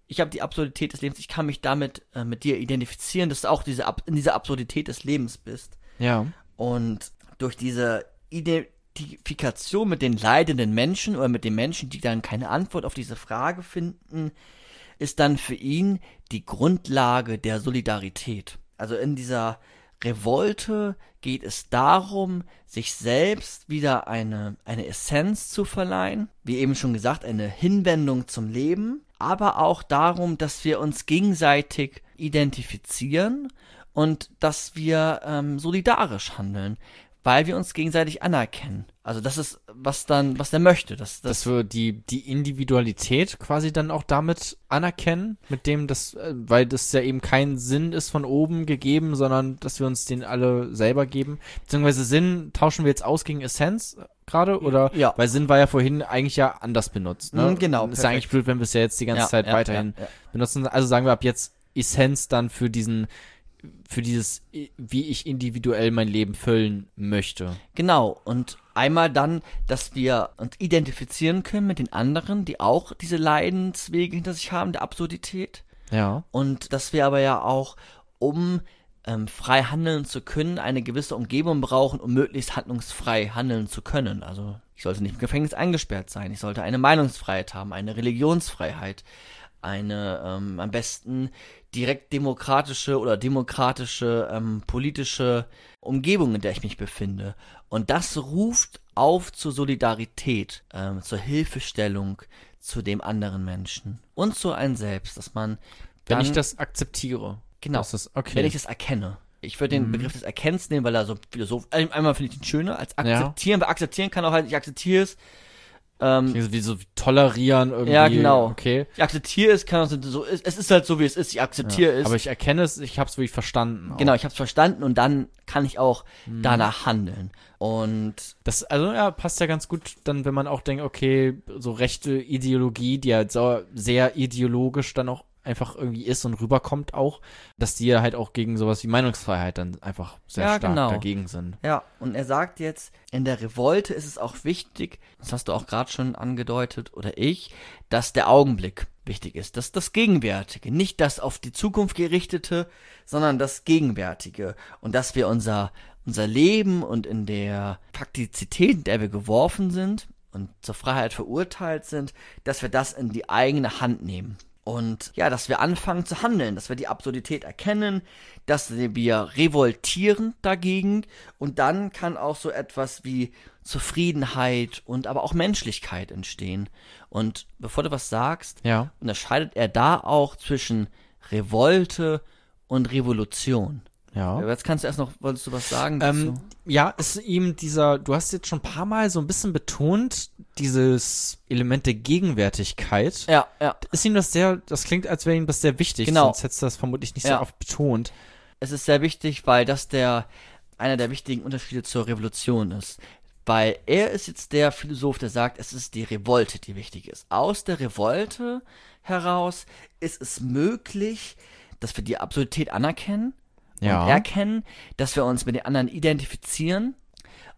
ich habe die Absurdität des Lebens, ich kann mich damit äh, mit dir identifizieren, dass du auch diese Ab in dieser Absurdität des Lebens bist. Ja. Und durch diese Identifikation mit den leidenden Menschen oder mit den Menschen, die dann keine Antwort auf diese Frage finden, ist dann für ihn die Grundlage der Solidarität. Also in dieser Revolte geht es darum, sich selbst wieder eine, eine Essenz zu verleihen, wie eben schon gesagt, eine Hinwendung zum Leben, aber auch darum, dass wir uns gegenseitig identifizieren und dass wir ähm, solidarisch handeln. Weil wir uns gegenseitig anerkennen. Also das ist, was dann, was der möchte. Das, das, dass wir die, die Individualität quasi dann auch damit anerkennen, mit dem das, äh, weil das ja eben kein Sinn ist von oben gegeben, sondern dass wir uns den alle selber geben. Beziehungsweise Sinn tauschen wir jetzt aus gegen Essenz gerade, oder? Ja. Weil Sinn war ja vorhin eigentlich ja anders benutzt, ne? Mhm, genau, Ist ja eigentlich blöd, wenn wir es ja jetzt die ganze Ja, Zeit ja, weiterhin benutzen. Also sagen wir ab jetzt Essenz dann für diesen, für dieses, wie ich individuell mein Leben füllen möchte. Genau, und einmal dann, dass wir uns identifizieren können mit den anderen, die auch diese Leidenswege hinter sich haben, der Absurdität. Ja. Und dass wir aber ja auch, um ähm, frei handeln zu können, eine gewisse Umgebung brauchen, um möglichst handlungsfrei handeln zu können. Also ich sollte nicht im Gefängnis eingesperrt sein, ich sollte eine Meinungsfreiheit haben, eine Religionsfreiheit, eine ähm, am besten direkt demokratische oder demokratische ähm, politische Umgebung, in der ich mich befinde. Und das ruft auf zur Solidarität, ähm, zur Hilfestellung zu dem anderen Menschen und zu einem selbst, dass man Wenn dann, ich das akzeptiere. Genau. Das okay. wenn ich das erkenne. Ich würde den Mhm. Begriff des Erkennens nehmen, weil er so philosophisch, einmal finde ich den schöner als akzeptieren, weil akzeptieren kann auch halt, ich akzeptiere es, ähm, Klingt wie so tolerieren irgendwie. Ja, genau. Okay. ich akzeptiere es, kann auch so, es es ist halt so, wie es ist, ich akzeptiere es. Aber ich erkenne es, ich habe es wirklich verstanden. auch. Genau, ich habe es verstanden und dann kann ich auch Mhm. danach handeln. Und Das, also ja, passt ja ganz gut dann, wenn man auch denkt, okay, so rechte Ideologie, die halt so sehr ideologisch dann auch einfach irgendwie ist und rüberkommt auch, dass die halt auch gegen sowas wie Meinungsfreiheit dann einfach sehr Ja, stark genau. dagegen sind. ja, und er sagt jetzt, in der Revolte ist es auch wichtig, das hast du auch gerade schon angedeutet oder ich, dass der Augenblick wichtig ist, dass das Gegenwärtige, nicht das auf die Zukunft gerichtete, sondern das Gegenwärtige und dass wir unser unser Leben und in der Faktizität, in der wir geworfen sind und zur Freiheit verurteilt sind, dass wir das in die eigene Hand nehmen. Und ja, dass wir anfangen zu handeln, dass wir die Absurdität erkennen, dass wir revoltieren dagegen und dann kann auch so etwas wie Zufriedenheit und aber auch Menschlichkeit entstehen. Und bevor du was sagst, Ja. unterscheidet er da auch zwischen Revolte und Revolution. Ja. Jetzt kannst du erst noch, wolltest du was sagen? Ähm, ja, ist ihm dieser, du hast jetzt schon ein paar Mal so ein bisschen betont, dieses Element der Gegenwärtigkeit. ja, ja. Ist ihm das sehr, das klingt, als wäre ihm das sehr wichtig, Genau. sonst hättest du das vermutlich nicht Ja. so oft betont. Es ist sehr wichtig, weil das der, einer der wichtigen Unterschiede zur Revolution ist. Weil er ist jetzt der Philosoph, der sagt, es ist die Revolte, die wichtig ist. Aus der Revolte heraus ist es möglich, dass wir die Absurdität anerkennen Ja. und erkennen, dass wir uns mit den anderen identifizieren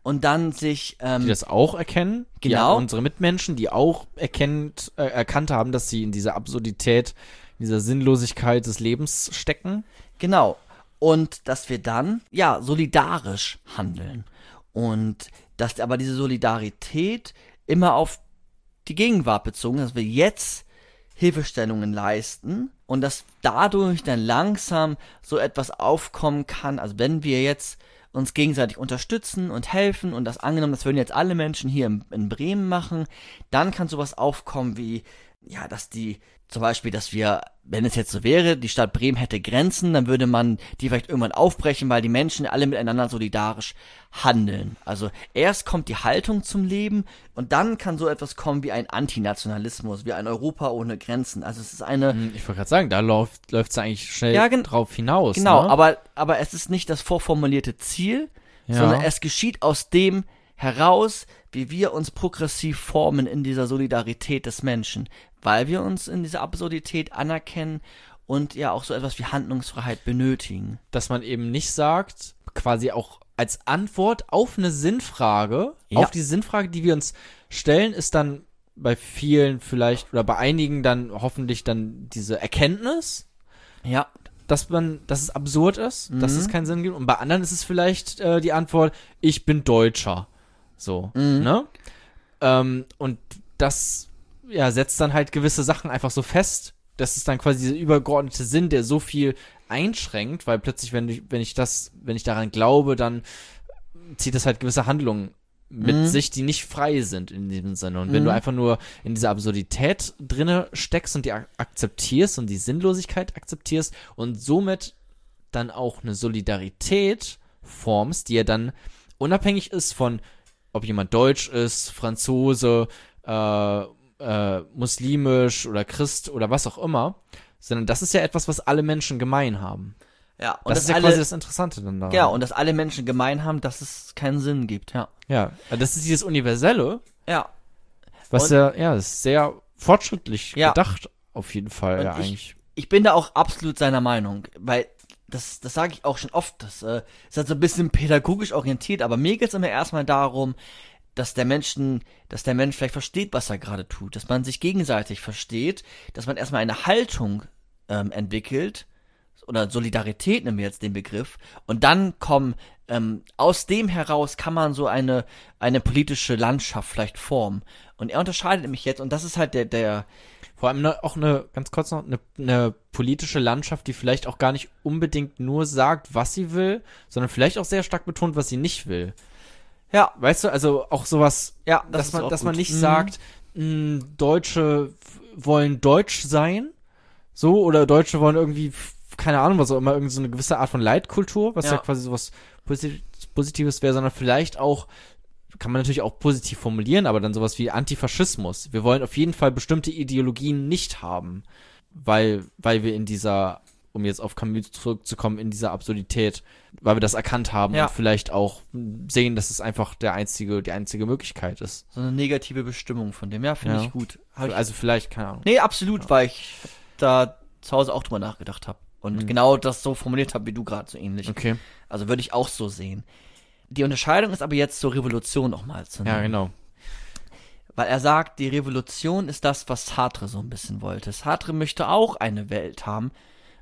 und dann sich ähm, die das auch erkennen. Die, Genau. unsere Mitmenschen, die auch erkennt, äh, erkannt haben, dass sie in dieser Absurdität, in dieser Sinnlosigkeit des Lebens stecken. Genau. Und dass wir dann, ja, solidarisch handeln. Und dass aber diese Solidarität immer auf die Gegenwart bezogen ist, dass wir jetzt Hilfestellungen leisten und dass dadurch dann langsam so etwas aufkommen kann. Also wenn wir jetzt uns gegenseitig unterstützen und helfen und das angenommen, das würden jetzt alle Menschen hier in, in Bremen machen, dann kann sowas aufkommen wie, ja, dass die, zum Beispiel, dass wir, wenn es jetzt so wäre, die Stadt Bremen hätte Grenzen, dann würde man die vielleicht irgendwann aufbrechen, weil die Menschen alle miteinander solidarisch handeln. Also erst kommt die Haltung zum Leben und dann kann so etwas kommen wie ein Antinationalismus, wie ein Europa ohne Grenzen. Also es ist eine, Hm, Ich wollte gerade sagen, da läuft es eigentlich schnell Ja, drauf hinaus. Genau, ne? aber, aber es ist nicht das vorformulierte Ziel, Ja. sondern es geschieht aus dem heraus, wie wir uns progressiv formen in dieser Solidarität des Menschen, weil wir uns in dieser Absurdität anerkennen und ja auch so etwas wie Handlungsfreiheit benötigen. dass man eben nicht sagt, quasi auch als Antwort auf eine Sinnfrage, Ja. auf die Sinnfrage, die wir uns stellen, ist dann bei vielen vielleicht oder bei einigen dann hoffentlich dann diese Erkenntnis, Ja, dass man, dass es absurd ist, dass Mhm. es keinen Sinn gibt. Und bei anderen ist es vielleicht äh, die Antwort, ich bin Deutscher. So, Mhm. ne? Ähm, und das ja, setzt dann halt gewisse Sachen einfach so fest. Das ist dann quasi dieser übergeordnete Sinn, der so viel einschränkt, weil plötzlich, wenn ich, wenn ich das, wenn ich daran glaube, dann zieht das halt gewisse Handlungen mit Mhm. sich, die nicht frei sind in diesem Sinne. Und wenn du Mhm. einfach nur in dieser Absurdität drinne steckst und die ak akzeptierst und die Sinnlosigkeit akzeptierst und somit dann auch eine Solidarität formst, die ja dann unabhängig ist von, ob jemand deutsch ist, Franzose, äh, äh, muslimisch oder Christ oder was auch immer, sondern das ist ja etwas, was alle Menschen gemein haben. Ja, und das dass ist ja alle, quasi das Interessante dann daran. ja, und dass alle Menschen gemein haben, dass es keinen Sinn gibt, ja. Ja, das ist dieses Universelle, Ja, was Und- ja, ja, das ist sehr fortschrittlich Ja. gedacht, auf jeden Fall, ja, ich- eigentlich. ich bin da auch absolut seiner Meinung, weil das, das sage ich auch schon oft, das äh, ist halt so ein bisschen pädagogisch orientiert, aber mir geht's immer erstmal darum, dass der Menschen, dass der Mensch vielleicht versteht, was er gerade tut, dass man sich gegenseitig versteht, dass man erstmal eine Haltung ähm, entwickelt oder Solidarität nehmen wir jetzt den Begriff und dann kommen ähm, aus dem heraus kann man so eine eine politische Landschaft vielleicht formen. Und er unterscheidet nämlich jetzt und das ist halt der der Vor allem ne, auch eine, ganz kurz noch, eine, eine politische Landschaft, die vielleicht auch gar nicht unbedingt nur sagt, was sie will, sondern vielleicht auch sehr stark betont, was sie nicht will. ja Weißt du, also auch sowas, ja das dass man, dass man nicht Mhm. sagt, mh, Deutsche f- wollen deutsch sein, so, oder Deutsche wollen irgendwie, keine Ahnung, was auch immer, irgendwie so eine gewisse Art von Leitkultur, was ja, Ja. quasi sowas Posi- Positives wäre, sondern vielleicht auch, kann man natürlich auch positiv formulieren, aber dann sowas wie Antifaschismus. Wir wollen auf jeden Fall bestimmte Ideologien nicht haben, weil, weil wir in dieser, um jetzt auf Camus zurückzukommen, in dieser Absurdität, weil wir das erkannt haben Ja. und vielleicht auch sehen, dass es einfach der einzige, die einzige Möglichkeit ist. So eine negative Bestimmung von dem. Ja, finde Ja. ich gut. Hab ich, Also vielleicht, keine Ahnung. nee, absolut, weil ich da zu Hause auch drüber nachgedacht habe. Und Mhm. genau das so formuliert habe wie du gerade so ähnlich. Okay. Also würde ich auch so sehen. Die Unterscheidung ist aber jetzt zur Revolution nochmal zu nehmen. Ja, genau. Weil er sagt, die Revolution ist das, was Sartre so ein bisschen wollte. Sartre möchte auch eine Welt haben.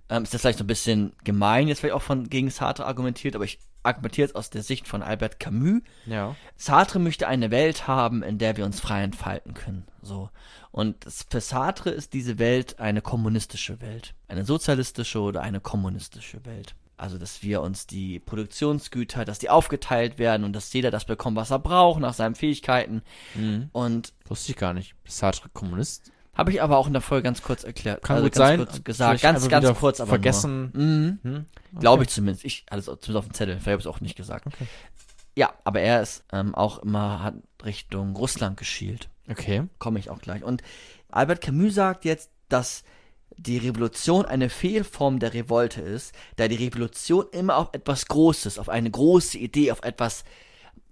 Ähm, ist das vielleicht so ein bisschen gemein, jetzt vielleicht auch von gegen Sartre argumentiert, aber ich argumentiere jetzt aus der Sicht von Albert Camus. Ja. Sartre möchte eine Welt haben, in der wir uns frei entfalten können. So. Und es- für Sartre ist diese Welt eine kommunistische Welt. Eine sozialistische oder eine kommunistische Welt. Also, dass wir uns die Produktionsgüter, dass die aufgeteilt werden und dass jeder das bekommt, was er braucht, nach seinen Fähigkeiten. Mhm. Und Wusste ich gar nicht. Sartre Kommunist? habe ich aber auch in der Folge ganz kurz erklärt. Kann also gut ganz sein. Kurz gesagt. Ganz, ganz kurz, aber vergessen. Nur. Mhm. Hm? Glaube ich zumindest. Ich es zumindest auf dem Zettel. Vielleicht habe ich es auch nicht gesagt. Okay. Ja, aber er ist ähm, auch immer hat Richtung Russland geschielt. Okay. komme ich auch gleich. Und Albert Camus sagt jetzt, dass die Revolution eine Fehlform der Revolte ist, da die Revolution immer auf etwas Großes, auf eine große Idee, auf etwas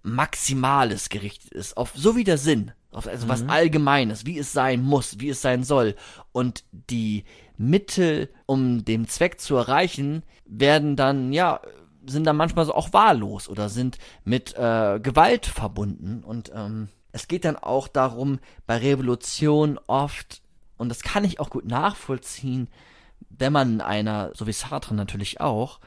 Maximales gerichtet ist, auf so wie der Sinn, auf also was Allgemeines, wie es sein muss, wie es sein soll. Und die Mittel, um den Zweck zu erreichen, werden dann, ja, sind dann manchmal so auch wahllos oder sind mit äh, Gewalt verbunden. Und ähm, es geht dann auch darum, bei Revolution oft, und das kann ich auch gut nachvollziehen, wenn man in einer, so wie Sartre natürlich auch,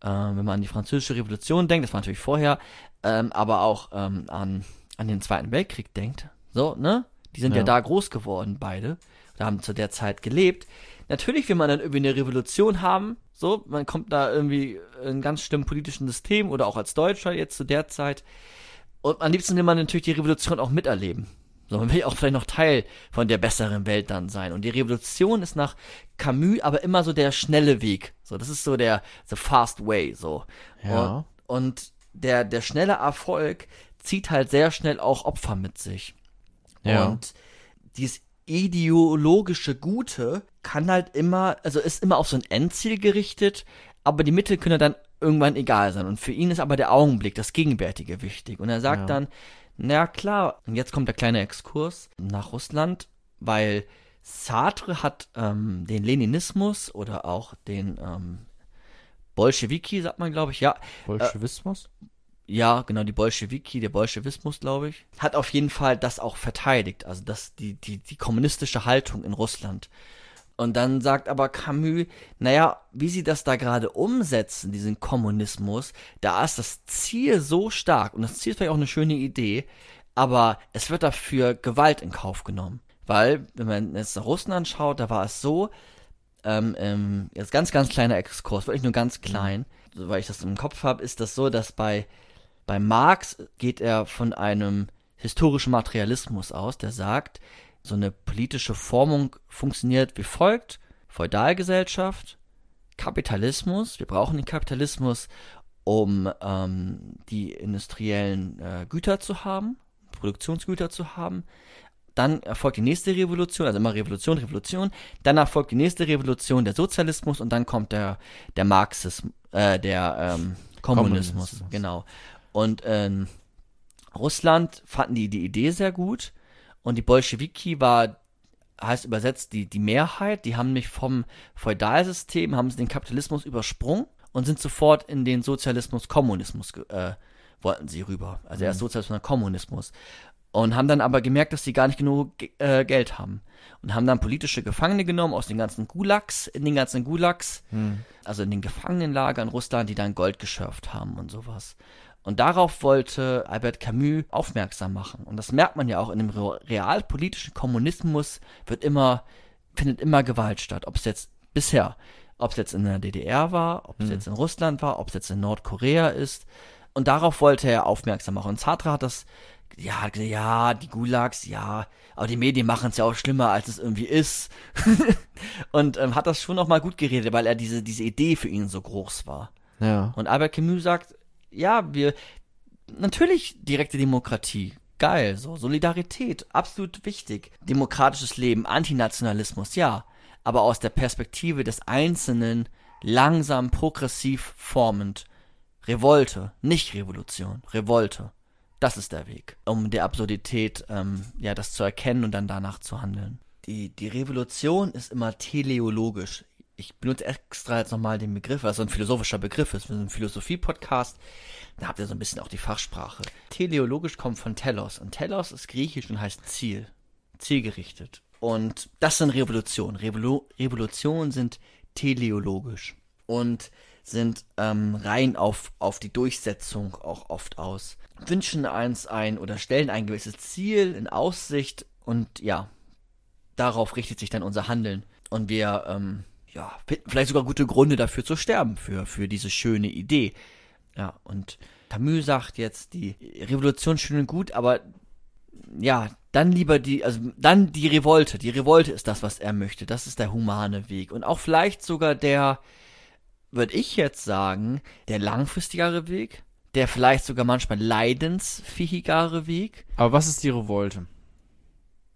äh, wenn man an die französische Revolution denkt, das war natürlich vorher, ähm, aber auch ähm, an, an den Zweiten Weltkrieg denkt, so, ne? Die sind ja. Ja. da groß geworden, beide, oder haben zu der Zeit gelebt. Natürlich will man dann irgendwie eine Revolution haben, so, man kommt da irgendwie in einem ganz schlimmen politischen System oder auch als Deutscher jetzt zu der Zeit. Und am liebsten will man natürlich die Revolution auch miterleben. So, man will auch vielleicht noch Teil von der besseren Welt dann sein. Und die Revolution ist nach Camus aber immer so der schnelle Weg. So, das ist so der the fast way. So. Ja. Und, und der der schnelle Erfolg zieht halt sehr schnell auch Opfer mit sich. Ja. Und dieses ideologische Gute kann halt immer, also ist immer auf so ein Endziel gerichtet, aber die Mittel können dann irgendwann egal sein. Und für ihn ist aber der Augenblick, das Gegenwärtige wichtig. Und er sagt Ja. dann, na klar, und jetzt kommt der kleine Exkurs nach Russland, weil Sartre hat ähm, den Leninismus oder auch den ähm, Bolschewiki, sagt man, glaube ich, ja, Bolschewismus? ja, genau, die Bolschewiki, der Bolschewismus, glaube ich, hat auf jeden Fall das auch verteidigt, also das, die, die, die kommunistische Haltung in Russland. Und dann sagt aber Camus, naja, wie sie das da gerade umsetzen, diesen Kommunismus, da ist das Ziel so stark, und das Ziel ist vielleicht auch eine schöne Idee, aber es wird dafür Gewalt in Kauf genommen. Weil, wenn man jetzt nach Russland schaut, da war es so, ähm, ähm, jetzt ganz, ganz kleiner Exkurs, wirklich nur ganz klein, weil ich das im Kopf habe, ist das so, dass bei, bei Marx geht er von einem historischen Materialismus aus, der sagt, so eine politische Formung funktioniert wie folgt. Feudalgesellschaft, Kapitalismus, wir brauchen den Kapitalismus, um ähm, die industriellen äh, Güter zu haben, Produktionsgüter zu haben. Dann erfolgt die nächste Revolution, also immer Revolution, Revolution. Danach folgt die nächste Revolution, der Sozialismus und dann kommt der, der Marxismus, äh, der ähm, Kommunismus, Kommunismus. genau. Und in Russland fanden die die Idee sehr gut und die Bolschewiki war heißt übersetzt die, die Mehrheit, die haben mich vom Feudalsystem, haben sie den Kapitalismus übersprungen und sind sofort in den Sozialismus, Kommunismus, äh, wollten sie rüber. Also erst Sozialismus, dann Kommunismus. Und haben dann aber gemerkt, dass sie gar nicht genug Ge- äh, Geld haben. Und haben dann politische Gefangene genommen aus den ganzen Gulags, in den ganzen Gulags, also in den Gefangenenlagern Russland, die dann Gold geschürft haben und sowas. Und darauf wollte Albert Camus aufmerksam machen. Und das merkt man ja auch in dem re- realpolitischen Kommunismus wird immer, findet immer Gewalt statt. Ob es jetzt bisher, ob es jetzt in der DDR war, ob es jetzt in Russland war, ob es jetzt in Nordkorea ist. Und darauf wollte er aufmerksam machen. Und Sartre hat das, ja, hat gesagt, ja, die Gulags, ja, aber die Medien machen es ja auch schlimmer, als es irgendwie ist. und ähm, hat das schon auch mal gut geredet, weil er diese, diese Idee für ihn so groß war. Ja. Und Albert Camus sagt, ja, wir, natürlich direkte Demokratie, geil, so, Solidarität, absolut wichtig. Demokratisches Leben, Antinationalismus, ja. Aber aus der Perspektive des Einzelnen, langsam, progressiv formend. Revolte, nicht Revolution, Revolte. Das ist der Weg, um der Absurdität, ähm, ja, das zu erkennen und dann danach zu handeln. Die, die Revolution ist immer teleologisch. Ich benutze extra jetzt nochmal den Begriff, weil es so ein philosophischer Begriff ist. Wir sind ein Philosophie-Podcast. Da habt ihr so ein bisschen auch die Fachsprache. Teleologisch kommt von Telos. Und Telos ist griechisch und heißt Ziel. Zielgerichtet. Und das sind Revolutionen. Revolu Revolutionen sind teleologisch. Und sind ähm, rein auf, auf die Durchsetzung auch oft aus. Wünschen eins ein oder stellen ein gewisses Ziel in Aussicht und ja, darauf richtet sich dann unser Handeln. Und wir, ähm, ja, finden vielleicht sogar gute Gründe dafür zu sterben, für, für diese schöne Idee. Ja, und Camus sagt jetzt, die Revolution ist schön und gut, aber ja, dann lieber die, also dann die Revolte. Die Revolte ist das, was er möchte. Das ist der humane Weg. Und auch vielleicht sogar der, würde ich jetzt sagen, der langfristigere Weg, der vielleicht sogar manchmal leidensfähigere Weg. Aber was ist die Revolte?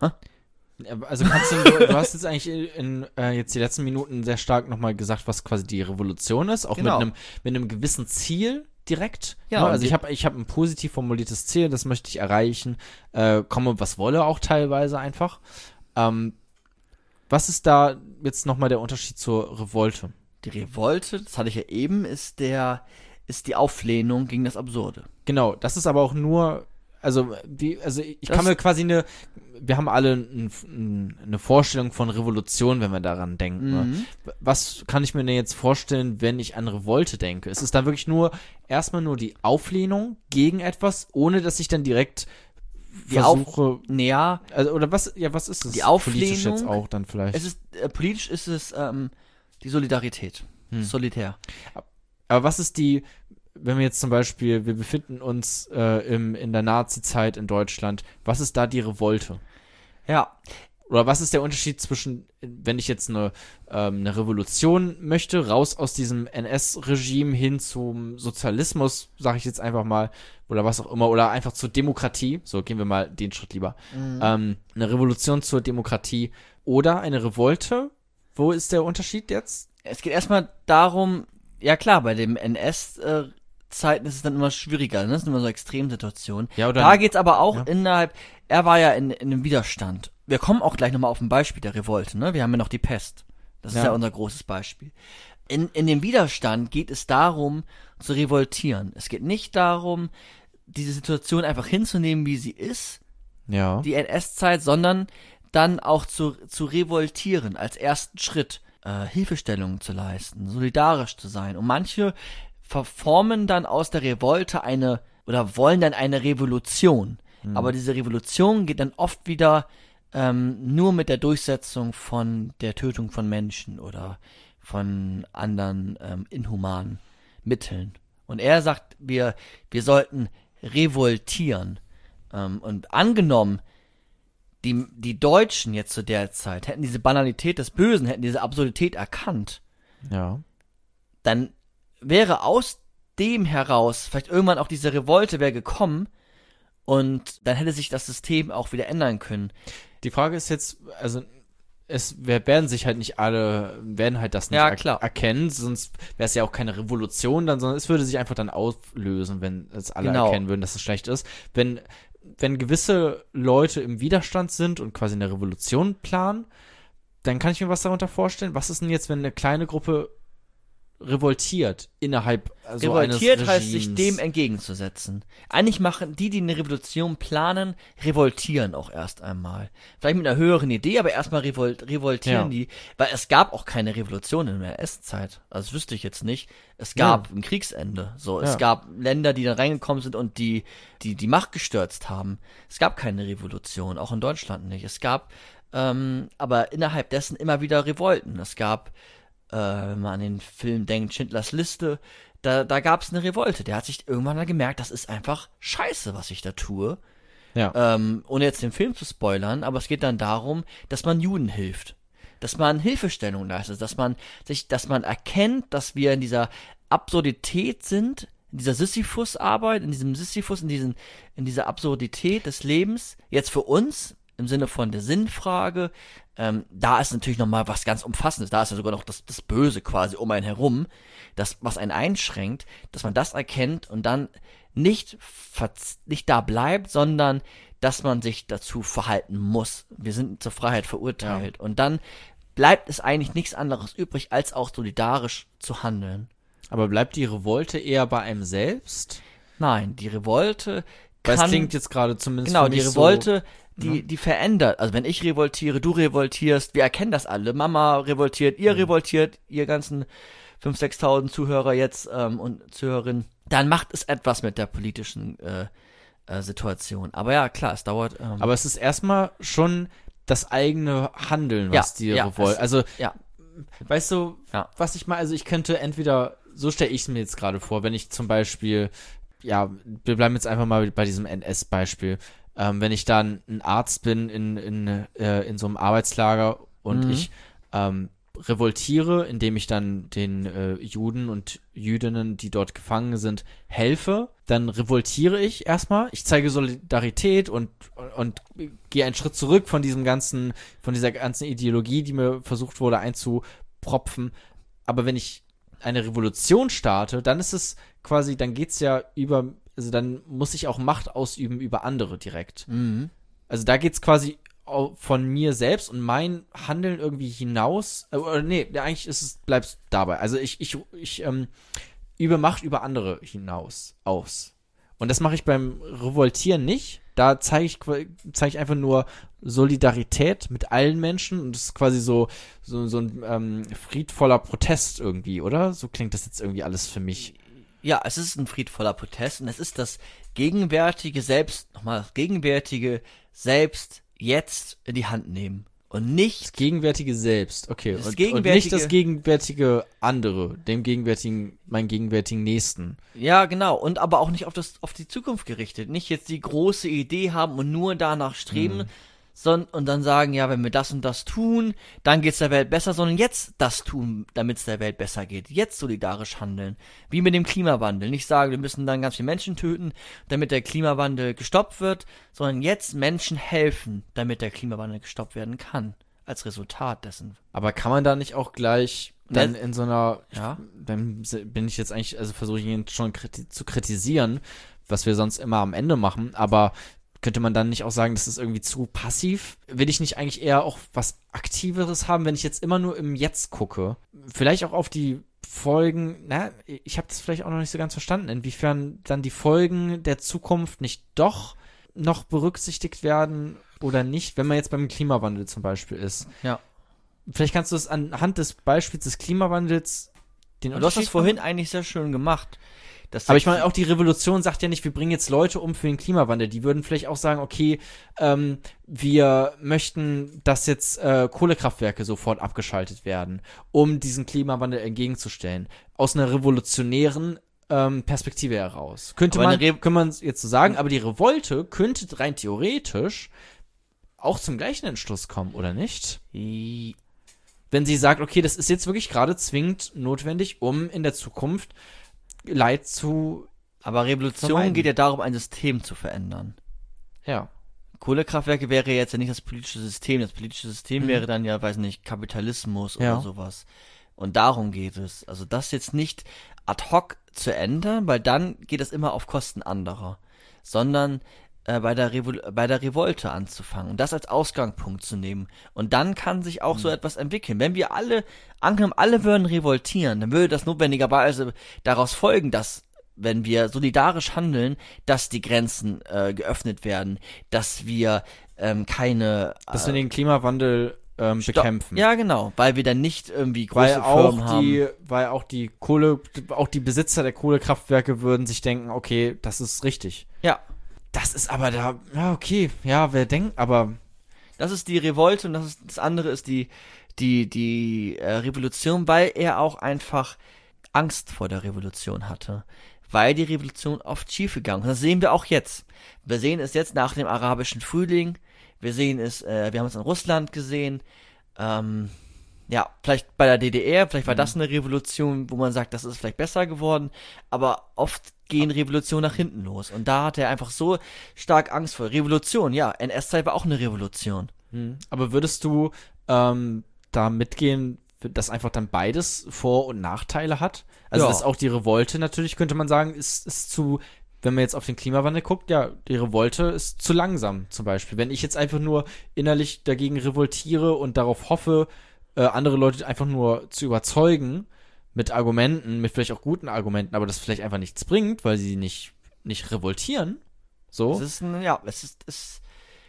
Hä? Also kannst du, du, hast jetzt eigentlich in äh, jetzt die letzten Minuten sehr stark nochmal gesagt, was quasi die Revolution ist, auch Genau. mit einem mit einem gewissen Ziel direkt. Ja, ne? Also ich habe ich habe ein positiv formuliertes Ziel, das möchte ich erreichen, äh, komme was wolle auch teilweise einfach. Ähm, was ist da jetzt nochmal der Unterschied zur Revolte? Die Revolte, das hatte ich ja eben, ist der, ist die Auflehnung gegen das Absurde. Genau, das ist aber auch nur, also wie, also ich Das- kann mir quasi eine, wir haben alle ein, ein, eine Vorstellung von Revolution, wenn wir daran denken. Ne? Mhm. Was kann ich mir denn jetzt vorstellen, wenn ich an Revolte denke? Ist es da wirklich nur erstmal nur die Auflehnung gegen etwas, ohne dass ich dann direkt Die versuche, Ja, also oder was, ja, was ist es? Die Politisch jetzt Auflehnung, auch dann vielleicht. es ist, äh, politisch ist es ähm, die Solidarität. Hm. Solitär. Aber was ist die, wenn wir jetzt zum Beispiel, wir befinden uns äh, im, in der Nazi-Zeit in Deutschland, was ist da die Revolte? Ja, Oder was ist der Unterschied zwischen, wenn ich jetzt eine, ähm, eine Revolution möchte, raus aus diesem NS-Regime hin zum Sozialismus, sage ich jetzt einfach mal, oder was auch immer, oder einfach zur Demokratie, so gehen wir mal den Schritt lieber. Ähm, eine Revolution zur Demokratie oder eine Revolte, wo ist der Unterschied jetzt? es geht erstmal darum, ja klar, bei dem NS-Zeiten ist es dann immer schwieriger, ne? das sind immer so Extremsituationen. Ja, oder- da geht's aber auch Ja. innerhalb, er war ja in, in einem Widerstand. Wir kommen auch gleich nochmal auf ein Beispiel der Revolte, ne? Wir haben ja noch die Pest. Das ist Ja. ja unser großes Beispiel. In, in dem Widerstand geht es darum, zu revoltieren. Es geht nicht darum, diese Situation einfach hinzunehmen, wie sie ist, Ja. die NS-Zeit, sondern dann auch zu, zu revoltieren als ersten Schritt, äh, Hilfestellungen zu leisten, solidarisch zu sein. Und manche verformen dann aus der Revolte eine oder wollen dann eine Revolution. Aber diese Revolution geht dann oft wieder ähm, nur mit der Durchsetzung von der Tötung von Menschen oder von anderen ähm, inhumanen Mitteln. Und er sagt, wir, wir sollten revoltieren. Ähm, und angenommen, die, die Deutschen jetzt zu der Zeit hätten diese Banalität des Bösen, hätten diese Absurdität erkannt, Ja. dann wäre aus dem heraus, vielleicht irgendwann auch diese Revolte wäre gekommen und dann hätte sich das System auch wieder ändern können. Die Frage ist jetzt, also es wer- werden sich halt nicht alle, werden halt das nicht Ja, er- erkennen, sonst wäre es ja auch keine Revolution dann, sondern es würde sich einfach dann auflösen, wenn es alle Genau. erkennen würden, dass es schlecht ist. Wenn, wenn gewisse Leute im Widerstand sind und quasi eine Revolution planen, dann kann ich mir was darunter vorstellen. Was ist denn jetzt, wenn eine kleine Gruppe revoltiert innerhalb so Revoltiert eines heißt, sich dem entgegenzusetzen. Eigentlich machen die, die eine Revolution planen, revoltieren auch erst einmal. Vielleicht mit einer höheren Idee, aber erstmal revol revoltieren Ja. die, weil es gab auch keine Revolution in der S-Zeit. Also das wüsste ich jetzt nicht. Es gab ein Kriegsende. So, es Ja. gab Länder, die dann reingekommen sind und die, die die Macht gestürzt haben. Es gab keine Revolution, auch in Deutschland nicht. Es gab ähm, aber innerhalb dessen immer wieder Revolten. Es gab äh, wenn man an den Film denkt, Schindlers Liste, da, da gab es eine Revolte. Der hat sich irgendwann mal gemerkt, das ist einfach scheiße, was ich da tue. Ja. Ähm, ohne jetzt den Film zu spoilern, aber es geht dann darum, dass man Juden hilft. Dass man Hilfestellung leistet, dass man sich, dass man erkennt, dass wir in dieser Absurdität sind, in dieser Sisyphus-Arbeit, in diesem Sisyphus, in diesen, in dieser Absurdität des Lebens, jetzt für uns, im Sinne von der Sinnfrage, ähm, da ist natürlich nochmal was ganz Umfassendes. Da ist ja sogar noch das, das Böse quasi um einen herum, das, was einen einschränkt, dass man das erkennt und dann nicht, nicht da bleibt, sondern dass man sich dazu verhalten muss. Wir sind zur Freiheit verurteilt. Und dann bleibt es eigentlich nichts anderes übrig, als auch solidarisch zu handeln. Aber bleibt die Revolte eher bei einem selbst? Nein, die Revolte Weil kann... es klingt jetzt gerade zumindest Genau, die Revolte, so, ne? die, die verändert. Also wenn ich revoltiere, du revoltierst, wir erkennen das alle. Mama revoltiert, ihr revoltiert, ihr ganzen 5.000, 6.000 Zuhörer jetzt ähm, und Zuhörerinnen. Dann macht es etwas mit der politischen äh, äh, Situation. Aber ja, klar, es dauert. Ähm, Aber es ist erstmal schon das eigene Handeln, Ja, was die ja, Revolte. es- Also, ja, weißt du, Ja. was ich mal, also ich könnte entweder, so stelle ich es mir jetzt gerade vor, wenn ich zum Beispiel, ja, wir bleiben jetzt einfach mal bei diesem NS-Beispiel. Ähm, wenn ich dann ein Arzt bin in, in, äh, in so einem Arbeitslager und Mhm. ich ähm, revoltiere, indem ich dann den äh, Juden und Jüdinnen, die dort gefangen sind, helfe, dann revoltiere ich erstmal. Ich zeige Solidarität und, und, gehe einen Schritt zurück von diesem ganzen, von dieser ganzen Ideologie, die mir versucht wurde einzupropfen. Aber wenn ich eine Revolution starte, dann ist es quasi, dann geht's ja über, also dann muss ich auch Macht ausüben über andere direkt. mhm. Also da geht's quasi au- von mir selbst und mein Handeln irgendwie hinaus. Äh, oder nee, eigentlich ist es, bleibst dabei. Also ich, ich, ich ähm, übe Macht über andere hinaus aus. Und das mache ich beim Revoltieren nicht. Da zeige ich, zeige ich einfach nur Solidarität mit allen Menschen und das ist quasi so, so, so ein ähm, friedvoller Protest irgendwie, oder? So klingt das jetzt irgendwie alles für mich. Ja, es ist ein friedvoller Protest und es ist das gegenwärtige Selbst, nochmal das gegenwärtige Selbst jetzt in die Hand nehmen. Und nicht Das gegenwärtige Selbst, okay. Das und, und gegenwärtige- nicht das gegenwärtige andere, dem gegenwärtigen, meinen gegenwärtigen Nächsten. Ja, genau. Und aber auch nicht auf das, auf die Zukunft gerichtet. Nicht jetzt die große Idee haben und nur danach streben, sondern und dann sagen, ja, wenn wir das und das tun, dann geht's der Welt besser, sondern jetzt das tun, damit es der Welt besser geht. Jetzt solidarisch handeln. Wie mit dem Klimawandel. Nicht sagen, wir müssen dann ganz viele Menschen töten, damit der Klimawandel gestoppt wird, sondern jetzt Menschen helfen, damit der Klimawandel gestoppt werden kann. Als Resultat dessen. Aber kann man da nicht auch gleich dann Ne- in so einer, Ja. dann bin ich jetzt eigentlich, also versuche ich ihn schon kriti zu kritisieren, was wir sonst immer am Ende machen, aber könnte man dann nicht auch sagen, das ist irgendwie zu passiv? Will ich nicht eigentlich eher auch was Aktiveres haben, wenn ich jetzt immer nur im Jetzt gucke? Vielleicht auch auf die Folgen, na, ich habe das vielleicht auch noch nicht so ganz verstanden, inwiefern dann die Folgen der Zukunft nicht doch noch berücksichtigt werden oder nicht, wenn man jetzt beim Klimawandel zum Beispiel ist. Ja. Vielleicht kannst du es anhand des Beispiels des Klimawandels den Und du hast das Unterschied vorhin eigentlich sehr schön gemacht. Aber ich meine, auch die Revolution sagt ja nicht, wir bringen jetzt Leute um für den Klimawandel. Die würden vielleicht auch sagen, okay, ähm, wir möchten, dass jetzt äh, Kohlekraftwerke sofort abgeschaltet werden, um diesen Klimawandel entgegenzustellen. Aus einer revolutionären ähm, Perspektive heraus. Könnte Aber man, könnte man jetzt so sagen, aber die Revolte könnte rein theoretisch auch zum gleichen Entschluss kommen, oder nicht? Wenn sie sagt, okay, das ist jetzt wirklich gerade zwingend notwendig, um in der Zukunft Leid zu, Aber Revolution Vermeiden. geht ja darum, ein System zu verändern. ja. Kohlekraftwerke wäre jetzt ja nicht das politische System. Das politische System Mhm. wäre dann ja, weiß nicht, Kapitalismus Ja. oder sowas. Und darum geht es. Also das jetzt nicht ad hoc zu ändern, weil dann geht es immer auf Kosten anderer, sondern äh, bei, der Revol bei der Revolte anzufangen und das als Ausgangspunkt zu nehmen. Und dann kann sich auch so Mhm. etwas entwickeln. Wenn wir alle, angenommen, alle würden revoltieren, dann würde das notwendigerweise daraus folgen, dass wenn wir solidarisch handeln, dass die Grenzen äh, geöffnet werden, dass wir ähm, keine Dass äh, wir den Klimawandel ähm, bekämpfen. Ja, genau, weil wir dann nicht irgendwie große weil auch Firmen haben. die, weil auch die Kohle, auch die Besitzer der Kohlekraftwerke würden sich denken, okay, das ist richtig. Ja, Das ist aber da, ja, okay, ja, wer denkt, aber das ist die Revolte und das, ist, das andere ist die, die, die äh, Revolution, weil er auch einfach Angst vor der Revolution hatte. Weil die Revolution oft schiefgegangen ist. Das sehen wir auch jetzt. Wir sehen es jetzt nach dem arabischen Frühling. Wir sehen es, äh, wir haben es in Russland gesehen. Ähm, ja, vielleicht bei der DDR, vielleicht war das eine Revolution, wo man sagt, das ist vielleicht besser geworden, aber oft gehen Revolutionen nach hinten los. Und da hat er einfach so stark Angst vor. Revolution, ja, NS-Zeit war auch eine Revolution. Hm. Aber würdest du ähm, da mitgehen, dass einfach dann beides Vor- und Nachteile hat? Also Ja. dass auch die Revolte natürlich, könnte man sagen, ist, ist zu, wenn man jetzt auf den Klimawandel guckt, ja, die Revolte ist zu langsam zum Beispiel. Wenn ich jetzt einfach nur innerlich dagegen revoltiere und darauf hoffe, äh, andere Leute einfach nur zu überzeugen mit Argumenten, mit vielleicht auch guten Argumenten, aber das vielleicht einfach nichts bringt, weil sie nicht, nicht revoltieren, so. Es ist ein, ja, es ist, es,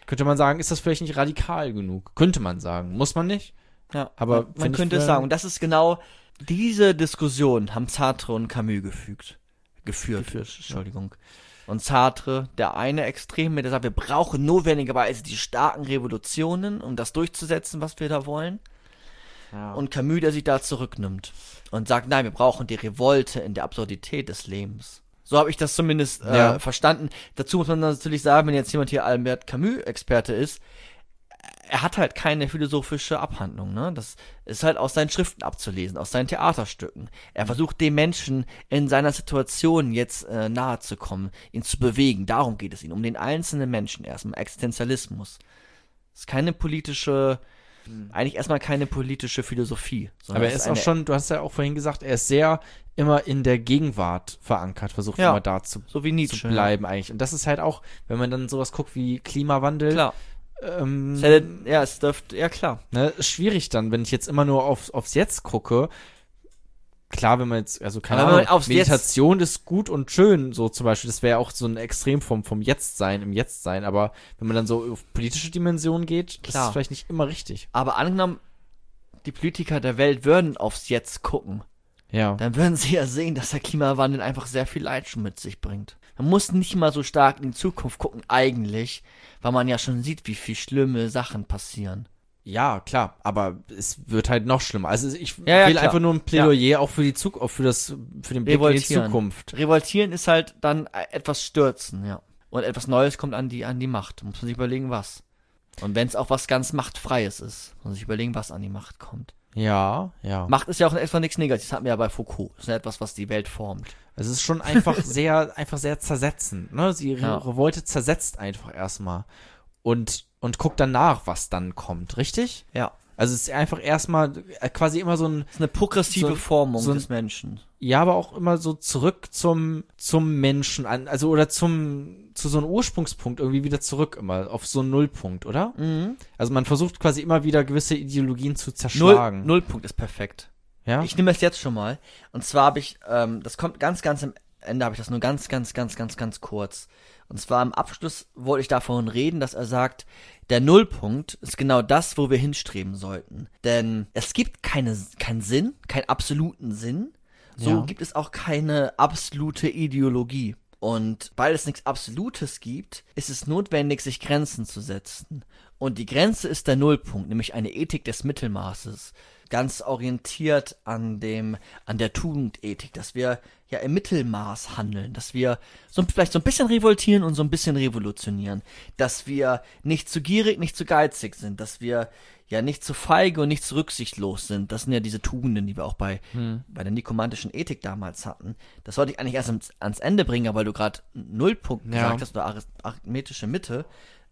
Könnte man sagen, ist das vielleicht nicht radikal genug? Könnte man sagen. Muss man nicht? ja, Aber man, man könnte es sagen. Und das ist genau, diese Diskussion haben Sartre und Camus gefügt, geführt, Geführt, Entschuldigung. Und Sartre, der eine Extrem, der sagt, wir brauchen notwendigerweise die starken Revolutionen, um das durchzusetzen, was wir da wollen. Ja. Und Camus, der sich da zurücknimmt und sagt, nein, wir brauchen die Revolte in der Absurdität des Lebens. So habe ich das zumindest äh, Ja. verstanden. Dazu muss man natürlich sagen, wenn jetzt jemand hier Albert Camus-Experte ist, er hat halt keine philosophische Abhandlung, ne? Das ist halt aus seinen Schriften abzulesen, aus seinen Theaterstücken. Er versucht dem Menschen in seiner Situation jetzt äh, nahe zu kommen, ihn zu bewegen. Darum geht es ihm, um den einzelnen Menschen erstmal, Existenzialismus. Das ist keine politische, eigentlich erstmal keine politische Philosophie. sondern Aber er ist auch schon, du hast ja auch vorhin gesagt, er ist sehr immer in der Gegenwart verankert, versucht Ja. immer da zu, so wie zu bleiben eigentlich. Und das ist halt auch, wenn man dann sowas guckt wie Klimawandel, Ja. Klar. ähm, Ja, es dürfte, ja klar. ne, schwierig dann, wenn ich jetzt immer nur auf, aufs Jetzt gucke. Klar, wenn man jetzt, also keine Ahnung, aufs Meditation ist gut und schön, so zum Beispiel, das wäre auch so ein Extrem vom, vom Jetzt-Sein, im Jetzt-Sein, aber wenn man dann so auf politische Dimensionen geht, das Klar. ist vielleicht nicht immer richtig. Aber angenommen, die Politiker der Welt würden aufs Jetzt gucken, Ja. dann würden sie ja sehen, dass der Klimawandel einfach sehr viel Leid schon mit sich bringt. Man muss nicht mal so stark in die Zukunft gucken, eigentlich, weil man ja schon sieht, wie viel schlimme Sachen passieren. Ja, klar, aber es wird halt noch schlimmer. Also ich Ja, ja, will klar. einfach nur ein Plädoyer auch für die Zukunft, auch für das, für den Blick in die Revoltieren. Zukunft. Revoltieren ist halt dann etwas stürzen, ja. Und etwas Neues kommt an die, an die Macht. Muss man sich überlegen, was. Und wenn es auch was ganz Machtfreies ist, muss man sich überlegen, was an die Macht kommt. Ja, ja. Macht ist ja auch erstmal nichts Negatives, das hatten wir ja bei Foucault. Das ist ja etwas, was die Welt formt. Es ist schon einfach sehr, einfach sehr zersetzend. Ne? Die Re Ja. Revolte zersetzt einfach erstmal und und guckt danach, was dann kommt, richtig? Ja. Also es ist einfach erstmal äh, quasi immer so ein, Das ist eine progressive So- Formung so ein- des Menschen. ja, aber auch immer so zurück zum zum Menschen an, also oder zum zu so einem Ursprungspunkt irgendwie wieder zurück immer auf so einen Nullpunkt, oder? Mhm. Also man versucht quasi immer wieder gewisse Ideologien zu Null, zerschlagen. Nullpunkt ist perfekt. Ja? Ich nehme es jetzt schon mal. Und zwar habe ich, ähm, das kommt ganz, ganz am Ende, habe ich das nur ganz, ganz, ganz, ganz, ganz kurz. Und zwar am Abschluss wollte ich davon reden, dass er sagt, der Nullpunkt ist genau das, wo wir hinstreben sollten. Denn es gibt keine, keinen Sinn, keinen absoluten Sinn. So Ja. gibt es auch keine absolute Ideologie. Und weil es nichts Absolutes gibt, ist es notwendig, sich Grenzen zu setzen. Und die Grenze ist der Nullpunkt, nämlich eine Ethik des Mittelmaßes. Ganz orientiert an dem, an der Tugendethik, dass wir ja im Mittelmaß handeln, dass wir so vielleicht so ein bisschen revoltieren und so ein bisschen revolutionieren, dass wir nicht zu gierig, nicht zu geizig sind, dass wir ja nicht zu feige und nicht zu rücksichtslos sind. Das sind ja diese Tugenden, die wir auch bei, bei der nikomantischen Ethik damals hatten. Das wollte ich eigentlich erst ans, ans Ende bringen, weil du gerade Nullpunkt Ja. gesagt hast, oder arith- arithmetische Mitte.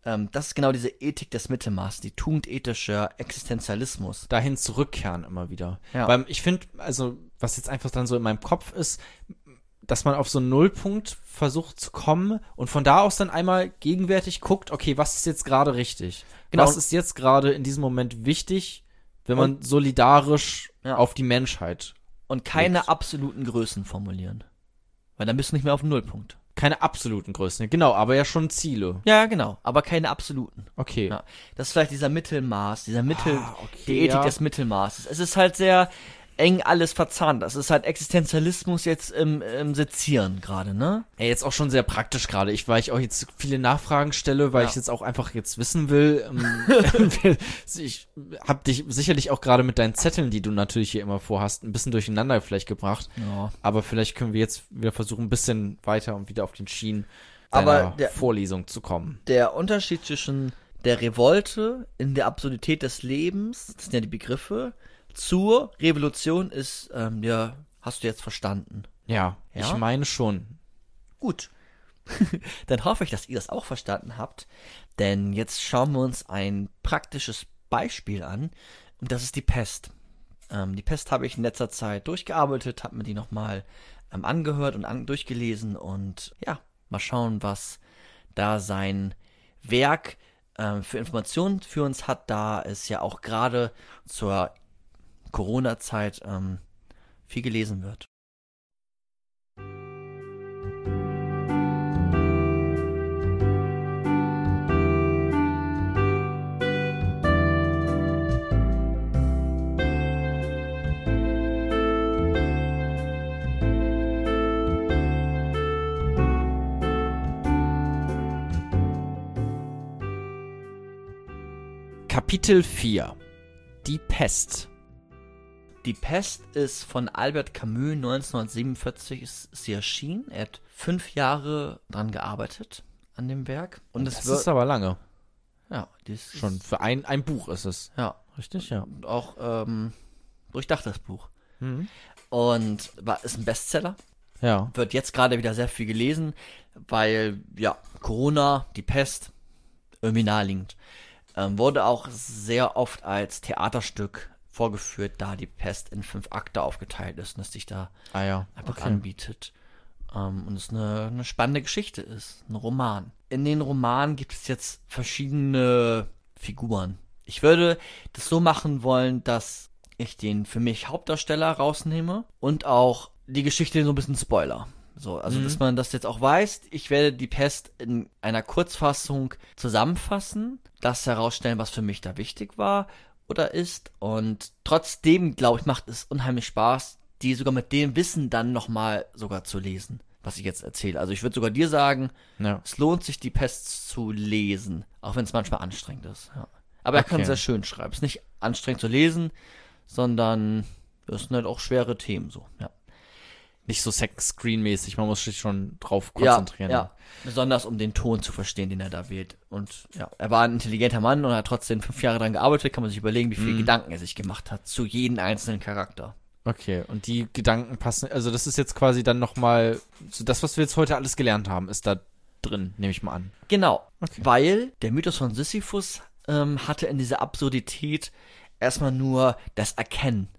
Ähm, das ist genau diese Ethik des Mittelmaßes, die tugendethische Existenzialismus. dahin zurückkehren immer wieder. Ja. Weil ich finde, also, was jetzt einfach dann so in meinem Kopf ist, dass man auf so einen Nullpunkt versucht zu kommen und von da aus dann einmal gegenwärtig guckt, okay, was ist jetzt gerade richtig? Genau. Was ist jetzt gerade in diesem Moment wichtig, wenn man solidarisch Ja. auf die Menschheit Und keine Nix. absoluten Größen formulieren. Weil dann bist du nicht mehr auf dem Nullpunkt. Keine absoluten Größen, genau, aber ja schon Ziele. Ja, genau. Aber keine absoluten. Okay. Ja. Das ist vielleicht dieser Mittelmaß, dieser Mittel, Ah, okay, die Ethik ja. des Mittelmaßes. Es ist halt sehr eng alles verzahnt. Das ist halt Existenzialismus jetzt im, im Sezieren gerade, ne? Ja, jetzt auch schon sehr praktisch gerade. Ich, weil ich auch jetzt viele Nachfragen stelle, weil Ja. ich jetzt auch einfach jetzt wissen will. Ähm, ich habe dich sicherlich auch gerade mit deinen Zetteln, die du natürlich hier immer vorhast, ein bisschen durcheinander vielleicht gebracht. Ja. Aber vielleicht können wir jetzt wieder versuchen, ein bisschen weiter und wieder auf den Schienen Aber der- Vorlesung zu kommen. Der Unterschied zwischen der Revolte in der Absurdität des Lebens, das sind ja die Begriffe, zur Revolution ist, ähm, ja, hast du jetzt verstanden. Ja, Ja? ich meine schon. Gut. Dann hoffe ich, dass ihr das auch verstanden habt. Denn jetzt schauen wir uns ein praktisches Beispiel an. Und das ist die Pest. Ähm, die Pest habe ich in letzter Zeit durchgearbeitet, habe mir die nochmal ähm, angehört und an durchgelesen. Und ja, mal schauen, was da sein Werk ähm, für Informationen für uns hat, da es ja auch gerade zur Corona-Zeit ähm, viel gelesen wird. Kapitel 4 Die Pest. Die Pest ist von Albert Camus 1947 ist sie erschienen. Er hat fünf Jahre dran gearbeitet an dem Werk. Und Das ist aber lange. ja, das Schon Ist, für ein, ein Buch ist es. ja, Richtig, ja. und auch ähm, durchdachtes Buch. Mhm. Und war ist ein Bestseller. Ja. Wird jetzt gerade wieder sehr viel gelesen, weil ja Corona, die Pest irgendwie naheliegend. Ähm, wurde auch sehr oft als Theaterstück vorgeführt, da die Pest in fünf Akte aufgeteilt ist und es sich da Ah ja. einfach Okay. anbietet. Ähm, und es eine, eine spannende Geschichte ist, ein Roman. In den Romanen gibt es jetzt verschiedene Figuren. Ich würde das so machen wollen, dass ich den für mich Hauptdarsteller rausnehme und auch die Geschichte so ein bisschen Spoiler. So, also dass man das jetzt auch weiß, ich werde die Pest in einer Kurzfassung zusammenfassen, das herausstellen, was für mich da wichtig war oder ist. Und trotzdem, glaube ich, macht es unheimlich Spaß, die sogar mit dem Wissen dann nochmal sogar zu lesen, was ich jetzt erzähle. Also ich würde sogar dir sagen, Ja. es lohnt sich, die Pest zu lesen, auch wenn es manchmal anstrengend ist. Ja. Aber er kann Okay. sehr schön schreiben. Es ist nicht anstrengend zu lesen, sondern es sind halt auch schwere Themen so. Ja. Nicht so Sex-Screen-mäßig, man muss sich schon drauf konzentrieren. Ja, ja. Besonders um den Ton zu verstehen, den er da wählt. Und ja, er war ein intelligenter Mann und hat trotzdem fünf Jahre daran gearbeitet. Kann man sich überlegen, wie Mhm. viele Gedanken er sich gemacht hat zu jedem einzelnen Charakter. Okay, und die Gedanken passen, also das ist jetzt quasi dann nochmal, so das, was wir jetzt heute alles gelernt haben, ist da drin, nehme ich mal an. Genau, Okay. weil der Mythos von Sisyphus ähm, hatte in dieser Absurdität erstmal nur das Erkennen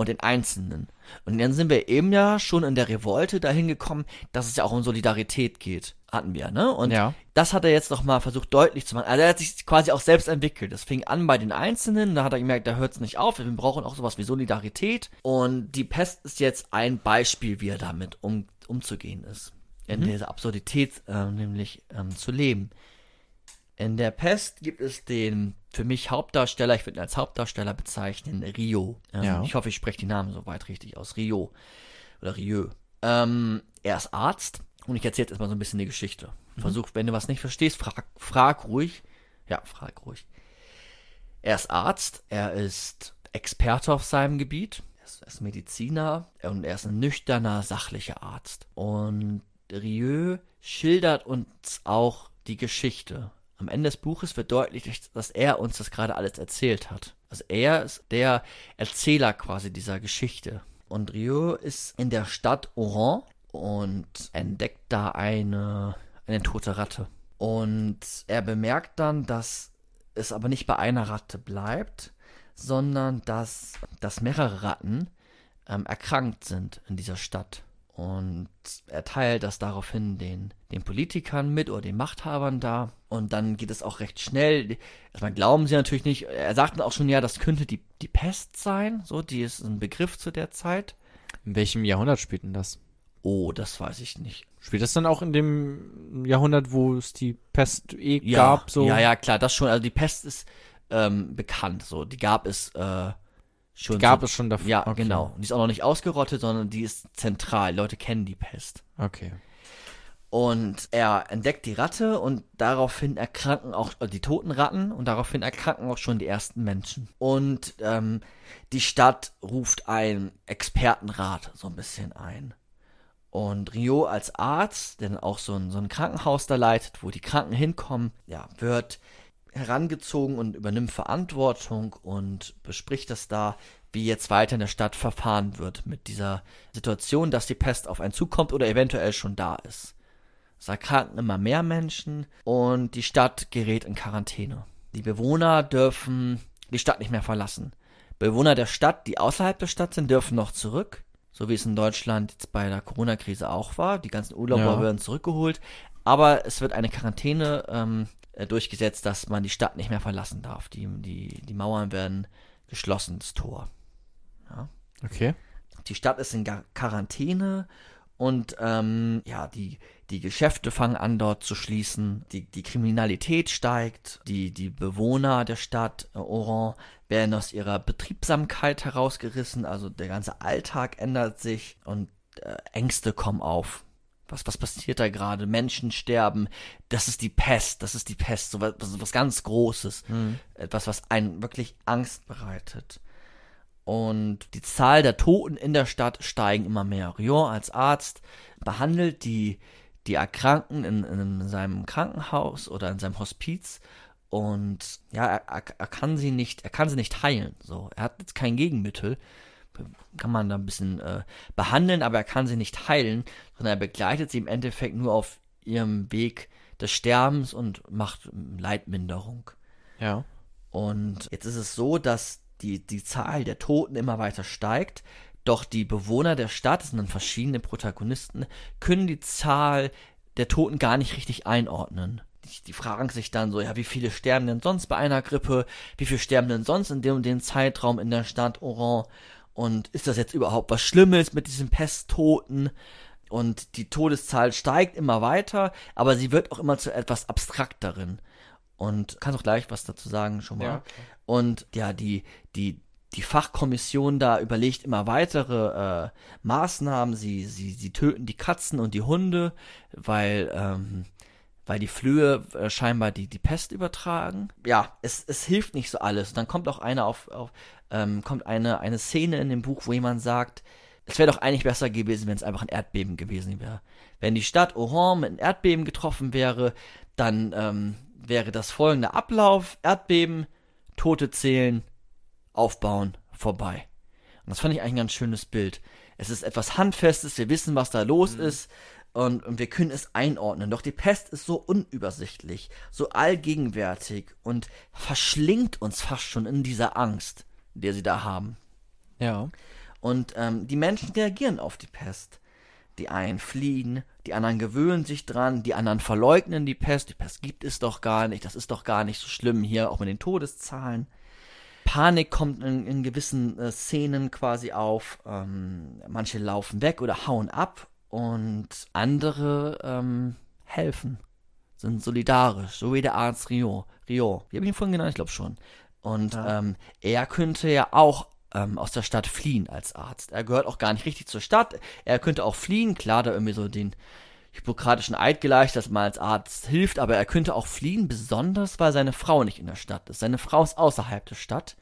und den Einzelnen. Und dann sind wir eben ja schon in der Revolte dahin gekommen, dass es ja auch um Solidarität geht. Hatten wir, ne? Und Ja. das hat er jetzt nochmal versucht deutlich zu machen. Also er hat sich quasi auch selbst entwickelt. Das fing an bei den Einzelnen, da hat er gemerkt, da hört es nicht auf. Wir brauchen auch sowas wie Solidarität. Und die Pest ist jetzt ein Beispiel, wie er damit um, umzugehen ist. In dieser Absurdität ähm, nämlich ähm, zu leben. In der Pest gibt es den für mich Hauptdarsteller, ich würde ihn als Hauptdarsteller bezeichnen, Rio. Ähm, Ja. Ich hoffe, ich spreche die Namen soweit richtig aus. Rio. Oder Rieu. Ähm, er ist Arzt und ich erzähle jetzt erstmal so ein bisschen die Geschichte. Versuch, wenn du was nicht verstehst, frag, frag ruhig. Ja, frag ruhig. Er ist Arzt, er ist Experte auf seinem Gebiet. Er ist, er ist Mediziner und er ist ein nüchterner, sachlicher Arzt. Und Rieu schildert uns auch die Geschichte. Am Ende des Buches wird deutlich, dass er uns das gerade alles erzählt hat. Also er ist der Erzähler quasi dieser Geschichte. Und Rieu ist in der Stadt Oran und entdeckt da eine, eine tote Ratte. Und er bemerkt dann, dass es aber nicht bei einer Ratte bleibt, sondern dass, dass mehrere Ratten ähm, erkrankt sind in dieser Stadt. Und er teilt das daraufhin den, den Politikern mit oder den Machthabern da. Und dann geht es auch recht schnell. Erstmal glauben sie natürlich nicht. Er sagt dann auch schon, ja, das könnte die, die Pest sein. So, die ist ein Begriff zu der Zeit. In welchem Jahrhundert spielt denn das? Oh, das weiß ich nicht. Spielt das dann auch in dem Jahrhundert, wo es die Pest eh Ja, gab? So? ja, ja, klar, das schon. Also die Pest ist ähm, bekannt. So, die gab es äh, schon. Gab so, es schon davor? Ja, Okay. genau. Und die ist auch noch nicht ausgerottet, sondern die ist zentral. Leute kennen die Pest. Okay. Und er entdeckt die Ratte und daraufhin erkranken auch äh, die toten Ratten und daraufhin erkranken auch schon die ersten Menschen. Und ähm, die Stadt ruft einen Expertenrat so ein bisschen ein. Und Rio als Arzt, der dann auch so ein, so ein Krankenhaus da leitet, wo die Kranken hinkommen, ja, wird herangezogen und übernimmt Verantwortung und bespricht das da, wie jetzt weiter in der Stadt verfahren wird mit dieser Situation, dass die Pest auf einen zukommt oder eventuell schon da ist. Es erkranken immer mehr Menschen und die Stadt gerät in Quarantäne. Die Bewohner dürfen die Stadt nicht mehr verlassen. Bewohner der Stadt, die außerhalb der Stadt sind, dürfen noch zurück, so wie es in Deutschland jetzt bei der Corona-Krise auch war. Die ganzen Urlauber Ja. werden zurückgeholt, aber es wird eine Quarantäne ähm, äh, durchgesetzt, dass man die Stadt nicht mehr verlassen darf. Die, die, die Mauern werden geschlossen, das Tor. Okay. Die Stadt ist in Quarantäne und ähm, ja, die, die Geschäfte fangen an dort zu schließen, die, die Kriminalität steigt, die, die Bewohner der Stadt äh, Oran werden aus ihrer Betriebsamkeit herausgerissen, also der ganze Alltag ändert sich und äh, Ängste kommen auf. Was, was passiert da gerade? Menschen sterben. Das ist die Pest. Das ist die Pest. So was, was, ganz Großes. Etwas, was einen wirklich Angst bereitet. Und die Zahl der Toten in der Stadt steigen immer mehr. Rion als Arzt behandelt die, die Erkrankten in, in seinem Krankenhaus oder in seinem Hospiz und ja, er, er, er kann sie nicht, er kann sie nicht heilen. So, er hat jetzt kein Gegenmittel, kann man da ein bisschen äh, behandeln, aber er kann sie nicht heilen, sondern er begleitet sie im Endeffekt nur auf ihrem Weg des Sterbens und macht Leidminderung. Ja. Und jetzt ist es so, dass die, die Zahl der Toten immer weiter steigt, doch die Bewohner der Stadt, es sind dann verschiedene Protagonisten, können die Zahl der Toten gar nicht richtig einordnen. Die, die fragen sich dann so, ja, wie viele sterben denn sonst bei einer Grippe? Wie viele sterben denn sonst in dem und dem Zeitraum in der Stadt Oran? Und ist das jetzt überhaupt was Schlimmes mit diesen Pesttoten? Und die Todeszahl steigt immer weiter, aber sie wird auch immer zu etwas abstrakteren. Und kannst auch gleich was dazu sagen schon mal. Ja, klar. Und ja, die, die, die Fachkommission da überlegt immer weitere äh, Maßnahmen. Sie, sie, sie töten die Katzen und die Hunde, weil, ähm, weil die Flöhe äh, scheinbar die, die Pest übertragen. Ja, es, es hilft nicht so alles. Dann kommt auch eine auf, auf ähm, kommt eine, eine Szene in dem Buch, wo jemand sagt, es wäre doch eigentlich besser gewesen, wenn es einfach ein Erdbeben gewesen wäre. Wenn die Stadt Oran mit einem Erdbeben getroffen wäre, dann ähm, wäre das folgende Ablauf: Erdbeben, Tote zählen, aufbauen, vorbei. Und das fand ich eigentlich ein ganz schönes Bild. Es ist etwas Handfestes, wir wissen, was da los ist und, und wir können es einordnen. Doch die Pest ist so unübersichtlich, so allgegenwärtig und verschlingt uns fast schon in dieser Angst, die sie da haben. Ja. Und ähm, die Menschen reagieren auf die Pest. Die einen fliehen, die anderen gewöhnen sich dran, die anderen verleugnen die Pest. Die Pest gibt es doch gar nicht, das ist doch gar nicht so schlimm hier, auch mit den Todeszahlen. Panik kommt in, in gewissen äh, Szenen quasi auf. Ähm, manche laufen weg oder hauen ab und andere ähm, helfen, sind solidarisch, so wie der Arzt Rio. Rio, wie habe ich ihn vorhin genannt? Ich glaube schon. Und ähm, er könnte ja auch ähm, aus der Stadt fliehen als Arzt. Er gehört auch gar nicht richtig zur Stadt. Er könnte auch fliehen, klar, da irgendwie so den hippokratischen Eid gleich, dass man als Arzt hilft, aber er könnte auch fliehen, besonders weil seine Frau nicht in der Stadt ist. Seine Frau ist außerhalb der Stadt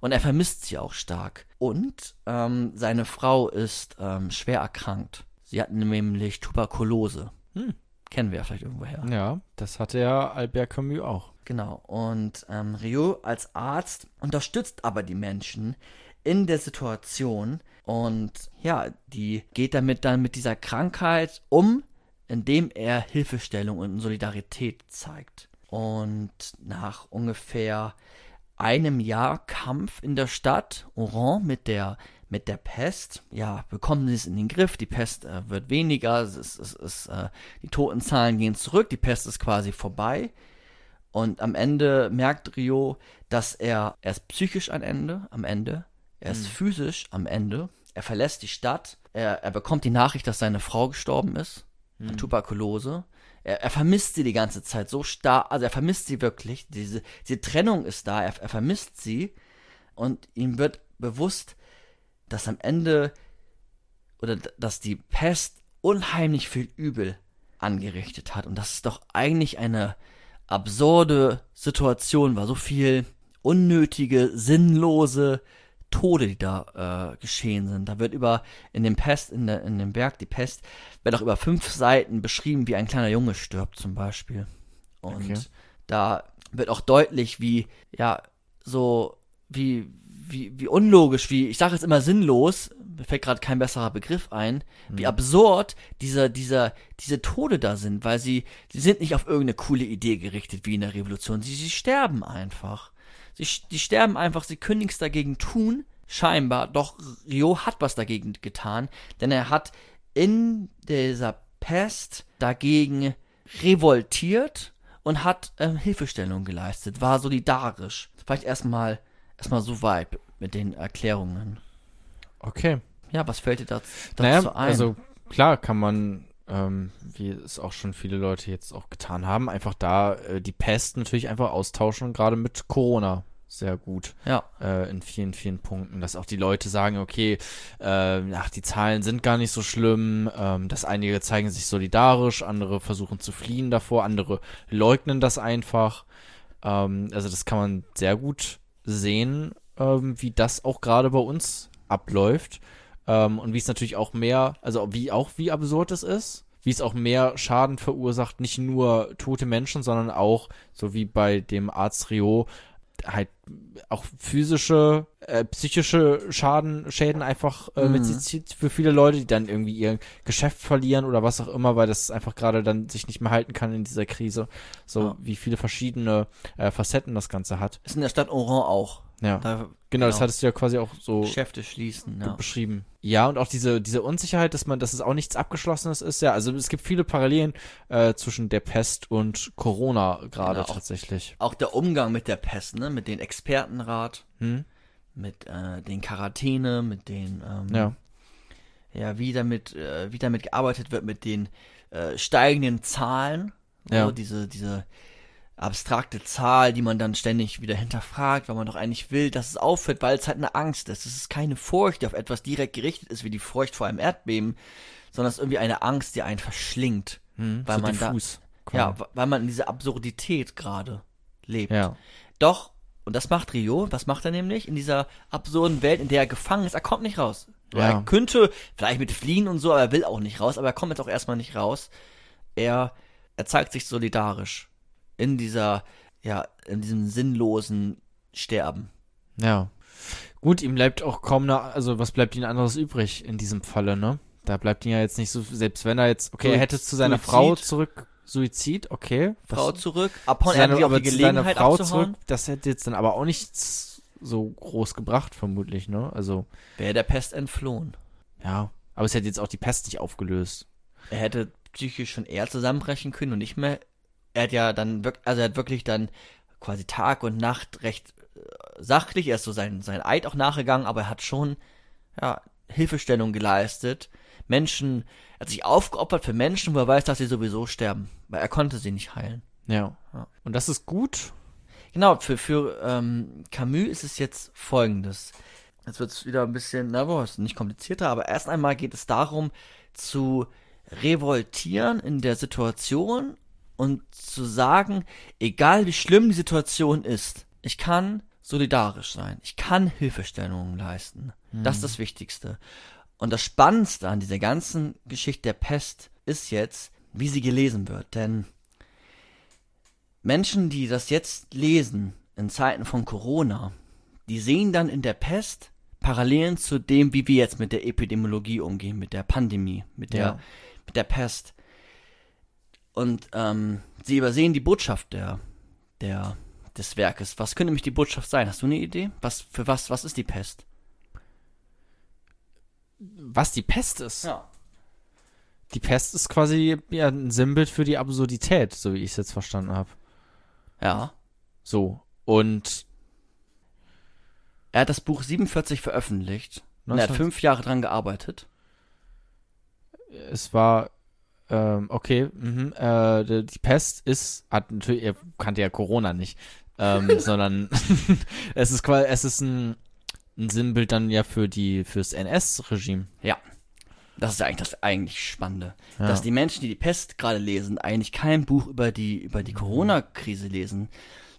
und er vermisst sie auch stark. Und ähm, seine Frau ist ähm, schwer erkrankt. Sie hat nämlich Tuberkulose. Hm. Kennen wir ja vielleicht irgendwoher. Ja, das hatte ja Albert Camus auch. Genau. Und ähm, Rio als Arzt unterstützt aber die Menschen in der Situation und ja, die geht damit dann mit dieser Krankheit um, indem er Hilfestellung und Solidarität zeigt. Und nach ungefähr einem Jahr Kampf in der Stadt Oran mit der mit der Pest, ja, bekommen sie es in den Griff. Die Pest äh, wird weniger, es es ist, äh, die Totenzahlen gehen zurück, die Pest ist quasi vorbei. Und am Ende merkt Rio, dass er, er ist psychisch am Ende, am Ende, er ist Mhm. physisch am Ende, er verlässt die Stadt, er, er bekommt die Nachricht, dass seine Frau gestorben ist an Tuberkulose. Er, er vermisst sie die ganze Zeit so stark, also er vermisst sie wirklich. Diese, diese Trennung ist da, er, er vermisst sie und ihm wird bewusst, dass am Ende oder dass die Pest unheimlich viel Übel angerichtet hat und dass es doch eigentlich eine absurde Situation war, so viel unnötige, sinnlose Tode, die da äh, geschehen sind. Da wird über in dem Pest, in, der, in dem Berg, die Pest, wird auch über fünf Seiten beschrieben, wie ein kleiner Junge stirbt zum Beispiel. Und Okay. da wird auch deutlich, wie, ja, so, wie, wie, wie unlogisch, wie, ich sage jetzt immer sinnlos, mir fällt gerade kein besserer Begriff ein, wie absurd diese, dieser, diese Tode da sind, weil sie, sie sind nicht auf irgendeine coole Idee gerichtet, wie in der Revolution. Sie, sie sterben einfach. Sie, die sterben einfach, sie können nichts dagegen tun, scheinbar. Doch Rio hat was dagegen getan, denn er hat in dieser Pest dagegen revoltiert und hat ähm, Hilfestellung geleistet, war solidarisch. Vielleicht erstmal erstmal so weit mit den Erklärungen. Okay. Ja, was fällt dir dazu, dazu Naja, ein? also klar kann man, ähm, wie es auch schon viele Leute jetzt auch getan haben, einfach da äh, die Pest natürlich einfach austauschen, gerade mit Corona. Sehr gut ja, äh, in vielen, vielen Punkten, dass auch die Leute sagen, okay, äh, ach, die Zahlen sind gar nicht so schlimm, ähm, dass einige zeigen sich solidarisch, andere versuchen zu fliehen davor, andere leugnen das einfach. Ähm, also das kann man sehr gut sehen, ähm, wie das auch gerade bei uns abläuft. Ähm, und wie es natürlich auch mehr, also wie auch wie absurd es ist, wie es auch mehr Schaden verursacht, nicht nur tote Menschen, sondern auch, so wie bei dem Arzt Rio, halt auch physische, äh, psychische Schaden, Schäden einfach äh, mit Mhm. sich zieht für viele Leute, die dann irgendwie ihr Geschäft verlieren oder was auch immer, weil das einfach gerade dann sich nicht mehr halten kann in dieser Krise. So Ja. wie viele verschiedene äh, Facetten das Ganze hat. ist in der Stadt Oran auch. Ja, Da genau, das hattest du ja quasi auch so Geschäfte schließen, ja. beschrieben. Ja, und auch diese, diese Unsicherheit, dass man, dass es auch nichts Abgeschlossenes ist. Ja, also es gibt viele Parallelen äh, zwischen der Pest und Corona gerade Genau. tatsächlich. Auch der Umgang mit der Pest, ne, mit den Expertenrat, Hm? mit äh, den Quarantäne, mit den ähm, Ja. ja, wie damit, äh, wie damit gearbeitet wird mit den äh, steigenden Zahlen. So, Ja. Diese, diese abstrakte Zahl, die man dann ständig wieder hinterfragt, weil man doch eigentlich will, dass es aufhört, weil es halt eine Angst ist. Es ist keine Furcht, die auf etwas direkt gerichtet ist, wie die Furcht vor einem Erdbeben, sondern es ist irgendwie eine Angst, die einen verschlingt. Hm? Weil so man da- diffus, Ja, quasi. w- weil man in dieser Absurdität gerade lebt. ja. Doch, und das macht Rio, was macht er nämlich? In dieser absurden Welt, in der er gefangen ist, er kommt nicht raus. Ja. Er könnte vielleicht mit fliehen und so, aber er will auch nicht raus, aber er kommt jetzt auch erstmal nicht raus. Er, er zeigt sich solidarisch in dieser, ja, in diesem sinnlosen Sterben. Ja. Gut, ihm bleibt auch kaum eine, also was bleibt ihm anderes übrig in diesem Falle, ne? Da bleibt ihm ja jetzt nicht so, selbst wenn er jetzt, okay, er hätte zu seiner Suizid. Frau zurück, Suizid, okay. Frau zurück, zu abhauen, er seiner, hat die Gelegenheit Frau abzuhauen. zurück, das hätte jetzt dann aber auch nichts so groß gebracht, vermutlich, ne? Also, Wäre der Pest entflohen. ja. Aber es hätte jetzt auch die Pest nicht aufgelöst. Er hätte psychisch schon eher zusammenbrechen können und nicht mehr. Er hat ja dann wirklich, also er hat wirklich dann quasi Tag und Nacht recht äh, sachlich, er ist so sein, sein Eid auch nachgegangen, aber er hat schon, ja, Hilfestellung geleistet. Menschen, er hat sich aufgeopfert für Menschen, wo er weiß, dass sie sowieso sterben, weil er konnte sie nicht heilen. Ja. Ja. Und das ist gut. Genau, für, für ähm, Camus ist es jetzt folgendes. Jetzt wird es wieder ein bisschen, na boah, ist nicht komplizierter, aber erst einmal geht es darum, zu revoltieren in der Situation und zu sagen, egal wie schlimm die Situation ist, ich kann solidarisch sein. Ich kann Hilfestellungen leisten. Das ist das Wichtigste. Und das Spannendste an dieser ganzen Geschichte der Pest ist jetzt, wie sie gelesen wird. Denn Menschen, die das jetzt lesen in Zeiten von Corona, die sehen dann in der Pest Parallelen zu dem, wie wir jetzt mit der Epidemiologie umgehen, mit der Pandemie, mit der, Ja. mit der Pest. Und ähm, sie übersehen die Botschaft der, der, des Werkes. Was könnte nämlich die Botschaft sein? Hast du eine Idee? Was, für was, was ist die Pest? Was die Pest ist. Ja. Die Pest ist quasi ja, ein Sinnbild für die Absurdität, so wie ich es jetzt verstanden habe. Ja. So. Und Er hat das Buch 47 veröffentlicht. Und er hat 19 fünf Jahre dran gearbeitet. es war ähm, okay, mhm, äh, die die Pest ist, hat natürlich, er kannte ja Corona nicht, ähm, sondern es ist quasi, es ist ein, ein Sinnbild dann ja für die, fürs NS-Regime. Ja. Das ist ja eigentlich das eigentlich Spannende. Ja. Dass die Menschen, die die Pest gerade lesen, eigentlich kein Buch über die, über die Corona-Krise lesen,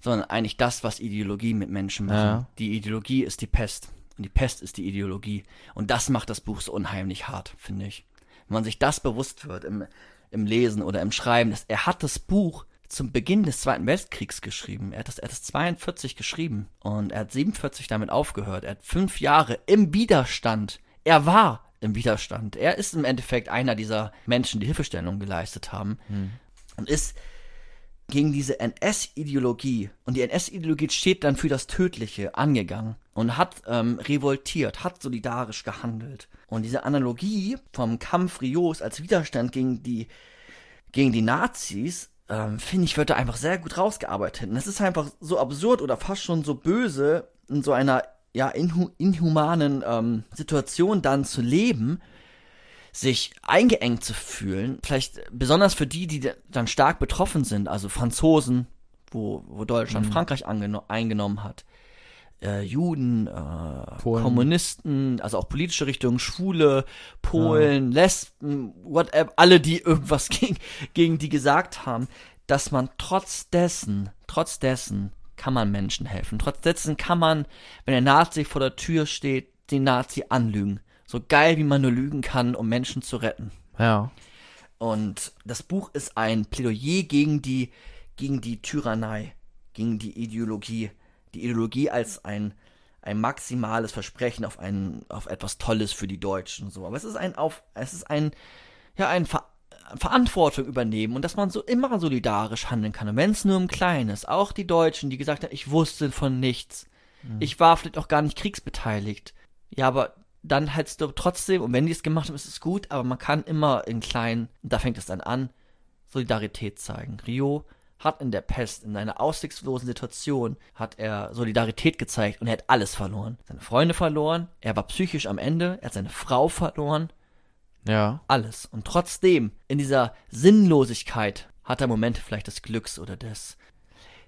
sondern eigentlich das, was Ideologie mit Menschen machen. Ja. Die Ideologie ist die Pest. Und die Pest ist die Ideologie. Und das macht das Buch so unheimlich hart, finde ich. Wenn man sich das bewusst wird im, im Lesen oder im Schreiben, dass er hat das Buch zum Beginn des Zweiten Weltkriegs geschrieben. Er hat das, er hat das 42 geschrieben und er hat 47 damit aufgehört. Er hat fünf Jahre im Widerstand. Er war im Widerstand. Er ist im Endeffekt einer dieser Menschen, die Hilfestellung geleistet haben und ist gegen diese NS-Ideologie und die NS-Ideologie steht dann für das Tödliche angegangen und hat ähm, revoltiert, hat solidarisch gehandelt. Und diese Analogie vom Kampf Rios als Widerstand gegen die gegen die Nazis, ähm, finde ich, wird da einfach sehr gut rausgearbeitet. Und es ist einfach so absurd oder fast schon so böse, in so einer ja inhu inhumanen ähm, Situation dann zu leben, sich eingeengt zu fühlen, vielleicht besonders für die, die dann stark betroffen sind, also Franzosen, wo, wo Deutschland Frankreich angeno- eingenommen hat, äh, Juden, äh. Kommunisten, also auch politische Richtungen, Schwule, Polen, Lesben, whatever, alle, die irgendwas gegen, gegen die gesagt haben, dass man trotz dessen, trotz dessen kann man Menschen helfen. Trotz dessen kann man, wenn der Nazi vor der Tür steht, den Nazi anlügen. So geil, wie man nur lügen kann, um Menschen zu retten. Ja. Und das Buch ist ein Plädoyer gegen die, gegen die Tyrannei, gegen die Ideologie. Die Ideologie als ein, ein maximales Versprechen auf ein, auf etwas Tolles für die Deutschen und so. Aber es ist ein auf, es ist ein, ja, ein Ver Verantwortung übernehmen und dass man so immer solidarisch handeln kann. Und wenn es nur im Kleinen ist, auch die Deutschen, die gesagt haben, ich wusste von nichts. Ich war vielleicht auch gar nicht kriegsbeteiligt. Ja, aber dann hättest du trotzdem, und wenn die es gemacht haben, ist es gut, aber man kann immer in kleinen, und da fängt es dann an, Solidarität zeigen. Rio hat in der Pest, in einer aussichtslosen Situation, hat er Solidarität gezeigt und er hat alles verloren. Seine Freunde verloren, er war psychisch am Ende, er hat seine Frau verloren, Ja. alles. Und trotzdem, in dieser Sinnlosigkeit, hat er Momente vielleicht des Glücks oder des,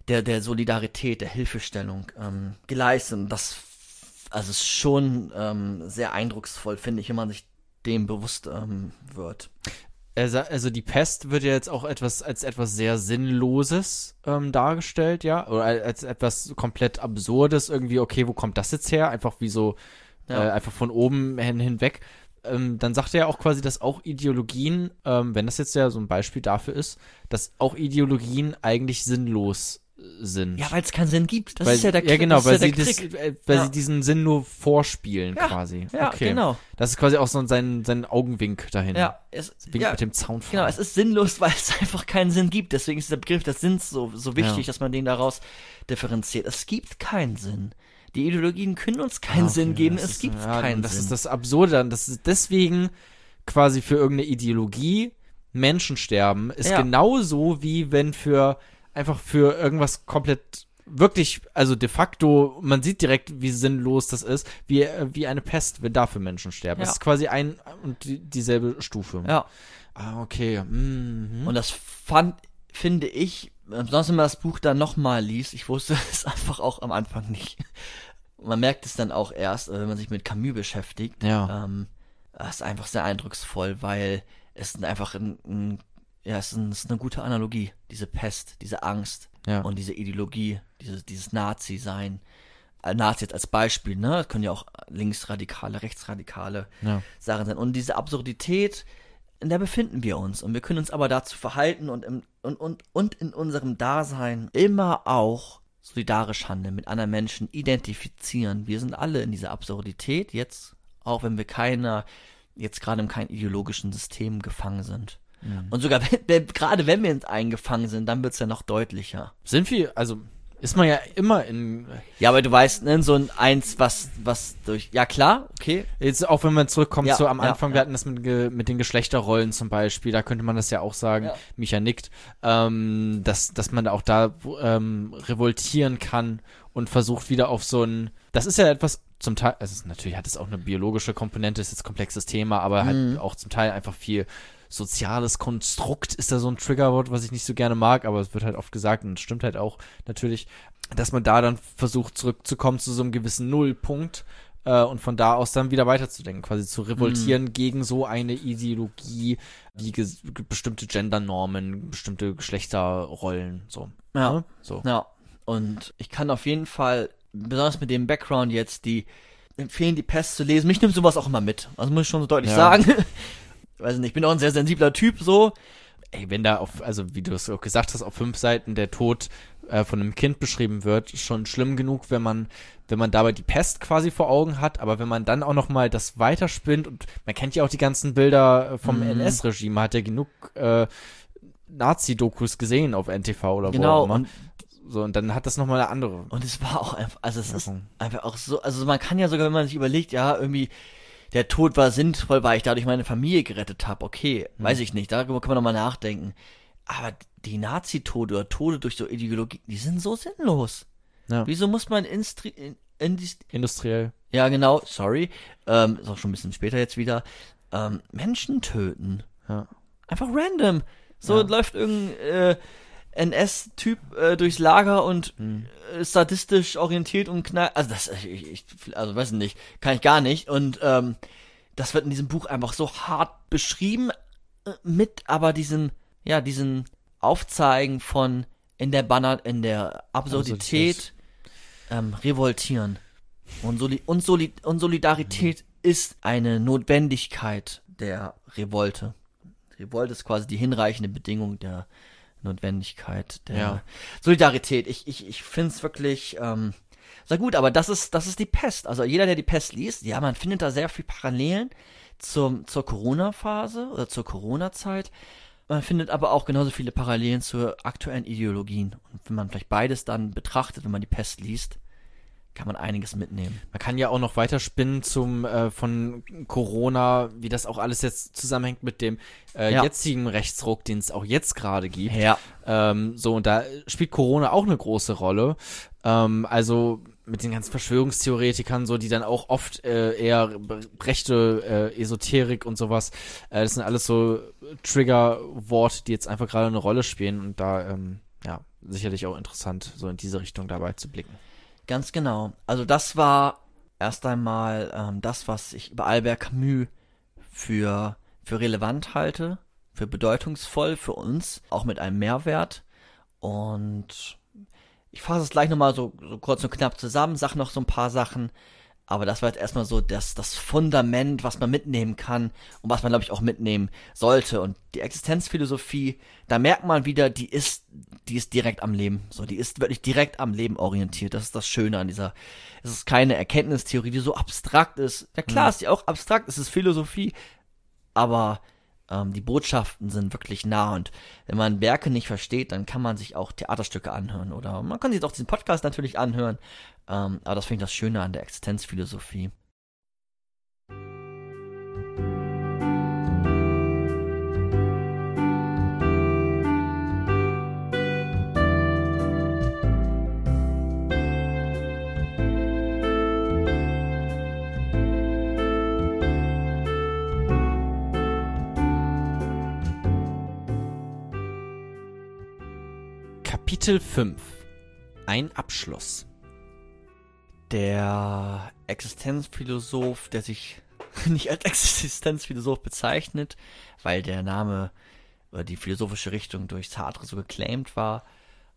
der, der Solidarität, der Hilfestellung ähm, geleistet. Und das, also ist schon ähm, sehr eindrucksvoll, finde ich, wenn man sich dem bewusst ähm, wird. Also die Pest wird ja jetzt auch etwas als etwas sehr Sinnloses ähm, dargestellt, ja, oder als etwas komplett Absurdes irgendwie. Okay, wo kommt das jetzt her? Einfach wie so Ja. äh, einfach von oben hin hinweg. Ähm, dann sagt er ja auch quasi, dass auch Ideologien, ähm, wenn das jetzt ja so ein Beispiel dafür ist, dass auch Ideologien eigentlich sinnlos sind. Ja, weil es keinen Sinn gibt. Das weil, ist ja der ja genau, das weil ja sie das, Trick. äh, weil Ja. sie diesen Sinn nur vorspielen Ja, quasi. Ja, okay. genau. Das ist quasi auch so sein, sein Augenwink dahin. Ja, es, Winkt ja, mit dem Zaunpfahl. Genau, es ist sinnlos, weil es einfach keinen Sinn gibt. Deswegen ist der Begriff des Sinns so, so wichtig, dass man den daraus differenziert. Es gibt keinen Sinn. Die Ideologien können uns keinen Ah, okay, Sinn geben. das Es ist- gibt keinen Das Sinn. ist das Absurde dann. Das ist deswegen quasi für irgendeine Ideologie Menschen sterben, ist genauso wie wenn für einfach für irgendwas komplett wirklich, also de facto, man sieht direkt, wie sinnlos das ist, wie, äh, wie eine Pest, wenn dafür Menschen sterben. Ja. Das ist quasi ein und die, dieselbe Stufe. ja. Ah, okay. Mhm. Und das fand, finde ich, besonders wenn man das Buch dann nochmal liest, ich wusste es einfach auch am Anfang nicht. Man merkt es dann auch erst, äh, wenn man sich mit Camus beschäftigt. Ja. Ähm, das ist einfach sehr eindrucksvoll, weil es einfach ein, ein ja, es ist, ein, es ist eine gute Analogie, diese Pest, diese Angst Ja. und diese Ideologie, dieses, dieses Nazi-Sein. Nazi jetzt als Beispiel, ne? Das können ja auch linksradikale, rechtsradikale Ja. Sachen sein. Und diese Absurdität, in der befinden wir uns. Und wir können uns aber dazu verhalten und, im, und, und, und in unserem Dasein immer auch solidarisch handeln, mit anderen Menschen identifizieren. Wir sind alle in dieser Absurdität jetzt, auch wenn wir keiner, jetzt gerade in keinem ideologischen System gefangen sind. Und sogar wenn, gerade wenn wir ins eingefangen sind, dann wird's ja noch deutlicher. Sind wir, also ist man ja immer in, Ja, aber du weißt, ne, so ein Eins, was, was durch, ja klar, okay, jetzt auch wenn man zurückkommt Ja, zu am Anfang, ja. wir hatten das mit, mit den Geschlechterrollen zum Beispiel, da könnte man das ja auch sagen, Ja. Micha nickt, ähm, dass, dass man da auch da ähm, revoltieren kann und versucht wieder auf so ein, das ist ja etwas zum Teil, also es natürlich hat es auch eine biologische Komponente, ist jetzt ein komplexes Thema, aber Mhm. halt auch zum Teil einfach viel soziales Konstrukt ist da so ein Triggerwort, was ich nicht so gerne mag, aber es wird halt oft gesagt und es stimmt halt auch natürlich, dass man da dann versucht zurückzukommen zu so einem gewissen Nullpunkt äh, und von da aus dann wieder weiterzudenken, quasi zu revoltieren gegen so eine Ideologie wie bestimmte Gendernormen, bestimmte Geschlechterrollen, so. Ja. Ne? So. Ja, und ich kann auf jeden Fall, besonders mit dem Background jetzt, die empfehlen, die Pest zu lesen. Mich nimmt sowas auch immer mit. Also muss ich schon so deutlich Ja. sagen. Weiß nicht, ich bin auch ein sehr sensibler Typ, so. Ey, wenn da auf, also wie du es auch gesagt hast, auf fünf Seiten der Tod äh, von einem Kind beschrieben wird, schon schlimm genug, wenn man, wenn man dabei die Pest quasi vor Augen hat, aber wenn man dann auch noch mal das weiterspinnt und man kennt ja auch die ganzen Bilder äh, vom Mhm. NS-Regime, hat ja genug äh, Nazi-Dokus gesehen auf NTV oder wo Genau, auch immer. und- so, und dann hat das noch mal eine andere Und es war auch einfach, also es ist einfach auch so, also man kann ja sogar, wenn man sich überlegt, ja, irgendwie, der Tod war sinnvoll, weil ich dadurch meine Familie gerettet habe. Okay, Hm. weiß ich nicht, darüber kann man nochmal nachdenken. Aber die Nazi-Tode oder Tode durch so Ideologie, die sind so sinnlos. Ja. Wieso muss man Instri in, in industriell. Ja, genau, sorry. Ähm, ist auch schon ein bisschen später jetzt wieder. Ähm, Menschen töten. Ja. Einfach random. So Ja. läuft irgendein äh, NS-Typ äh, durchs Lager und Hm. äh, ist sadistisch orientiert und knallt. Also das, ich, ich, also weiß nicht, kann ich gar nicht. Und ähm, das wird in diesem Buch einfach so hart beschrieben, äh, mit aber diesen, ja, diesen Aufzeigen von in der Banner, in der Absurdität ähm, revoltieren. Und, Soli und, Soli und Solidarität ist eine Notwendigkeit der Revolte. Revolte ist quasi die hinreichende Bedingung der Notwendigkeit der Ja. Solidarität. Ich, ich, ich finde es wirklich ähm, sehr gut, aber das ist, das ist die Pest. Also jeder, der die Pest liest, ja, man findet da sehr viel Parallelen zum, zur Corona-Phase oder zur Corona-Zeit. Man findet aber auch genauso viele Parallelen zu aktuellen Ideologien. Und wenn man vielleicht beides dann betrachtet, wenn man die Pest liest, kann man einiges mitnehmen. Man kann ja auch noch weiter spinnen zum äh, von Corona, wie das auch alles jetzt zusammenhängt mit dem äh, Ja. jetzigen Rechtsruck, den es auch jetzt gerade gibt. Ja. Ähm, so, und da spielt Corona auch eine große Rolle. Ähm, also mit den ganzen Verschwörungstheoretikern, so, die dann auch oft äh, eher rechte äh, Esoterik und sowas, äh, das sind alles so Trigger-Worte, die jetzt einfach gerade eine Rolle spielen und da, ähm, ja, sicherlich auch interessant, so in diese Richtung dabei zu blicken. Ganz genau. Also das war erst einmal ähm, das, was ich über Albert Camus für, für relevant halte, für bedeutungsvoll für uns, auch mit einem Mehrwert. Und ich fasse es gleich nochmal so, so kurz und knapp zusammen, sag noch so ein paar Sachen. Aber das war jetzt erstmal so das, das Fundament, was man mitnehmen kann und was man, glaube ich, auch mitnehmen sollte. Und die Existenzphilosophie, da merkt man wieder, die ist, die ist direkt am Leben. So, die ist wirklich direkt am Leben orientiert. Das ist das Schöne an dieser. Es ist keine Erkenntnistheorie, die so abstrakt ist. Ja klar, ist die auch abstrakt, es ist Philosophie, aber die Botschaften sind wirklich nah und wenn man Werke nicht versteht, dann kann man sich auch Theaterstücke anhören oder man kann sich auch diesen Podcast natürlich anhören. Ähm, aber das finde ich das Schöne an der Existenzphilosophie. Kapitel 5 Ein Abschluss. Der Existenzphilosoph, der sich nicht als Existenzphilosoph bezeichnet, weil der Name oder die philosophische Richtung durch Sartre so geclaimed war,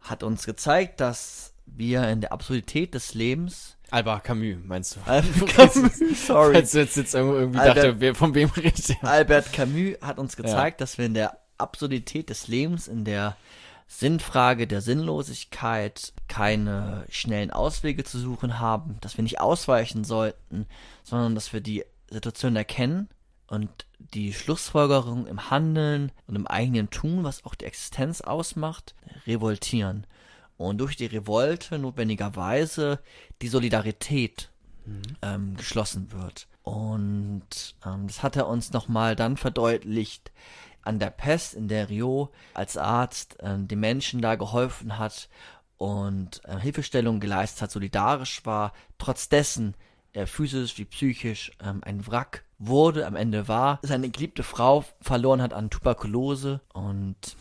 hat uns gezeigt, dass wir in der Absurdität des Lebens. Albert Camus, meinst du? Albert Camus, sorry. Falls du jetzt, jetzt irgendwie Albert- dachte, wer, von wem redet der? Albert Camus hat uns gezeigt, dass wir in der Absurdität des Lebens, in der Sinnfrage der Sinnlosigkeit keine schnellen Auswege zu suchen haben, dass wir nicht ausweichen sollten, sondern dass wir die Situation erkennen und die Schlussfolgerung im Handeln und im eigenen Tun, was auch die Existenz ausmacht, revoltieren. Und durch die Revolte notwendigerweise die Solidarität ähm, geschlossen wird. Und ähm, das hat er uns nochmal dann verdeutlicht an der Pest, in der Rio als Arzt ähm, den Menschen da geholfen hat und äh, Hilfestellung geleistet hat, solidarisch war, trotz dessen er physisch wie psychisch ähm, ein Wrack wurde, am Ende war, seine geliebte Frau verloren hat an Tuberkulose und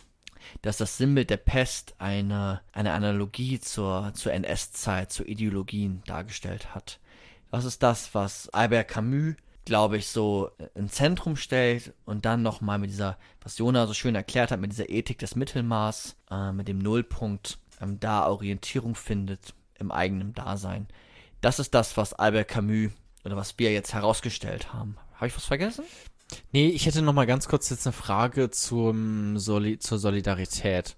dass das Sinnbild der Pest eine, eine Analogie zur, zur NS-Zeit, zu Ideologien dargestellt hat. Das ist das, was Albert Camus, glaube ich, so ins Zentrum stellt und dann nochmal mit dieser, was Jona so schön erklärt hat, mit dieser Ethik des Mittelmaß, äh, mit dem Nullpunkt, ähm, da Orientierung findet im eigenen Dasein. Das ist das, was Albert Camus oder was wir jetzt herausgestellt haben. Habe ich was vergessen? Nee, ich hätte noch mal ganz kurz jetzt eine Frage zum Soli zur Solidarität.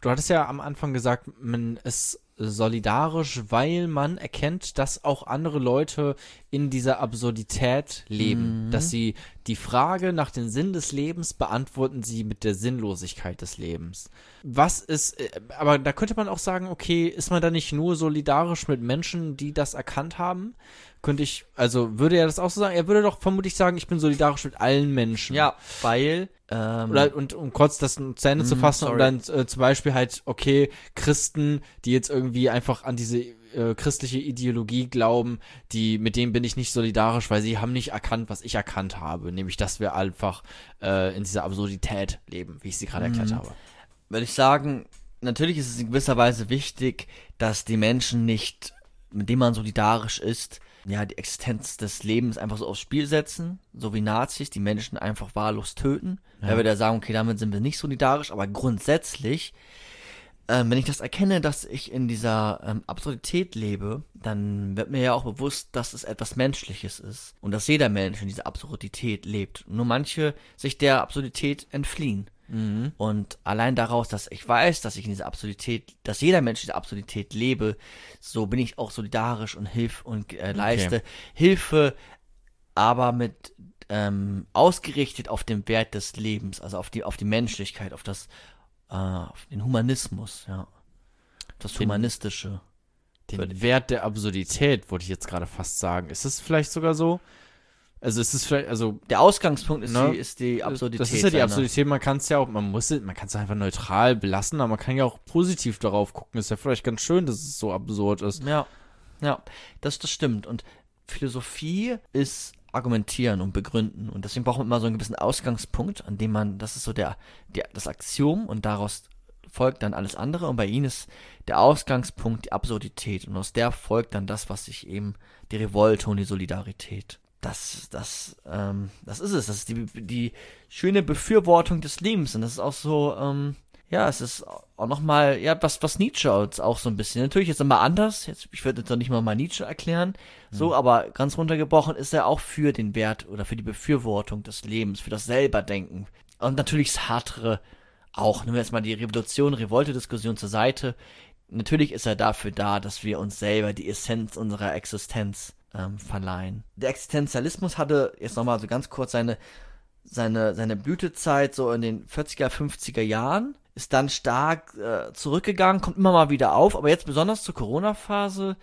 Du hattest ja am Anfang gesagt, man ist solidarisch, weil man erkennt, dass auch andere Leute in dieser Absurdität leben. Dass sie die Frage nach dem Sinn des Lebens beantworten sie mit der Sinnlosigkeit des Lebens. Was ist, äh, aber da könnte man auch sagen, okay, ist man da nicht nur solidarisch mit Menschen, die das erkannt haben? Könnte ich, also würde er das auch so sagen? Er würde doch vermutlich sagen, ich bin solidarisch mit allen Menschen. Ja, weil ähm, Oder, und um kurz das zu Ende zu Mhm, fassen und sorry. dann äh, zum Beispiel halt, okay, Christen, die jetzt irgendwie einfach an diese äh, christliche Ideologie glauben, die, mit denen bin ich nicht solidarisch, weil sie haben nicht erkannt, was ich erkannt habe, nämlich, dass wir einfach äh, in dieser Absurdität leben, wie ich sie gerade erklärt Mhm. habe. würde ich sagen, natürlich ist es in gewisser Weise wichtig, dass die Menschen nicht, mit denen man solidarisch ist, ja, die Existenz des Lebens einfach so aufs Spiel setzen, so wie Nazis, die Menschen einfach wahllos töten. Ja. Da würde er sagen, okay, damit sind wir nicht solidarisch, aber grundsätzlich, ähm, wenn ich das erkenne, dass ich in dieser ähm, Absurdität lebe, dann wird mir ja auch bewusst, dass es etwas Menschliches ist und dass jeder Mensch in dieser Absurdität lebt. Nur manche sich der Absurdität entfliehen. Und allein daraus, dass ich weiß, dass ich in dieser Absurdität, dass jeder Mensch in dieser Absurdität lebe, so bin ich auch solidarisch und hilf und äh, leiste Hilfe, aber mit ähm, ausgerichtet auf den Wert des Lebens, also auf die auf die Menschlichkeit, auf das äh, auf den Humanismus, ja, das Den- humanistische. Den Wert der Absurdität, wollte ich jetzt gerade fast sagen. Ist es vielleicht sogar so? Also ist es vielleicht, also Der Ausgangspunkt ist Ne? die ist die Absurdität. Das ist ja die Absurdität, man kann es ja auch, man muss es, man kann es einfach neutral belassen, aber man kann ja auch positiv darauf gucken. Ist ja vielleicht ganz schön, dass es so absurd ist. Ja, ja, das, das stimmt. Und Philosophie ist argumentieren und begründen. Und deswegen braucht man immer so einen gewissen Ausgangspunkt, an dem man, das ist so der, der das Axiom und daraus folgt dann alles andere. Und bei ihnen ist der Ausgangspunkt die Absurdität. Und aus der folgt dann das, was sich eben die Revolte und die Solidarität. Das, das, ähm, das ist es. Das ist die, die schöne Befürwortung des Lebens. Und das ist auch so, ähm, ja, es ist auch nochmal, ja, was, was Nietzsche auch so ein bisschen. Natürlich ist immer anders. Jetzt, ich würde jetzt noch nicht mal mal Nietzsche erklären. So, aber ganz runtergebrochen ist er auch für den Wert oder für die Befürwortung des Lebens, für das Selberdenken. Und natürlich Sartre auch. Nehmen wir jetzt mal die Revolution, Revolte-Diskussion zur Seite. Natürlich ist er dafür da, dass wir uns selber die Essenz unserer Existenz ähm, verleihen. Der Existenzialismus hatte jetzt nochmal so ganz kurz seine, seine, seine Blütezeit so in den 40er, 50er Jahren, ist dann stark äh, zurückgegangen, kommt immer mal wieder auf, aber jetzt besonders zur Corona-Phase,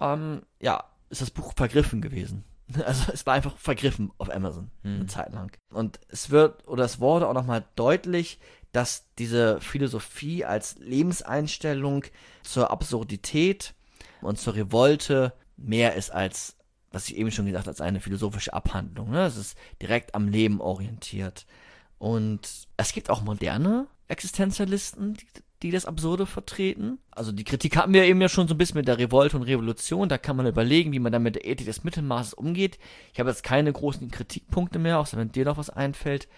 ähm, ja, ist das Buch vergriffen gewesen. Also es war einfach vergriffen auf Amazon eine Zeit lang. Und es wird oder es wurde auch nochmal deutlich, dass diese Philosophie als Lebenseinstellung zur Absurdität und zur Revolte mehr ist als, was ich eben schon gesagt habe, als eine philosophische Abhandlung. Ne? Es ist direkt am Leben orientiert. Und es gibt auch moderne Existenzialisten, die, die das Absurde vertreten. Also die Kritik hatten wir eben ja schon so ein bisschen mit der Revolte und Revolution. Da kann man überlegen, wie man dann mit der Ethik des Mittelmaßes umgeht. Ich habe jetzt keine großen Kritikpunkte mehr, außer wenn dir noch was einfällt.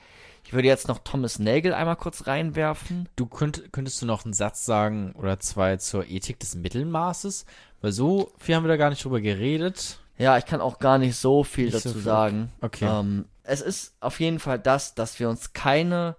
Ich würde jetzt noch Thomas Nagel einmal kurz reinwerfen. Du könnt, könntest du noch einen Satz sagen oder zwei zur Ethik des Mittelmaßes? Weil so viel haben wir da gar nicht drüber geredet. Ja, ich kann auch gar nicht so viel Nicht dazu so viel. sagen. Okay. Ähm, es ist auf jeden Fall das, dass wir uns keine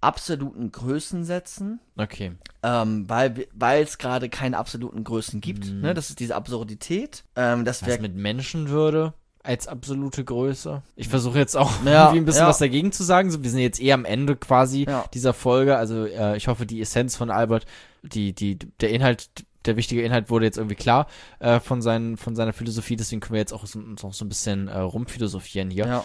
absoluten Größen setzen, Okay. ähm, weil es gerade keine absoluten Größen gibt. Mhm. Ne? Das ist diese Absurdität. Ähm, dass Was wir mit Menschenwürde als absolute Größe? Ich versuche jetzt auch Ja, irgendwie ein bisschen ja. was dagegen zu sagen. So, wir sind jetzt eh am Ende quasi Ja. dieser Folge. Also äh, ich hoffe, die Essenz von Albert, die, die, der Inhalt, der wichtige Inhalt wurde jetzt irgendwie klar äh, von, seinen, von seiner Philosophie. Deswegen können wir jetzt auch so, noch so ein bisschen äh, rumphilosophieren hier. ja,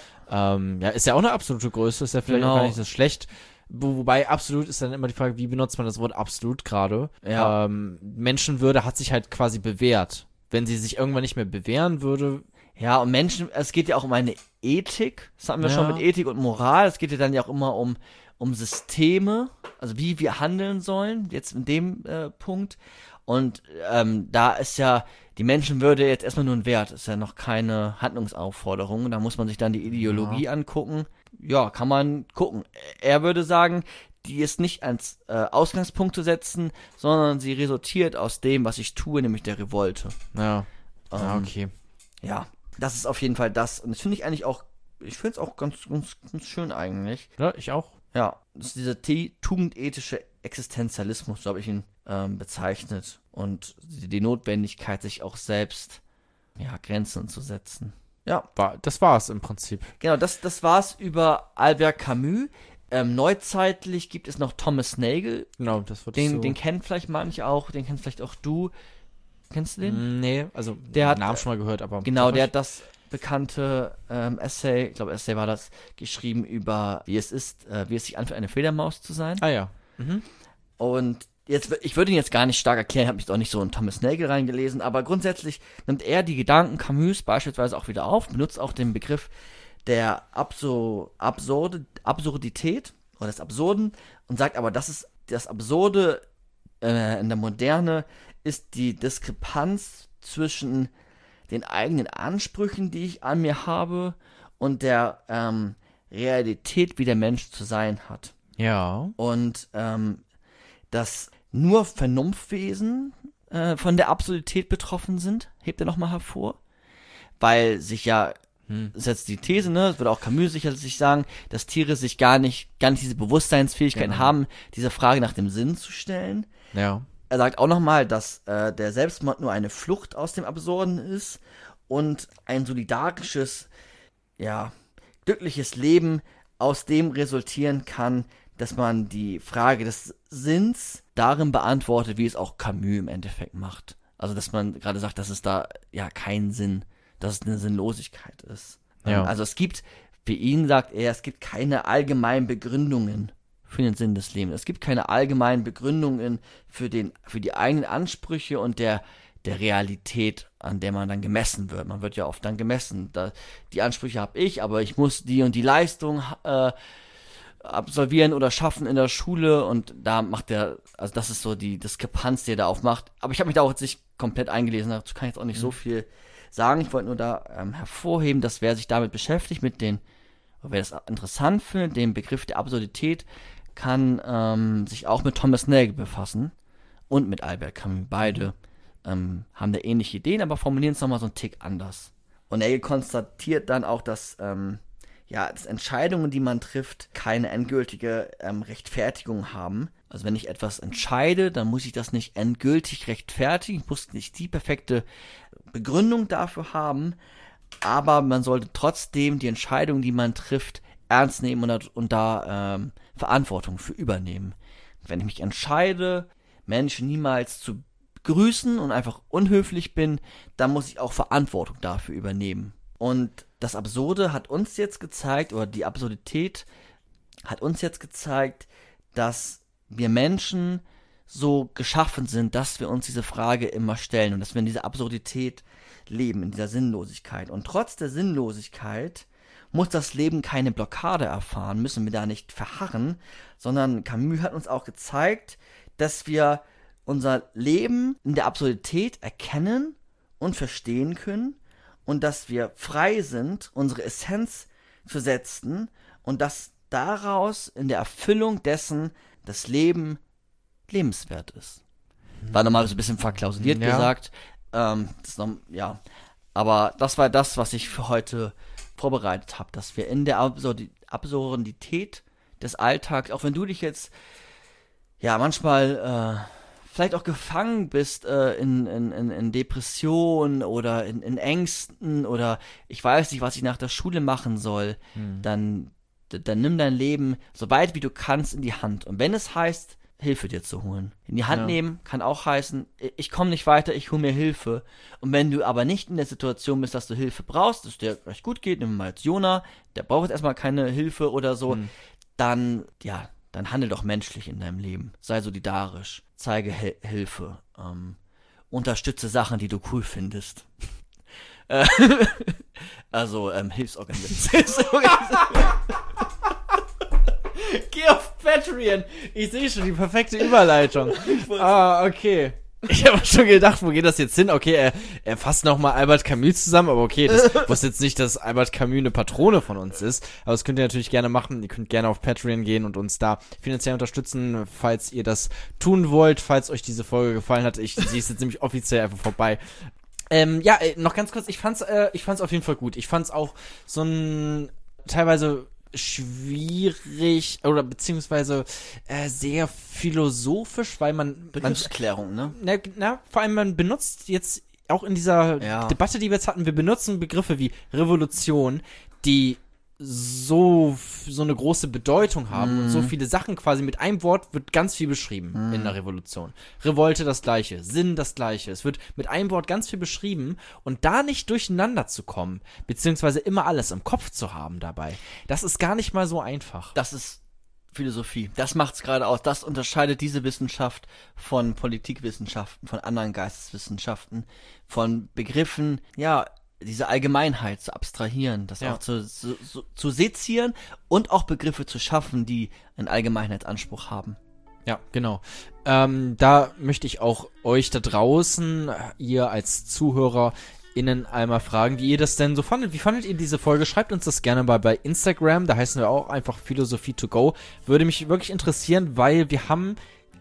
Ähm, ja, ist ja auch eine absolute Größe, ist ja vielleicht auch Genau. gar nicht so schlecht. Wo, wobei absolut ist dann immer die Frage, wie benutzt man das Wort absolut gerade? Ja. Ähm, Menschenwürde hat sich halt quasi bewährt. Wenn sie sich irgendwann nicht mehr bewähren würde, ja, und Menschen, es geht ja auch um eine Ethik. Das hatten wir Ja. schon mit Ethik und Moral. Es geht ja dann ja auch immer um, um Systeme, also wie wir handeln sollen, jetzt in dem äh, Punkt. Und ähm, da ist ja die Menschenwürde jetzt erstmal nur ein Wert, ist ja noch keine Handlungsaufforderung. Da muss man sich dann die Ideologie angucken. Ja, kann man gucken. Er würde sagen, die ist nicht als äh, Ausgangspunkt zu setzen, sondern sie resultiert aus dem, was ich tue, nämlich der Revolte. ja. Ähm, okay. Ja, das ist auf jeden Fall das. Und das finde ich eigentlich auch, ich finde es auch ganz, ganz, ganz schön eigentlich. Ja, ich auch. Ja, das ist dieser T tugendethische Existenzialismus, so habe ich ihn ähm, bezeichnet. Und die, die Notwendigkeit, sich auch selbst ja, Grenzen zu setzen. Ja, War, das war's im Prinzip. genau, das, das war's über Albert Camus. Ähm, neuzeitlich gibt es noch Thomas Nagel. Genau, das wird Den, so. den kennen vielleicht manche auch, den kennst vielleicht auch du. Kennst du den? Mm, nee, also Der hat- Namen schon mal gehört, aber Genau, der hat das bekannte ähm, Essay, ich glaube Essay war das, geschrieben über, wie es ist, äh, wie es sich anfühlt, eine Fledermaus zu sein. Ah ja. Mhm. Und jetzt, ich würde ihn jetzt gar nicht stark erklären, habe mich auch nicht so in Thomas Nagel reingelesen, aber grundsätzlich nimmt er die Gedanken Camus beispielsweise auch wieder auf, benutzt auch den Begriff der Abso Absurde, Absurdität oder des Absurden und sagt aber, das ist das Absurde äh, in der Moderne ist die Diskrepanz zwischen den eigenen Ansprüchen, die ich an mir habe, und der ähm, Realität, wie der Mensch zu sein hat. Ja. Und ähm, dass nur Vernunftwesen äh, von der Absurdität betroffen sind, hebt er nochmal hervor. Weil sich ja, Hm. das ist jetzt die These, ne, das würde auch Camus sicherlich sagen, dass Tiere sich gar nicht, gar nicht diese Bewusstseinsfähigkeit Genau. haben, diese Frage nach dem Sinn zu stellen. Ja. Er sagt auch nochmal, dass äh, der Selbstmord nur eine Flucht aus dem Absurden ist und ein solidarisches, ja, glückliches Leben aus dem resultieren kann, dass man die Frage des Sinns darin beantwortet, wie es auch Camus im Endeffekt macht. Also, dass man gerade sagt, dass es da ja keinen Sinn, dass es eine Sinnlosigkeit ist. Ja. Ähm, Also es gibt, für ihn sagt er, es gibt keine allgemeinen Begründungen für den Sinn des Lebens. Es gibt keine allgemeinen Begründungen für den, für die eigenen Ansprüche und der, der Realität, an der man dann gemessen wird. Man wird ja oft dann gemessen. Da, die Ansprüche habe ich, aber ich muss die und die Leistung äh, absolvieren oder schaffen in der Schule und da macht er, also das ist so die Diskrepanz, die er da aufmacht. Aber ich habe mich da auch jetzt nicht komplett eingelesen, dazu kann ich jetzt auch nicht so viel sagen. Ich wollte nur da ähm, hervorheben, dass wer sich damit beschäftigt, mit den, wer das interessant findet, den Begriff der Absurdität, kann ähm, sich auch mit Thomas Nagel befassen und mit Albert Camus. Beide ähm, haben da ähnliche Ideen, aber formulieren es nochmal so einen Tick anders. Und Nagel konstatiert dann auch, dass ähm, ja, dass Entscheidungen, die man trifft, keine endgültige ähm, Rechtfertigung haben. Also wenn ich etwas entscheide, dann muss ich das nicht endgültig rechtfertigen. Ich muss nicht die perfekte Begründung dafür haben. Aber man sollte trotzdem die Entscheidung, die man trifft, ernst nehmen und, da- und da ähm, Verantwortung für übernehmen. Wenn ich mich entscheide, Menschen niemals zu grüßen und einfach unhöflich bin, dann muss ich auch Verantwortung dafür übernehmen. Und das Absurde hat uns jetzt gezeigt, oder die Absurdität hat uns jetzt gezeigt, dass wir Menschen so geschaffen sind, dass wir uns diese Frage immer stellen und dass wir in dieser Absurdität leben, in dieser Sinnlosigkeit. Und trotz der Sinnlosigkeit muss das Leben keine Blockade erfahren, müssen wir da nicht verharren, sondern Camus hat uns auch gezeigt, dass wir unser Leben in der Absurdität erkennen und verstehen können und dass wir frei sind, unsere Essenz zu setzen und dass daraus in der Erfüllung dessen das Leben lebenswert ist. War nochmal so ein bisschen verklausuliert Ja. gesagt. Ähm, noch, ja. Aber das war das, was ich für heute vorbereitet habe, dass wir in der Absurdi Absurdität des Alltags, auch wenn du dich jetzt ja manchmal äh, vielleicht auch gefangen bist äh, in, in, in, Depressionen oder in, in Ängsten oder ich weiß nicht, was ich nach der Schule machen soll, dann, d- dann nimm dein Leben so weit wie du kannst in die Hand. Und wenn es heißt, Hilfe dir zu holen. In die Hand Ja. nehmen kann auch heißen, ich komme nicht weiter, ich hole mir Hilfe. Und wenn du aber nicht in der Situation bist, dass du Hilfe brauchst, dass es dir recht gut geht, nehmen wir mal jetzt Jona, der braucht jetzt erstmal keine Hilfe oder so, dann, ja, dann handel doch menschlich in deinem Leben. Sei solidarisch, zeige Hel Hilfe, ähm, unterstütze Sachen, die du cool findest. Äh, also, ähm, Hilfsorganisationen. Geh auf Patreon. Ich sehe schon die perfekte Überleitung. ah, okay. Ich habe schon gedacht, wo geht das jetzt hin? Okay, er, er fasst nochmal Albert Camus zusammen, aber okay, das wusste jetzt nicht, dass Albert Camus eine Patrone von uns ist. Aber das könnt ihr natürlich gerne machen. Ihr könnt gerne auf Patreon gehen und uns da finanziell unterstützen, falls ihr das tun wollt, falls euch diese Folge gefallen hat. Ich sie ist jetzt nämlich offiziell einfach vorbei. Ähm, ja, äh, noch ganz kurz, ich fand's, äh, ich fand's auf jeden Fall gut. Ich fand's auch so ein teilweise schwierig oder beziehungsweise äh, sehr philosophisch, weil man, man Begriffsklärung, ne? na, na, vor allem man benutzt jetzt auch in dieser Ja. Debatte, die wir jetzt hatten, wir benutzen Begriffe wie Revolution, die so so eine große Bedeutung haben und so Mhm. viele Sachen quasi mit einem Wort wird ganz viel beschrieben in der Revolution. Revolte das gleiche, Sinn das gleiche. Es wird mit einem Wort ganz viel beschrieben und da nicht durcheinander zu kommen, beziehungsweise immer alles im Kopf zu haben dabei. Das ist gar nicht mal so einfach. Das ist Philosophie. Das macht's gerade aus. Das unterscheidet diese Wissenschaft von Politikwissenschaften, von anderen Geisteswissenschaften, von Begriffen, ja, diese Allgemeinheit zu abstrahieren, das Ja. auch zu, zu, zu, sezieren und auch Begriffe zu schaffen, die einen Allgemeinheitsanspruch haben. Ja, genau. Ähm, da möchte ich auch euch da draußen, ihr als Zuhörer, innen einmal fragen, wie ihr das denn so fandet. Wie fandet ihr diese Folge? Schreibt uns das gerne mal bei Instagram. Da heißen wir auch einfach Philosophie to go. Würde mich wirklich interessieren, weil wir haben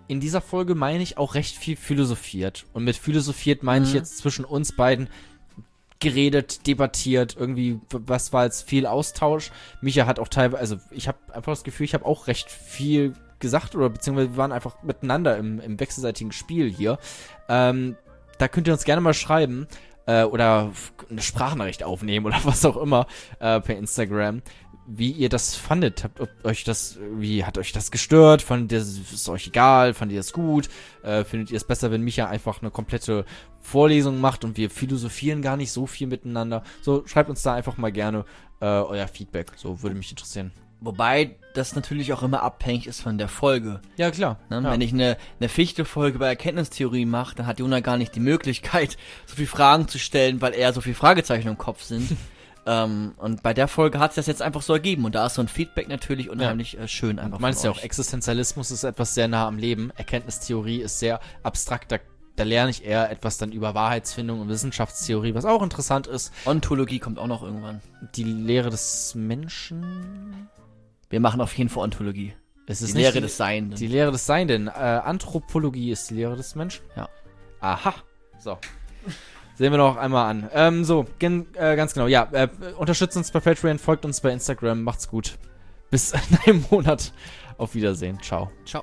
in dieser Folge, meine ich, auch recht viel philosophiert. Und mit philosophiert meine ich Mhm. jetzt zwischen uns beiden geredet, debattiert, irgendwie, was war jetzt viel Austausch. Micha hat auch teilweise, also ich habe einfach das Gefühl, ich habe auch recht viel gesagt oder beziehungsweise wir waren einfach miteinander im, im wechselseitigen Spiel hier. Ähm, da könnt ihr uns gerne mal schreiben äh, oder eine Sprachnachricht aufnehmen oder was auch immer äh, per Instagram, wie ihr das fandet. Habt ob euch das, wie hat euch das gestört? Fandet ihr es ist euch egal? Fandet ihr es gut? Äh, findet ihr es besser, wenn Micha einfach eine komplette Vorlesung macht und wir philosophieren gar nicht so viel miteinander? So, schreibt uns da einfach mal gerne äh, euer Feedback. So würde mich interessieren. Wobei das natürlich auch immer abhängig ist von der Folge. Ja, klar. Ne? Ja. Wenn ich eine, eine Fichte-Folge bei Erkenntnistheorie mache, dann hat Jona gar nicht die Möglichkeit, so viele Fragen zu stellen, weil eher so viele Fragezeichen im Kopf sind. ähm, und bei der Folge hat sich das jetzt einfach so ergeben. Und da ist so ein Feedback natürlich unheimlich äh, schön einfach Du meinst ja auch. Existenzialismus ist etwas sehr nah am Leben. Erkenntnistheorie ist sehr abstrakt. Da, da lerne ich eher etwas dann über Wahrheitsfindung und Wissenschaftstheorie, was auch interessant ist. Ontologie kommt auch noch irgendwann. Die Lehre des Menschen. Wir machen auf jeden Fall Ontologie. Es Die ist Lehre nicht des Seienden. Die Lehre des Seienden. Äh, Anthropologie ist die Lehre des Menschen. Ja. Aha. So. Sehen wir noch einmal an. Ähm, so, gen, äh, ganz genau. Ja, äh, unterstützt uns bei Patreon, folgt uns bei Instagram. Macht's gut. Bis in einem Monat. Auf Wiedersehen. Ciao. Ciao.